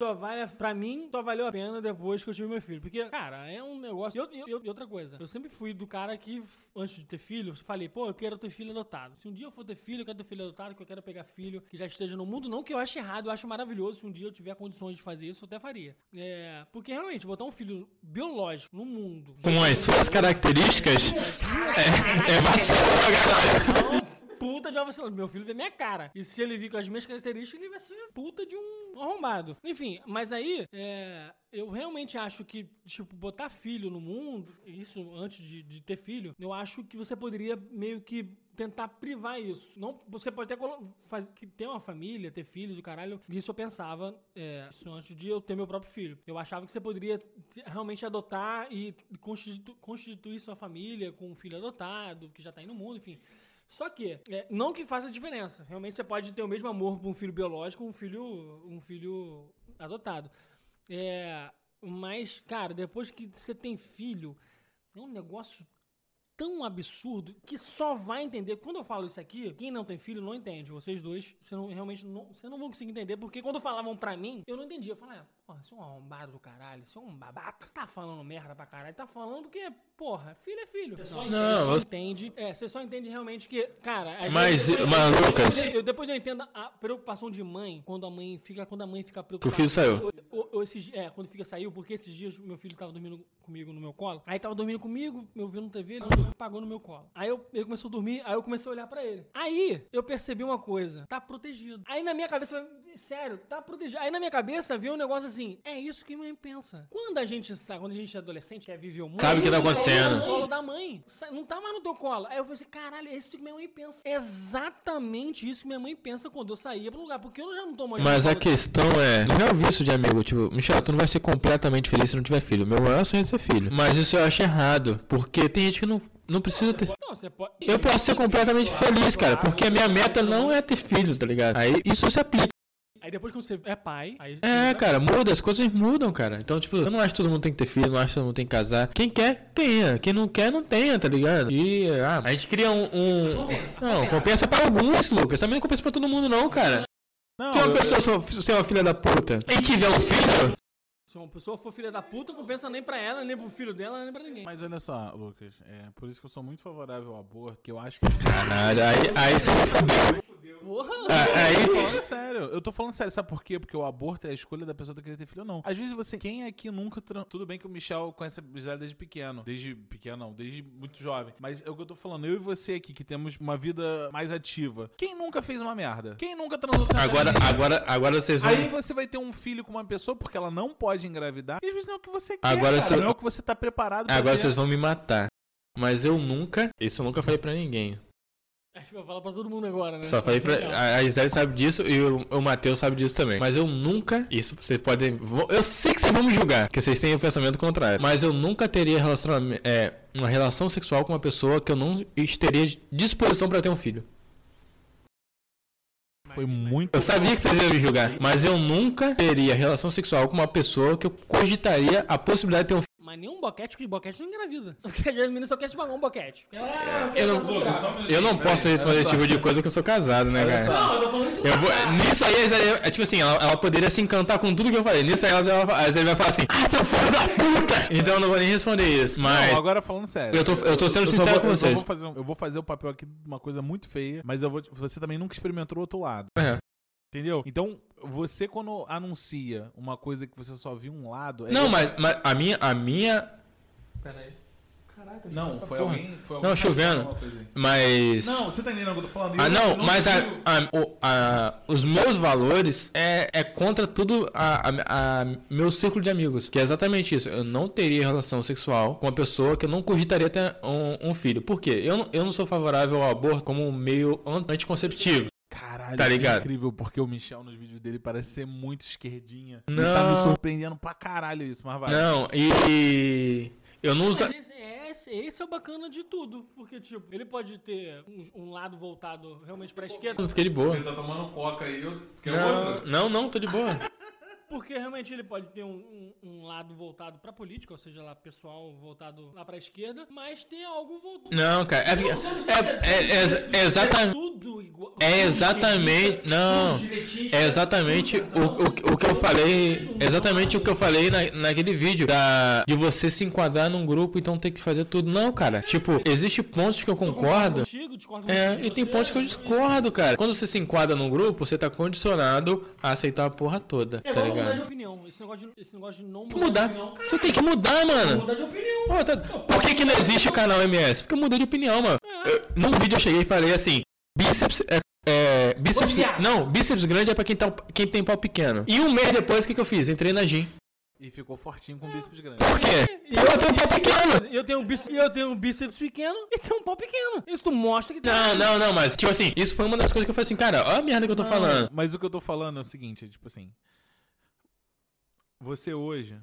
Só vale, pra mim, só valeu a pena depois que eu tive meu filho. Porque, cara, é um negócio. E eu- eu- e outra coisa, eu sempre fui do cara que, antes de ter filho, falei, pô, eu quero ter filho adotado. Se um dia eu for ter filho, eu quero ter filho adotado, que eu quero pegar filho que já esteja no mundo. Não que eu ache errado, eu acho maravilhoso. Se um dia eu tiver condições de fazer isso, eu até faria. É, porque realmente, botar um filho biológico no mundo. Com as suas características, é, é vacilo, galera. Puta de uma vacilão. Meu filho vê minha cara. E se ele vir com as minhas características, ele vai ser puta de um arrombado. Enfim, mas aí, é, eu realmente acho que, tipo, botar filho no mundo, isso antes de, de ter filho, eu acho que você poderia meio que tentar privar isso. Não, você pode até faz, que ter uma família, ter filhos, o caralho. Isso eu pensava, é, isso antes de eu ter meu próprio filho. Eu achava que você poderia te- realmente adotar e constitu, constituir sua família com um filho adotado, que já tá aí no mundo, enfim. Só que, é, não que faça diferença. Realmente você pode ter o mesmo amor por um filho biológico, um filho, um filho adotado. É, mas, cara, depois que você tem filho, é um negócio tão absurdo que só vai entender. Quando eu falo isso aqui, quem não tem filho não entende. Vocês dois, você não, realmente não, você não vão conseguir entender, porque quando falavam pra mim, eu não entendia. Eu falava, ah, porra, você é um arrombado do caralho, você é um babaca. Tá falando merda pra caralho, tá falando porque, porra, filho é filho. Você só, Não, você entende. É, você só entende realmente que, cara. Mas, vezes- mas, Lucas- Eu, depois eu entendo a preocupação de mãe quando a mãe fica, quando a mãe fica Que o preocupada. filho saiu. O- o- esses- é, quando fica saiu, porque esses dias meu filho tava dormindo comigo no meu colo. Aí tava dormindo comigo, eu vendo TV, ele pagou no meu colo. Aí eu, ele começou a dormir, aí eu comecei a olhar pra ele. Aí eu percebi uma coisa, tá protegido. Aí na minha cabeça, sério, tá protegido. Aí na minha cabeça veio um negócio assim, é isso que mãe pensa. Quando a gente sai, quando a gente é adolescente, quer viver o mundo, Sabe o que tá sai acontecendo. no colo da mãe. Não tá mais no teu colo. Aí eu falei assim, caralho, é isso que minha mãe pensa. É exatamente isso que minha mãe pensa quando eu saía pro lugar, porque eu já não tô mais Mas a questão é, eu já ouvi isso de amigo, tipo, Michel, tu não vai ser completamente feliz se não tiver filho. Meu maior sonho é ser filho. Mas isso eu acho errado, porque tem gente que não, não precisa ter. Não, você pode. Eu posso ser completamente feliz, cara, porque a minha meta não é ter filho, tá ligado? Aí isso se aplica. Aí depois que você é pai, aí É, cara, muda, as coisas mudam, cara. Então, tipo, eu não acho que todo mundo tem que ter filho, não acho que todo mundo tem que casar. Quem quer, tenha. Quem não quer, não tenha, tá ligado? E ah, a gente cria um. um... Não, compensa pra alguns, Lucas. Também não compensa pra todo mundo, não, cara. Não, Se uma eu- pessoa só- se é uma filha da puta e tiver um filho, Se uma pessoa for filha da puta, não compensa nem pra ela, nem pro filho dela, nem pra ninguém. Mas olha só, Lucas, é por isso que eu sou muito favorável ao aborto, que eu acho que. Caralho, aí, aí você me fudeu. Porra! Ah, Eu tô Aí. falando sério, eu tô falando sério, sabe por quê? Porque o aborto é a escolha da pessoa que querer ter filho ou não. Às vezes você, quem aqui nunca. tran- Tudo bem que o Michel conhece a Gisele desde pequeno. Desde pequeno, não, desde muito jovem. Mas é o que eu tô falando, eu e você aqui, que temos uma vida mais ativa. Quem nunca fez uma merda? Quem nunca transou sem Agora, agora, agora vocês vão. Aí você vai ter um filho com uma pessoa porque ela não pode engravidar. E às vezes não é o que você quer. Agora cara, se- não é o que você tá preparado pra Agora ter. vocês vão me matar. Mas eu nunca. Isso eu nunca falei pra ninguém. Acho que eu falo pra todo mundo agora, né? Só falei pra. A Gisele sabe disso e o, o Matheus sabe disso também. Mas eu nunca. Isso vocês podem. Eu sei que vocês vão me julgar, porque vocês têm o pensamento contrário. Mas eu nunca teria relacionamento, é, uma relação sexual com uma pessoa que eu não teria disposição pra ter um filho. Foi muito. Eu sabia que vocês iam me julgar. Mas eu nunca teria relação sexual com uma pessoa que eu cogitaria a possibilidade de ter um filho. Mas nenhum boquete, porque boquete não engravida. (laughs) Porque o menino só quer te pagar um boquete. Eu não, eu não posso responder esse tipo de coisa porque eu sou casado, né, cara? Não, eu tô falando isso. Eu vou, nisso aí, é tipo assim, ela, ela poderia se encantar com tudo que eu falei. Nisso aí, ela, ela, a Zé vai falar assim, ah, seu filho da puta! Então eu não vou nem responder isso. Mas Não, agora falando sério. eu tô, eu tô sendo Eu sincero vou- com eu vocês. vou fazer um- eu vou fazer o papel aqui de uma coisa muito feia, mas eu vou, você também nunca experimentou o outro lado. É. Entendeu? Então, você quando anuncia uma coisa que você só viu um lado. é Não, mas, mas a minha. A minha. Pera aí. Caraca, Não, foi Porra. alguém. Foi Não, alguém chovendo. coisa aí. Mas. Não, você tá entendendo o que eu tô falando? Ah, não, não mas a, a- o- a- os meus valores é, é contra tudo a, a- a- meu círculo de amigos. Que é exatamente isso. Eu não teria relação sexual com uma pessoa que eu não cogitaria ter um, um filho. Por quê? Eu não, eu não sou favorável ao aborto como um meio an- anticonceptivo. Caralho, Tá ligado? é incrível, porque o Michel nos vídeos dele parece ser muito esquerdinha. Ele Não. tá me surpreendendo pra caralho isso, mas vai. Não, e. Eu não uso. Esse, é, esse, esse é o bacana de tudo. Porque, tipo, ele pode ter um, um lado voltado realmente pra esquerda. Eu fiquei de boa. Ele tá tomando coca aí, eu... quer Não, outra? não, não, tô de boa. (laughs) Porque realmente ele pode ter um, um, um lado voltado pra política, ou seja, lá pessoal voltado lá pra esquerda, mas tem algo voltado. Não, cara. É, é, é, é, é exatamente. Tudo igual. É exatamente. Não. É exatamente o, o, o que eu falei. Exatamente o que eu falei na, naquele vídeo. Da, de você se enquadrar num grupo, então ter que fazer tudo. Não, cara. Tipo, existe pontos que eu concordo. Contigo, discordo É, e tem pontos que eu discordo, cara. Quando você se enquadra num grupo, você tá condicionado a aceitar a porra toda, É tá igual mudar de opinião. Esse negócio de, esse negócio de não Tem que mudar. de opinião. Você tem que mudar, mano. Mudar de opinião. Pô, tá- Por que, que não existe o canal MS? Porque eu mudei de opinião, mano. Eu, num vídeo eu cheguei e falei assim: bíceps é. é, bíceps, não, bíceps grande é pra quem, tá, quem tem pau pequeno. E um mês depois, o que, que eu fiz? Entrei na gym. E ficou fortinho com bíceps grande. Por quê? E Eu tenho pau pequeno. Eu tenho um bíceps, eu tenho um bíceps pequeno e tenho um pau pequeno. Isso tu mostra que tá. Não, não, não, mas, tipo assim, isso foi uma das coisas que eu falei assim, cara, ó a merda que eu tô falando. Mas o que eu tô falando é o seguinte, tipo assim. Você hoje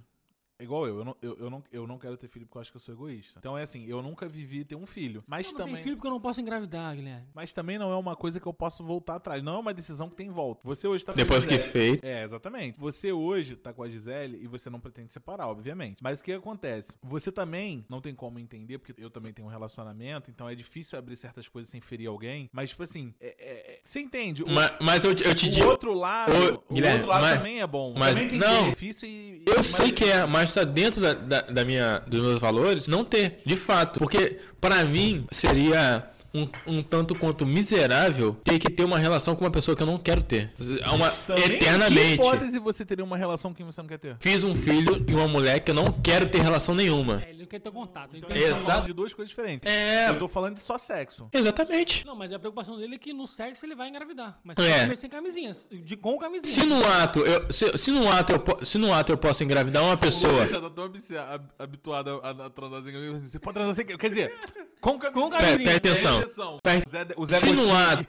igual eu, eu não, eu, eu, não, eu não quero ter filho porque eu acho que eu sou egoísta. Então é assim, eu nunca vivi ter um filho. Mas Eu não também. tenho filho porque eu não posso engravidar, Guilherme. Mas também não é uma coisa que eu posso voltar atrás. Não é uma decisão que tem volta. Você hoje tá com Depois a que feito. É, exatamente. Você hoje tá com a Gisele e você não pretende separar, obviamente. Mas o que acontece? Você também não tem como entender, porque eu também tenho um relacionamento, então é difícil abrir certas coisas sem ferir alguém. Mas, tipo assim, é- é- é- você entende? O, Mas, mas eu, te- eu te o digo. outro lado, o Guilherme, outro lado mas- também é bom. mas também tem não. benefício e. Eu mas- sei que é, mas tá dentro da, da, da minha, dos meus valores não ter, de fato. Porque, pra mim, seria um, um tanto quanto miserável ter que ter uma relação com uma pessoa que eu não quero ter. Uma, Também, Que eternamente. hipótese você teria uma relação que você não quer ter? Fiz um filho e uma mulher que eu não quero ter relação nenhuma. É, ele não quer ter contato. Então, a gente tá Exato. falando de duas coisas diferentes. É. Eu tô falando de só sexo. Exatamente. Não, mas a preocupação dele é que no sexo ele vai engravidar. Mas É. é. sem camisinhas. De, com camisinha. Se no ato, eu, se, se no ato eu, se no ato eu posso engravidar uma pessoa. Tão habici- hab- habituado a, a transar sem camisa. Você pode transar sem camisa. Quer dizer, com, ca- com Presta camisinha. atenção. É. Presta- O Zé, o Zé Se no ato,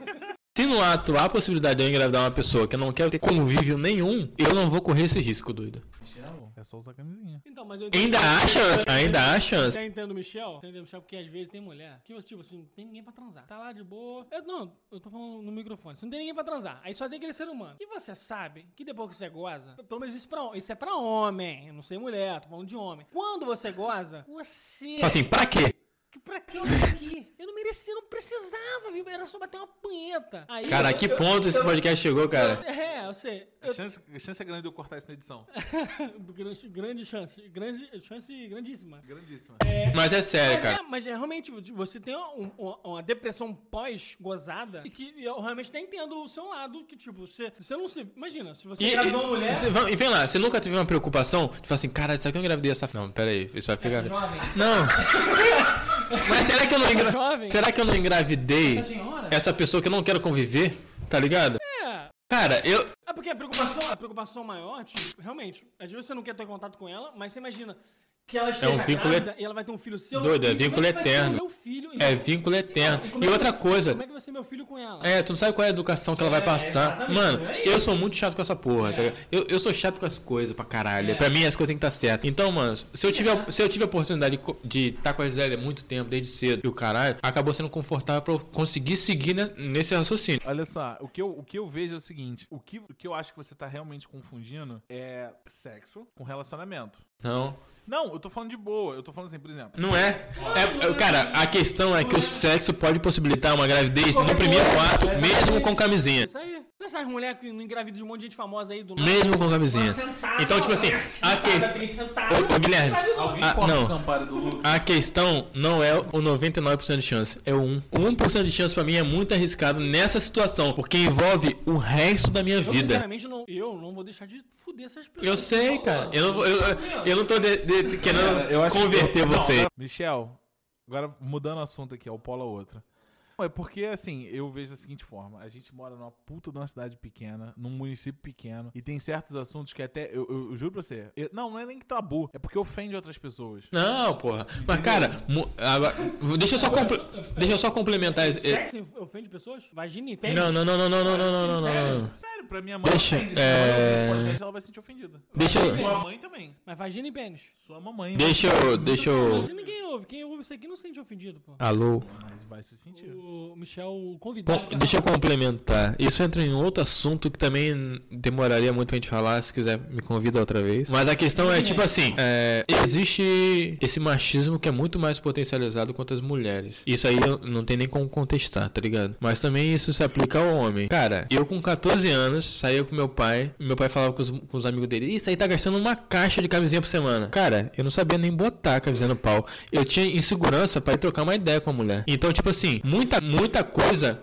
se no ato há a possibilidade de eu engravidar uma pessoa que eu não quero ter convívio nenhum, eu não vou correr esse risco, doido. É só usar camisinha. Então, mas eu Ainda há chance, ainda há chance. Já entendo o Michel? Entendeu, Michel? Porque às vezes tem mulher que, tipo assim, não tem ninguém pra transar. Tá lá de boa. Eu, não, eu tô falando no microfone. Você não tem ninguém pra transar. Aí só tem aquele ser humano. E você sabe que depois que você goza, pelo menos isso, pra, isso é pra homem. Eu não sei mulher, tô falando de homem. Quando você goza, você. Assim, pra quê? Que pra que eu tô aqui? Eu não merecia, não precisava, viu? Era só bater uma punheta. Aí, Cara, a eu- que eu- ponto esse podcast chegou, cara? É, eu sei. A chance, a chance é grande de eu cortar isso na edição. (laughs) grande, grande chance. Grande, chance grandíssima. Grandíssima. Mas é sério, Mas é, cara. mas é realmente, você tem um- uma, uma depressão pós-gozada e que eu realmente até entendo o seu lado, que tipo, você, você não se... Imagina, se você E, engravidou uma mulher... você- e vem lá, você nunca teve uma preocupação de falar assim, cara, isso aqui eu engravidei essa. Não, pera aí, isso vai ficar. jovem. Não. (laughs) Mas será que eu não engra... Jovem. Será que eu não engravidei Essa essa pessoa que eu não quero conviver? Tá ligado? É, Cara, eu. é porque a preocupação, a preocupação maior, tipo, realmente, às vezes você não quer ter contato com ela, mas você imagina que ela esteja um vínculo grávida e ela vai ter um filho seu. Doido, é e como vínculo o eterno. Meu filho, É vínculo eterno. E como E é que outra coisa. Como é que vai ser meu filho com ela? É, tu não sabe qual é a educação que ela vai É, passar. Mano, é eu sou muito chato com essa porra, tá ligado? Eu, eu sou chato com as coisas pra caralho. Pra mim as coisas têm que estar certas. Então, mano, se eu tive, a- se eu tive a oportunidade de estar com a Gisele há muito tempo, desde cedo, e o caralho, acabou sendo confortável pra eu conseguir seguir ne- nesse raciocínio. Olha só, o que, eu, o que eu vejo é o seguinte: o que, o que eu acho que você tá realmente confundindo é sexo com relacionamento. Não. Não, eu tô falando de boa. Eu tô falando assim, por exemplo. Não é. é. Cara, a questão é que o sexo pode possibilitar uma gravidez no primeiro ato, mesmo com camisinha. Isso aí. Essas mulheres que não engravidam de um monte de gente famosa aí do nada. Mesmo com camisinha. Sentada, Então, tipo assim, a sentada, questão. Ô, ô, Guilherme, Alguém Ah, não. A questão não é o 99% de chance, é o 1. O 1% de chance pra mim é muito arriscado nessa situação, porque envolve o resto da minha Eu, vida. sinceramente, não, eu não vou deixar de fuder essas pessoas. Eu sei, cara. Eu não, eu, eu, eu não tô de- de- querendo converter você. Michel, agora mudando o assunto aqui, ó, o polo a outra. É porque, assim, eu vejo da seguinte forma: a gente mora numa puta de uma cidade pequena, num município pequeno, e tem certos assuntos que até. Eu, eu- eu juro pra você. eu- não, não é nem que tabu, é porque ofende outras pessoas. Não, porra. Mas, cara, agora, deixa, eu só comple- deixa eu só complementar. esse- Sexo ofende pessoas? Vagina e pênis? Não, não, não, não, não, não, não, não, não, não, não. Sério, pra minha mãe Deixa, ofende. Se é- ela podcast, ela vai se sentir ofendida. Deixa eu- Sua mãe também. Mas vagina e pênis. Sua mamãe. Deixa eu. Deixa eu. Quem ouve. Quem ouve isso aqui não se sente ofendido, pô. Alô? Mas vai se sentir. O Michel convidado. Com- deixa eu complementar. Isso entra em outro assunto que também demoraria muito pra gente falar. Se quiser, me convida outra vez. Mas a questão é, tipo assim: é, existe esse machismo que é muito mais potencializado contra as mulheres. Isso aí não tem nem como contestar, tá ligado? Mas também isso se aplica ao homem. Cara, eu com 14 anos saía com meu pai. Meu pai falava com os, com os amigos dele: Isso aí tá gastando uma caixa de camisinha por semana. Cara, eu não sabia nem botar a camisinha no pau. Eu tinha insegurança pra ir trocar uma ideia com a mulher. Então, tipo assim, muita, muita coisa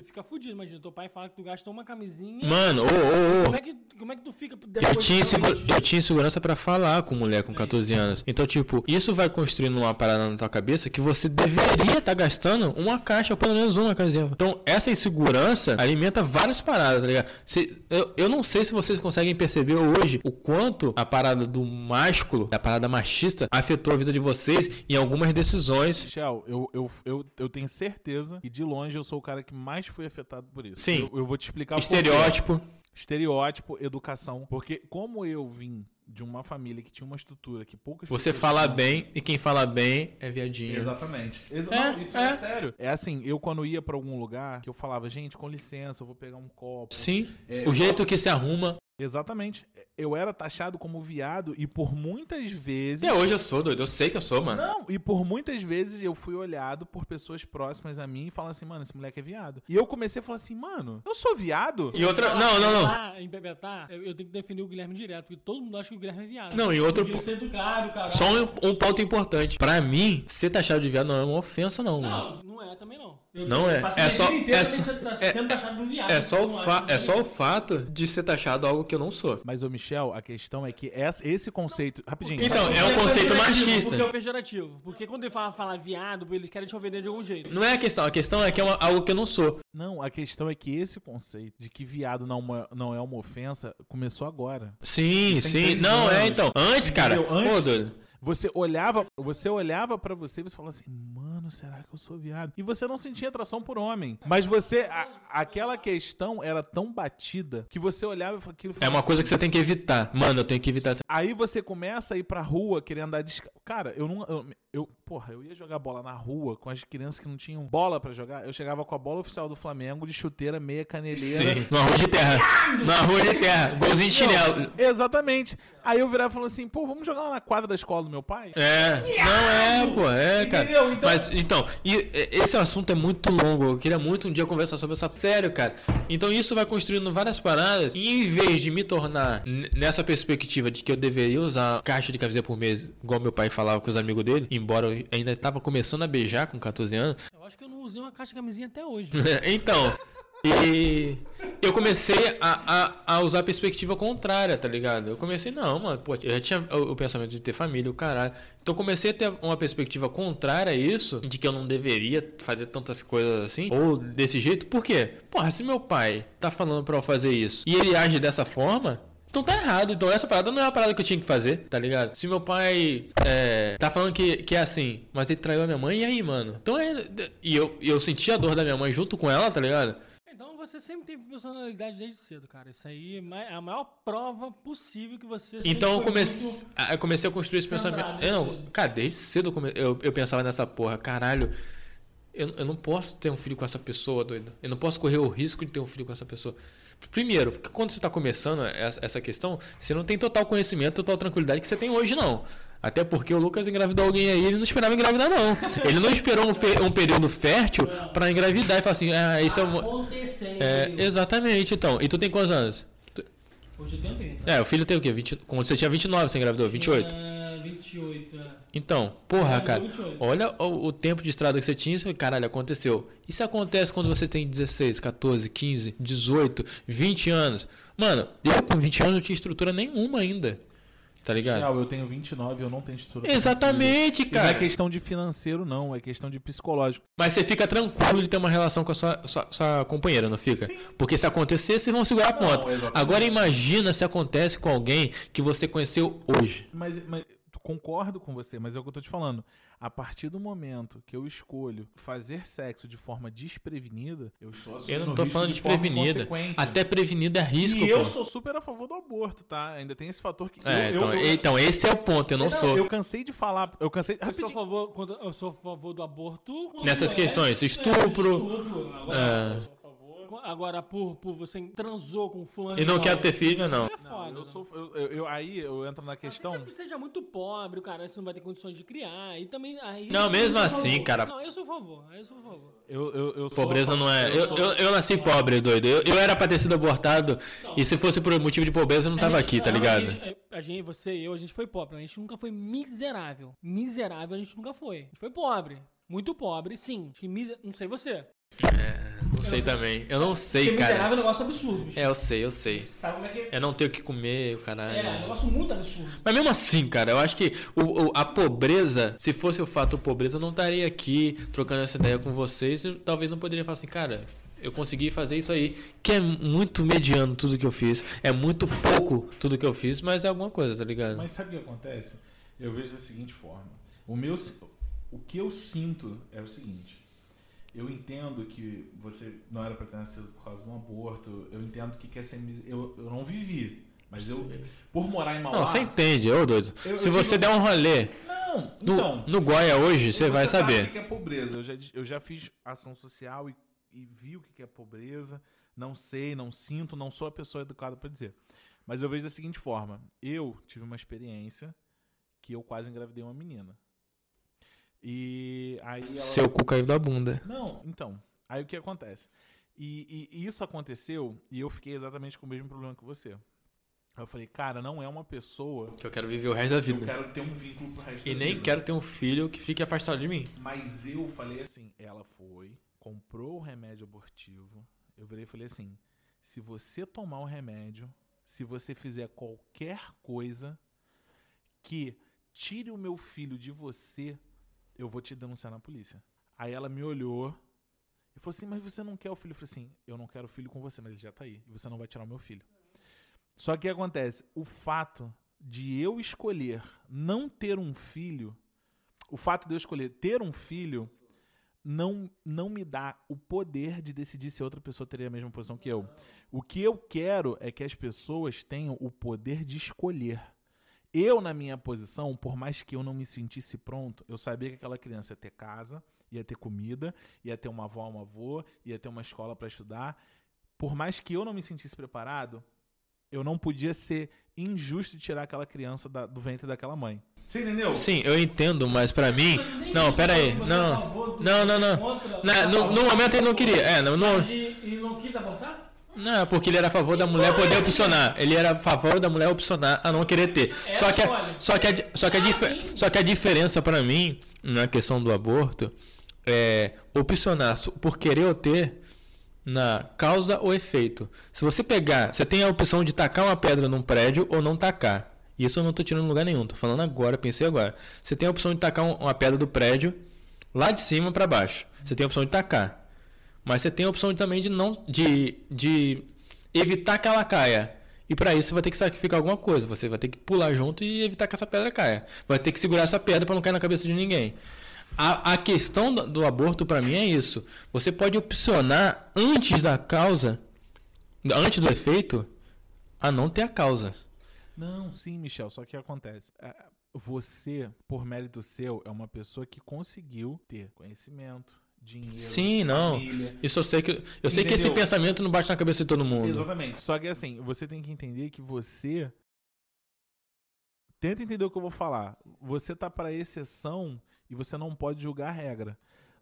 tu fica fudido. Imagina, teu pai fala que tu gastou uma camisinha. Mano, ô, ô, ô. Como é que, como é que tu fica depois Eu tinha, de eu tinha insegurança pra falar com mulher com 14 anos. Então, tipo, isso vai construindo uma parada na tua cabeça que você deveria estar gastando uma caixa, ou pelo menos uma camisinha. Então, essa insegurança alimenta várias paradas, tá ligado? Se, eu, eu não sei se vocês conseguem perceber hoje o quanto a parada do másculo, a parada machista, afetou a vida de vocês em algumas decisões. Michel, eu, eu, eu, eu tenho certeza que de longe eu sou o cara que mais foi afetado por isso. Sim. Eu, eu vou te explicar. Estereótipo. Estereótipo, educação. Porque como eu vim de uma família que tinha uma estrutura que poucas Você fala tinham. bem e quem fala bem é viadinho. Exatamente. Exa É, não, isso é. é. sério. É assim, eu quando ia pra algum lugar, que eu falava, gente, com licença, eu vou pegar um copo. Sim. É, o jeito posso- que se arruma. Exatamente. Eu era taxado como viado e por muitas vezes. Até hoje eu sou, doido. Eu sei que eu sou, mano. Não, e por muitas vezes eu fui olhado por pessoas próximas a mim e falam assim, mano, esse moleque é viado. E eu comecei a falar assim, mano, eu sou viado? E outra. Não, não, não. Em Bebetá, eu, eu tenho que definir o Guilherme direto, porque todo mundo acha que o Guilherme é viado. Não, e outro Ele po- ser educado, cara. Só um, um ponto importante. Pra mim, ser taxado de viado não é uma ofensa, não, mano. Não, não é também não. Eu Não é. passei É a só- vida inteira é só- sendo- é- sendo taxado de viado. É só, o não fa é só o fato de ser taxado algo que eu não sou. Mas, ô Michel, a questão é que essa- esse conceito. Rapidinho. Então, rapidinho. é um conceito machista. Porque é o pejorativo. Porque quando ele fala, fala viado, eles querem te ofender de algum jeito. Não é a questão. A questão é que é uma- algo que eu não sou. Não, a questão é que esse conceito de que viado não, uma- não é uma ofensa começou agora. Sim, tem sim. Não, é anos. então. Antes, cara. Entendeu? Pô, Antes- doido. Você olhava, você olhava para você e você falava assim, mano, será que eu sou viado? E você não sentia atração por homem. Mas você, a- aquela questão era tão batida que você olhava e falava aquilo. É uma assim, coisa que você tem que evitar. Mano, eu tenho que evitar. Aí você começa a ir pra rua querendo andar descalço. Cara, eu não. Eu, eu- porra, eu ia jogar bola na rua com as crianças que não tinham bola pra jogar. Eu chegava com a bola oficial do Flamengo de chuteira, meia caneleira. Sim. No arroz de terra. No arroz de terra. Golzinho de chinelo. Exatamente. Aí eu virava e falava assim, pô, vamos jogar lá na quadra da escola do meu pai? É, não é, pô, é, cara. Entendeu? Então- Mas, então, e, esse assunto é muito longo. Eu queria muito um dia conversar sobre essa. Sério, cara. Então, isso vai construindo várias paradas. E em vez de me tornar nessa perspectiva de que eu deveria usar caixa de camiseta por mês, igual meu pai falava com os amigos dele, embora eu ainda estava começando a beijar com 14 anos, Eu acho que eu não usei uma caixa de camisinha até hoje. (laughs) então, e eu comecei a, a, a usar a perspectiva contrária, tá ligado? Eu comecei, não, mano, pô, eu já tinha o, o pensamento de ter família, o caralho. Então eu comecei a ter uma perspectiva contrária a isso, de que eu não deveria fazer tantas coisas assim, ou desse jeito. Por quê? Porra, se meu pai tá falando pra eu fazer isso e ele age dessa forma, então tá errado. Então essa parada não é a parada que eu tinha que fazer, tá ligado? Se meu pai é, tá falando que, que é assim, mas ele traiu a minha mãe, e aí, mano? Então é. E eu, eu senti a dor da minha mãe junto com ela, tá ligado? Então você sempre teve personalidade desde cedo, cara. Isso aí é é a maior prova possível que você Então eu comecei, muito- a- eu comecei a construir esse pensamento. Eu, não, cara, desde cedo eu, come- eu, eu pensava nessa porra, caralho. Eu, eu não posso ter um filho com essa pessoa, doido. Eu não posso correr o risco de ter um filho com essa pessoa. Primeiro, porque quando você tá começando essa, questão, você não tem total conhecimento, total tranquilidade que você tem hoje, não. Até porque o Lucas engravidou alguém aí, ele não esperava engravidar, não. Ele não esperou um, um período fértil pra engravidar e falar assim, ah, isso é um. É, exatamente, então. E tu tem quantos anos? Hoje eu tenho 30. É, o filho tem o quê? 20, quando você tinha 29, você engravidou? 28? É, 28. é. Então, porra, É, cara, 28. olha o, o tempo de estrada que você tinha, isso, caralho, aconteceu. Isso acontece quando você tem 16, 14, 15, 18, 20 anos. Mano, eu com 20 anos não tinha estrutura nenhuma ainda. Tá ligado? Michel, eu tenho 29 eu não tenho estrutura. Exatamente. E não é cara. questão de financeiro, não. É questão de psicológico. Mas você fica tranquilo de ter uma relação com a sua, sua, sua companheira, não fica? Sim. Porque se acontecer, vocês vão segurar a Não, ponta. exatamente. Agora imagina se acontece com alguém que você conheceu hoje. Mas, mas concordo com você, mas é o que eu tô te falando. A partir do momento que eu escolho fazer sexo de forma desprevenida, eu estou Eu não tô risco falando de forma prevenida. consequente. Até prevenida é risco, E pô. eu sou super a favor do aborto, tá? Ainda tem esse fator que. É, eu, então, eu, então, esse é o ponto, eu não, sou. Eu cansei de falar. Eu cansei. Eu sou, a Rapidinho. favor, eu sou a favor do aborto. Nessas é- questões, é, estupro, estupro. Agora, é. Agora, por, por você transou com fulano. E não quero ter filho, não. É Não, foda. eu né? sou. Eu, eu- eu- aí eu entro na questão. Se você seja muito pobre, o cara, você não vai ter condições de criar. E também. Aí, Não, mesmo a assim, favor. cara. Não, eu sou a favor. Eu sou a favor. Eu, eu, eu a Pobreza não é. Eu, sou- eu, eu nasci pobre, doido. Eu, eu era pra ter sido abortado. E se fosse por motivo de pobreza, eu não tava A gente- aqui, tá a ligado? gente- A gente, você e eu, a gente foi pobre. A gente nunca foi miserável. Miserável a gente nunca foi. A gente foi pobre. Muito pobre, sim. Acho que miser... Não sei você. Não sei também. Eu não sei, Porque miserável é cara. um negócio absurdo. bicho. É, eu sei, eu sei. Sabe como é que é? É não ter o que comer, o É, um caralho. negócio muito absurdo. Mas mesmo assim, cara, eu acho que o, o- a pobreza, se fosse o fato pobreza, eu não estaria aqui trocando essa ideia com vocês. Eu talvez não poderia falar assim, cara, eu consegui fazer isso aí, que é muito mediano tudo que eu fiz. É muito pouco tudo que eu fiz, mas é alguma coisa, tá ligado? Mas sabe o que acontece? Eu vejo da seguinte forma. O meu, o que eu sinto é o seguinte. Eu entendo que você não era para ter nascido por causa de um aborto. Eu entendo que quer ser. Eu, eu não vivi. Mas eu, por morar em Mauá... Não, você entende, ô doido. Eu- eu Se você digo- der um rolê Não, no, então... no Goia hoje, você vai sabe saber. o que é pobreza. Eu já, eu já fiz ação social e, e vi o que que é pobreza. Não sei, não sinto, não sou a pessoa educada para dizer. Mas eu vejo da seguinte forma: eu tive uma experiência que eu quase engravidei uma menina. E aí ela... Seu cu caiu da bunda. Não, então. Aí o que acontece? E, e- e isso aconteceu e eu fiquei exatamente com o mesmo problema que você. Eu falei, cara, não é uma pessoa Que eu quero viver o resto da que eu vida. quero ter um vínculo pro resto E da nem vida. quero ter um filho que fique afastado de mim. Mas eu falei assim, ela foi, comprou o remédio abortivo. Eu virei e falei assim: se você tomar o remédio, se você fizer qualquer coisa que tire o meu filho de você, eu vou te denunciar na polícia. Aí ela me olhou e falou assim: Mas você não quer o filho? Eu falei assim: Eu não quero o filho com você, mas ele já tá aí. E você não vai tirar o meu filho. Só que o que acontece? O fato de eu escolher não ter um filho, o fato de eu escolher ter um filho, não, não me dá o poder de decidir se outra pessoa teria a mesma posição que eu. O que eu quero é que as pessoas tenham o poder de escolher. Eu, na minha posição, por mais que eu não me sentisse pronto, eu sabia que aquela criança ia ter casa, ia ter comida, ia ter uma avó, um avô, ia ter uma escola para estudar. Por mais que eu não me sentisse preparado, eu não podia ser injusto de tirar aquela criança da- do ventre daquela mãe. Você entendeu? Sim, eu entendo, mas pra mim. Não, pera aí. É a Não. Não, não, não. Na- no, no momento ele não queria. É, no, no- E, e não não, porque ele era a favor da mulher poder opcionar. Ele era a favor da mulher opcionar a não querer ter. É Só que, a, só, que a, só, que a Ah, só que a diferença pra mim, na questão do aborto, é opcionar por querer ou ter na causa ou efeito. Se você pegar, você tem a opção de tacar uma pedra num prédio ou não tacar. Isso eu não tô tirando lugar nenhum, tô falando agora, pensei agora. Você tem a opção de tacar um- uma pedra do prédio lá de cima para baixo. Você tem a opção de tacar. Mas você tem a opção também de não de, de evitar que ela caia. E para isso você vai ter que sacrificar alguma coisa. Você vai ter que pular junto e evitar que essa pedra caia. Vai ter que segurar essa pedra para não cair na cabeça de ninguém. A, a questão do, do aborto para mim é isso. Você pode opcionar antes da causa, antes do efeito, a não ter a causa. Não, sim, Michel, só que acontece. é, Você, por mérito seu, é uma pessoa que conseguiu ter conhecimento, dinheiro, Sim, não. família. Isso eu sei que eu sei que esse Entendeu? pensamento não bate na cabeça de todo mundo. Exatamente. Só que assim, você tem que entender que você. Tenta entender o que eu vou falar. Você tá para exceção e você não pode julgar a regra.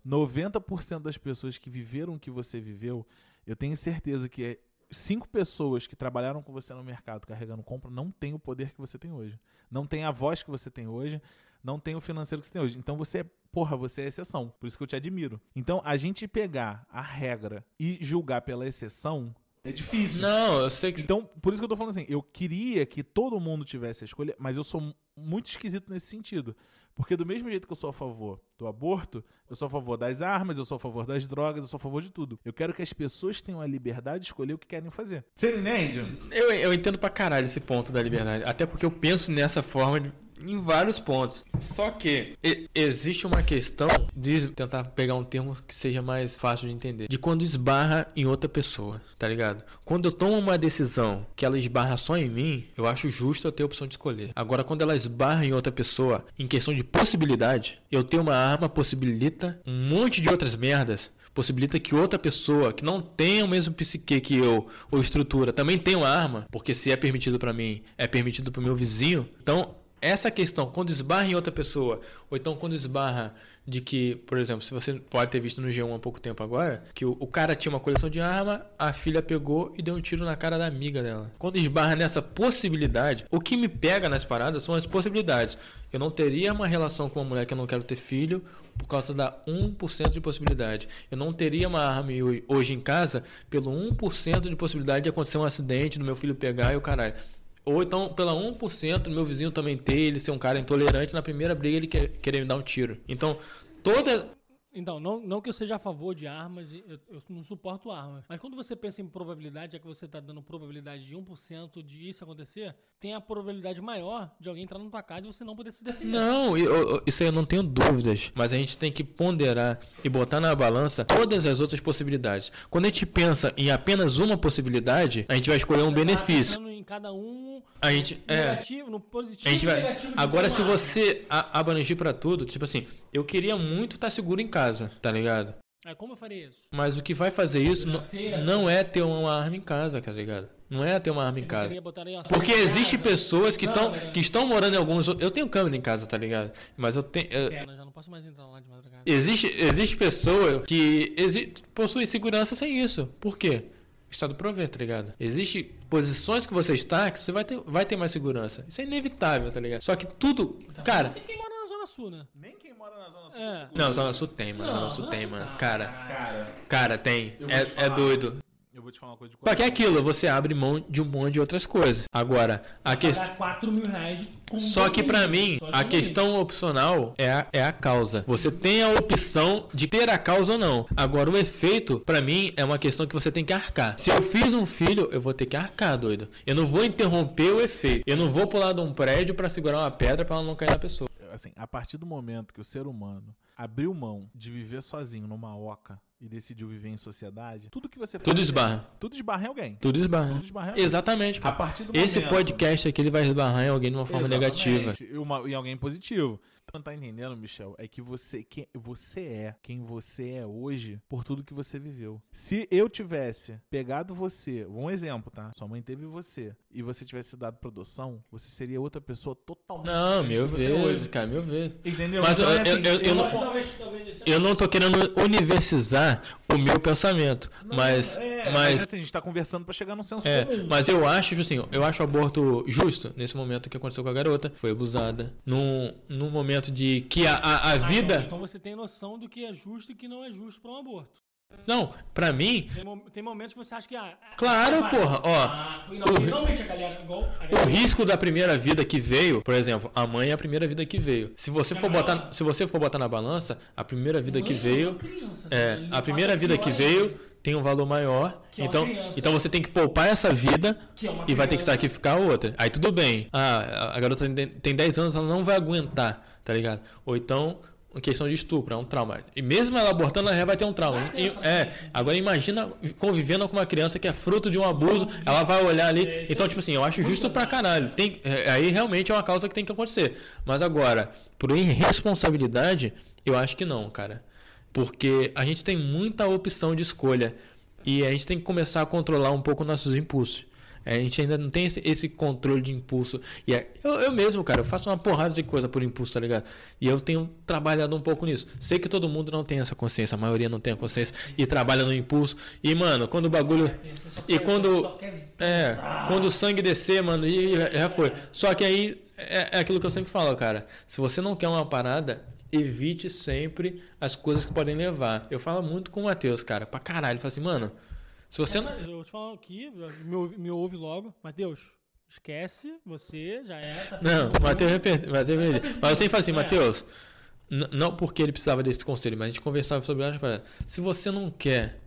90% das pessoas que viveram o que você viveu, eu tenho certeza que é cinco pessoas que trabalharam com você no mercado carregando compra não tem o poder que você tem hoje. Não tem a voz que você tem hoje, não tem o financeiro que você tem hoje. Então você é, porra, você é exceção. Por isso que eu te admiro. Então a gente pegar a regra e julgar pela exceção é difícil. Não, eu sei que Então, por isso que eu tô falando assim, eu queria que todo mundo tivesse a escolha, mas eu sou mu- muito esquisito nesse sentido. Porque do mesmo jeito que eu sou a favor do aborto, eu sou a favor das armas, eu sou a favor das drogas, eu sou a favor de tudo. Eu quero que as pessoas tenham a liberdade de escolher o que querem fazer. Você entende? Eu, eu entendo pra caralho esse ponto da liberdade. Até porque eu penso nessa forma de- em vários pontos. Só que existe uma questão de tentar pegar um termo que seja mais fácil de entender. De quando esbarra em outra pessoa, tá ligado? Quando eu tomo uma decisão que ela esbarra só em mim, eu acho justo eu ter a opção de escolher. Agora, quando ela esbarra em outra pessoa, em questão de possibilidade, eu ter uma arma possibilita um monte de outras merdas possibilita que outra pessoa que não tem o mesmo psique que eu ou estrutura também tenha uma arma, porque se é permitido pra mim, é permitido pro meu vizinho. Então, essa questão, quando esbarra em outra pessoa, ou então quando esbarra de que, por exemplo, se você pode ter visto no G1 há pouco tempo agora, que o, o cara tinha uma coleção de arma, a filha pegou e deu um tiro na cara da amiga dela. Quando esbarra nessa possibilidade, o que me pega nas paradas são as possibilidades. Eu não teria uma relação com uma mulher que eu não quero ter filho por causa da 1% de possibilidade. Eu não teria uma arma ho- hoje em casa pelo 1% de possibilidade de acontecer um acidente, do meu filho pegar e o caralho. Ou então, pela 1% do meu vizinho também ter, ele ser um cara intolerante, na primeira briga ele quer, querer me dar um tiro. Então, toda. Então, não, não que eu seja a favor de armas, eu, eu não suporto armas. Mas quando você pensa em probabilidade, já que você está dando probabilidade de 1% de isso acontecer, tem a probabilidade maior de alguém entrar na tua casa e você não poder se defender. Não, eu- eu- isso aí eu não tenho dúvidas. Mas a gente tem que ponderar e botar na balança todas as outras possibilidades. Quando a gente pensa em apenas uma possibilidade, a gente vai escolher um tá benefício. Cada um A gente. no É. negativo, no positivo A gente vai... negativo Agora, se você a- abranger pra tudo, tipo assim, eu queria muito estar seguro em casa, tá ligado? Aí como eu faria isso? Mas o que vai fazer isso não, não é ter uma arma em casa, tá ligado? Não é ter uma arma em casa. Porque existem pessoas que estão câmera. que estão morando em alguns. Eu tenho câmera em casa, tá ligado? Mas eu tenho. eu- É, já não posso mais entrar lá de madrugada. Existe, existe pessoa que exi possui segurança sem isso. Por quê? Estado provê, tá ligado? Existe posições que você está que você vai ter, vai ter mais segurança. Isso é inevitável, tá ligado? Só que tudo. Cara. Você quem mora na Zona Sul, né? Nem quem mora na Zona Sul. É. Não, Zona Sul tem, mano. Não, Zona Sul tem, mano. tá. Cara, Cara, cara, tem. É, é doido. Eu vou te falar uma coisa de Só que é aquilo, você abre mão de um monte de outras coisas. Agora, a questão. Pagar 4 mil reais Só que pra mim, a questão opcional é a, é a causa. Você tem a opção de ter a causa ou não. Agora, o efeito, pra mim, é uma questão que você tem que arcar. Se eu fiz um filho, eu vou ter que arcar, doido. Eu não vou interromper o efeito. Eu não vou pular de um prédio pra segurar uma pedra pra ela não cair na pessoa. assim, a partir do momento que o ser humano abriu mão de viver sozinho numa oca e decidiu viver em sociedade, tudo que você Tudo faz, esbarra. tudo esbarra em alguém. Tudo esbarra. Tudo esbarra em alguém. Exatamente, A cara. partir do Esse momento- podcast aqui ele vai esbarrar em alguém de uma forma negativa. E, uma- e alguém positivo. Então tá entendendo, Michel? É que você, quem, você é quem você é hoje por tudo que você viveu. Se eu tivesse pegado você, um exemplo, tá? Sua mãe teve você e você tivesse dado produção, você seria outra pessoa totalmente Não, que você é vezes, cara, mil vezes. Entendeu? Mas então, eu- é assim, eu- eu- eu não- Talvez, talvez esse- Eu não tô querendo universizar o meu pensamento, mas, É, mas, mas assim, a gente tá conversando pra chegar num senso É, comum. mas eu acho, tipo assim, eu acho o aborto justo nesse momento que aconteceu com a garota. Foi abusada. Num, num momento de que a, a, a vida. Então você tem noção do que é justo e que não é justo pra um aborto. Não, pra mim, Tem, tem momentos que você acha que. Ah, ah, Claro, ah, porra, ó. Ah, não, O- galera. Igual, risco da primeira vida que veio, por exemplo, a mãe é a primeira vida que veio. Se você for botar, se você for botar na balança, a primeira vida que Mãe é veio. criança, É, ele a primeira vida que pior veio ainda. tem um valor maior. Que é Então, criança. então você tem que poupar essa vida Que é e vai ter que sacrificar a outra. Aí tudo bem. Ah, a- garota tem 10 anos, ela não vai aguentar, tá ligado? Ou então, uma questão de estupro, é um trauma. E mesmo ela abortando, ela já vai ter um trauma. E- é, agora imagina convivendo com uma criança que é fruto de um abuso, ela vai olhar ali. Então, tipo assim, eu acho justo pra caralho. Tem, é, aí realmente é uma causa que tem que acontecer. Mas agora, por irresponsabilidade, eu acho que não, cara. Porque a gente tem muita opção de escolha. E a gente tem que começar a controlar um pouco nossos impulsos. A gente ainda não tem esse, esse controle de impulso. E é- eu, eu mesmo, cara, eu faço uma porrada de coisa por impulso, tá ligado? E eu tenho trabalhado um pouco nisso. Sei que todo mundo não tem essa consciência, a maioria não tem a consciência e trabalha no impulso. E, mano, quando o bagulho. Só E quando. É, quando o sangue descer, mano, e já- já foi. Só que aí é, é aquilo que eu sempre falo, cara. Se você não quer uma parada, evite sempre as coisas que podem levar. Eu falo muito com o Matheus, cara, pra caralho. Ele fala assim, mano, se você não. Eu te falo aqui, me ouve, me ouve logo. Mateus, esquece, você já é. Tá Não, tudo o Matheus bom. repete. Matheus repete. Mas eu sempre falo assim, É. Matheus, não porque ele precisava desse conselho, mas a gente conversava sobre ela. Se você não quer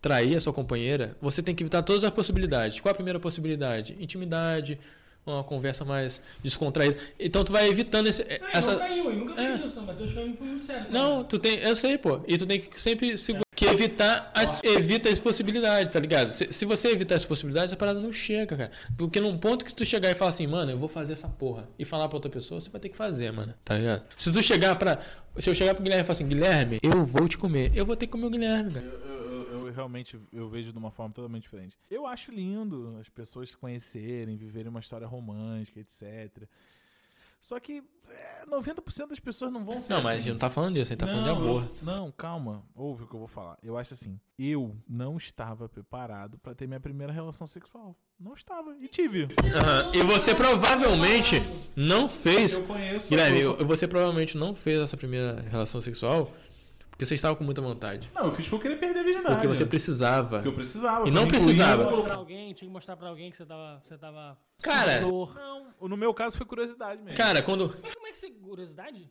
trair a sua companheira, você tem que evitar todas as possibilidades. Qual a primeira possibilidade? Intimidade, uma conversa mais descontraída. Então tu vai evitando esse, Ah, essa. não caiu, eu nunca É. fiz isso. O Matheus foi, foi muito sério. Não, tu tem. Eu sei, pô. E tu tem que sempre segurar. Que evitar as, evita as possibilidades, tá ligado? Se, se você evitar as possibilidades, a parada não chega, cara. Porque num ponto que tu chegar e falar assim, mano, eu vou fazer essa porra. E falar pra outra pessoa, você vai ter que fazer, mano. Tá ligado? Se tu chegar pra. Se eu chegar pro Guilherme e falar assim, Guilherme, eu vou te comer. Eu vou ter que comer o Guilherme, cara. Eu, eu- realmente eu vejo de uma forma totalmente diferente. Eu acho lindo as pessoas se conhecerem, viverem uma história romântica, etc. Só que é, 90% das pessoas não vão ser Não, mas a assim. gente não tá falando disso, a gente tá falando de eu- aborto. não, calma. Ouve o que eu vou falar. Eu acho assim, eu não estava preparado pra ter minha primeira relação sexual. Não estava. E tive. Aham. E você provavelmente não fez. Eu conheço. Guilherme, eu- eu- você provavelmente não fez essa primeira relação sexual porque você estava com muita vontade. Não, eu fiz porque eu queria perder a virgindade. Porque você precisava. Porque eu precisava. E não precisava. Mostrar pra alguém, tinha que mostrar pra alguém que você tava. Você tava Cara, dor. Não, no meu caso foi curiosidade mesmo. Cara, quando. Mas como é que você. Curiosidade?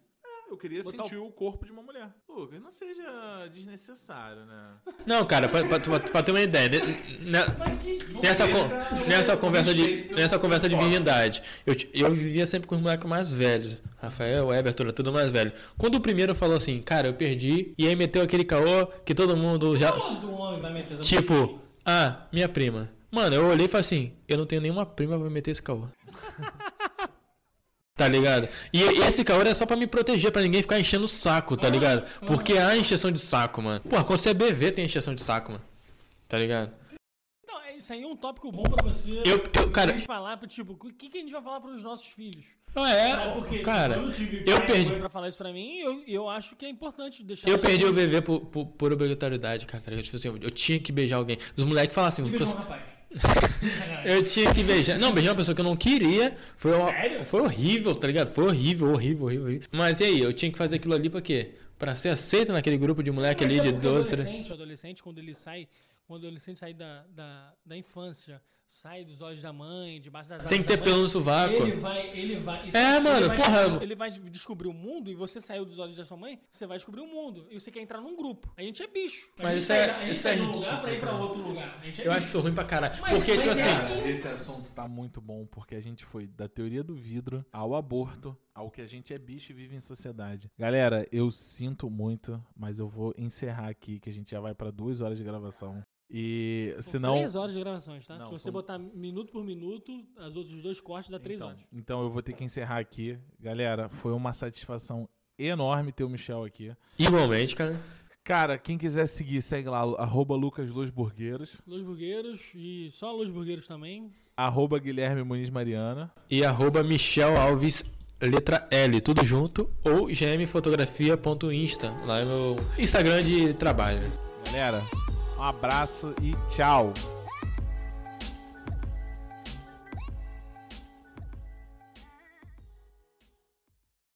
Eu queria Botar sentir o... corpo de uma mulher. Pô, que não seja desnecessário, né? Não, cara, pra, pra- pra- pra ter uma ideia, ne- ne- nessa, con- nessa, conversa de, nessa conversa de virgindade, eu, eu vivia sempre com os moleques mais velhos. Rafael, Everton, era tudo mais velho. Quando o primeiro falou assim, cara, eu perdi, e aí meteu aquele caô que todo mundo já. Todo homem vai meter Tipo, ah, minha prima. Mano, eu olhei e falei assim: eu não tenho nenhuma prima pra meter esse caô. (laughs) Tá ligado? E esse caô é só pra me proteger, pra ninguém ficar enchendo o saco, tá ligado? Porque há encheção de saco, mano. Porra, quando você é BV tem encheção de saco, mano. Tá ligado? Então, é- isso aí é um tópico bom pra você. Eu- eu- cara- falar, tipo, o que, que a gente vai falar pros nossos filhos? Não é, Porque cara, tive eu pai e perdi. Pra falar isso pra mim, eu, eu acho que é importante deixar. Eu perdi o VV por, por, por obrigatoriedade, cara, tá ligado? Tipo assim, eu, eu tinha que beijar alguém. Os moleques falam assim, um rapaz. Eu tinha que beijar. Não, beijar uma pessoa que eu não queria. Foi, uma- Sério? foi horrível, tá ligado? Foi horrível, horrível, horrível, horrível. Mas e aí, eu tinha que fazer aquilo ali pra quê? Pra ser aceito naquele grupo de moleque Mas ali é de porque 12, o 13. adolescente, o adolescente, quando ele sai, quando o adolescente sai da, da, da infância, sai dos olhos da mãe, debaixo das Tem que ter pelo no sovaco. Ele vai, ele vai. isso- É, ele mano, vai porra. descobrir- Ele vai descobrir o mundo e você saiu dos olhos da sua mãe, você vai descobrir o mundo. E você quer entrar num grupo. A gente é bicho. A Mas isso é- da- a gente isso é de um lugar pra ir pra cara. outro lugar. A gente é Eu acho bicho. isso ruim pra caralho. Mas- Porque, mas tipo é assim. assim. Esse assunto tá muito bom porque a gente foi da teoria do vidro ao aborto, ao que a gente é bicho e vive em sociedade. Galera, eu sinto muito, mas eu vou encerrar aqui que a gente já vai pra duas horas de gravação. E São senão. três horas de gravações, tá? Não, Se você são- botar minuto por minuto, as outros dois cortes dá três então, horas. então eu vou ter que encerrar aqui. Galera, foi uma satisfação enorme ter o Michel aqui. Igualmente, cara. Cara, quem quiser seguir, segue lá, arroba Lucas Luz Burgueiros, Los Burgueiros e só Los Burgueiros também. arroba Guilherme Muniz Mariana. E arroba Michel Alves, letra L, tudo junto. Ou gmfotografia.insta. Lá é meu Instagram de trabalho. Galera, um abraço e tchau.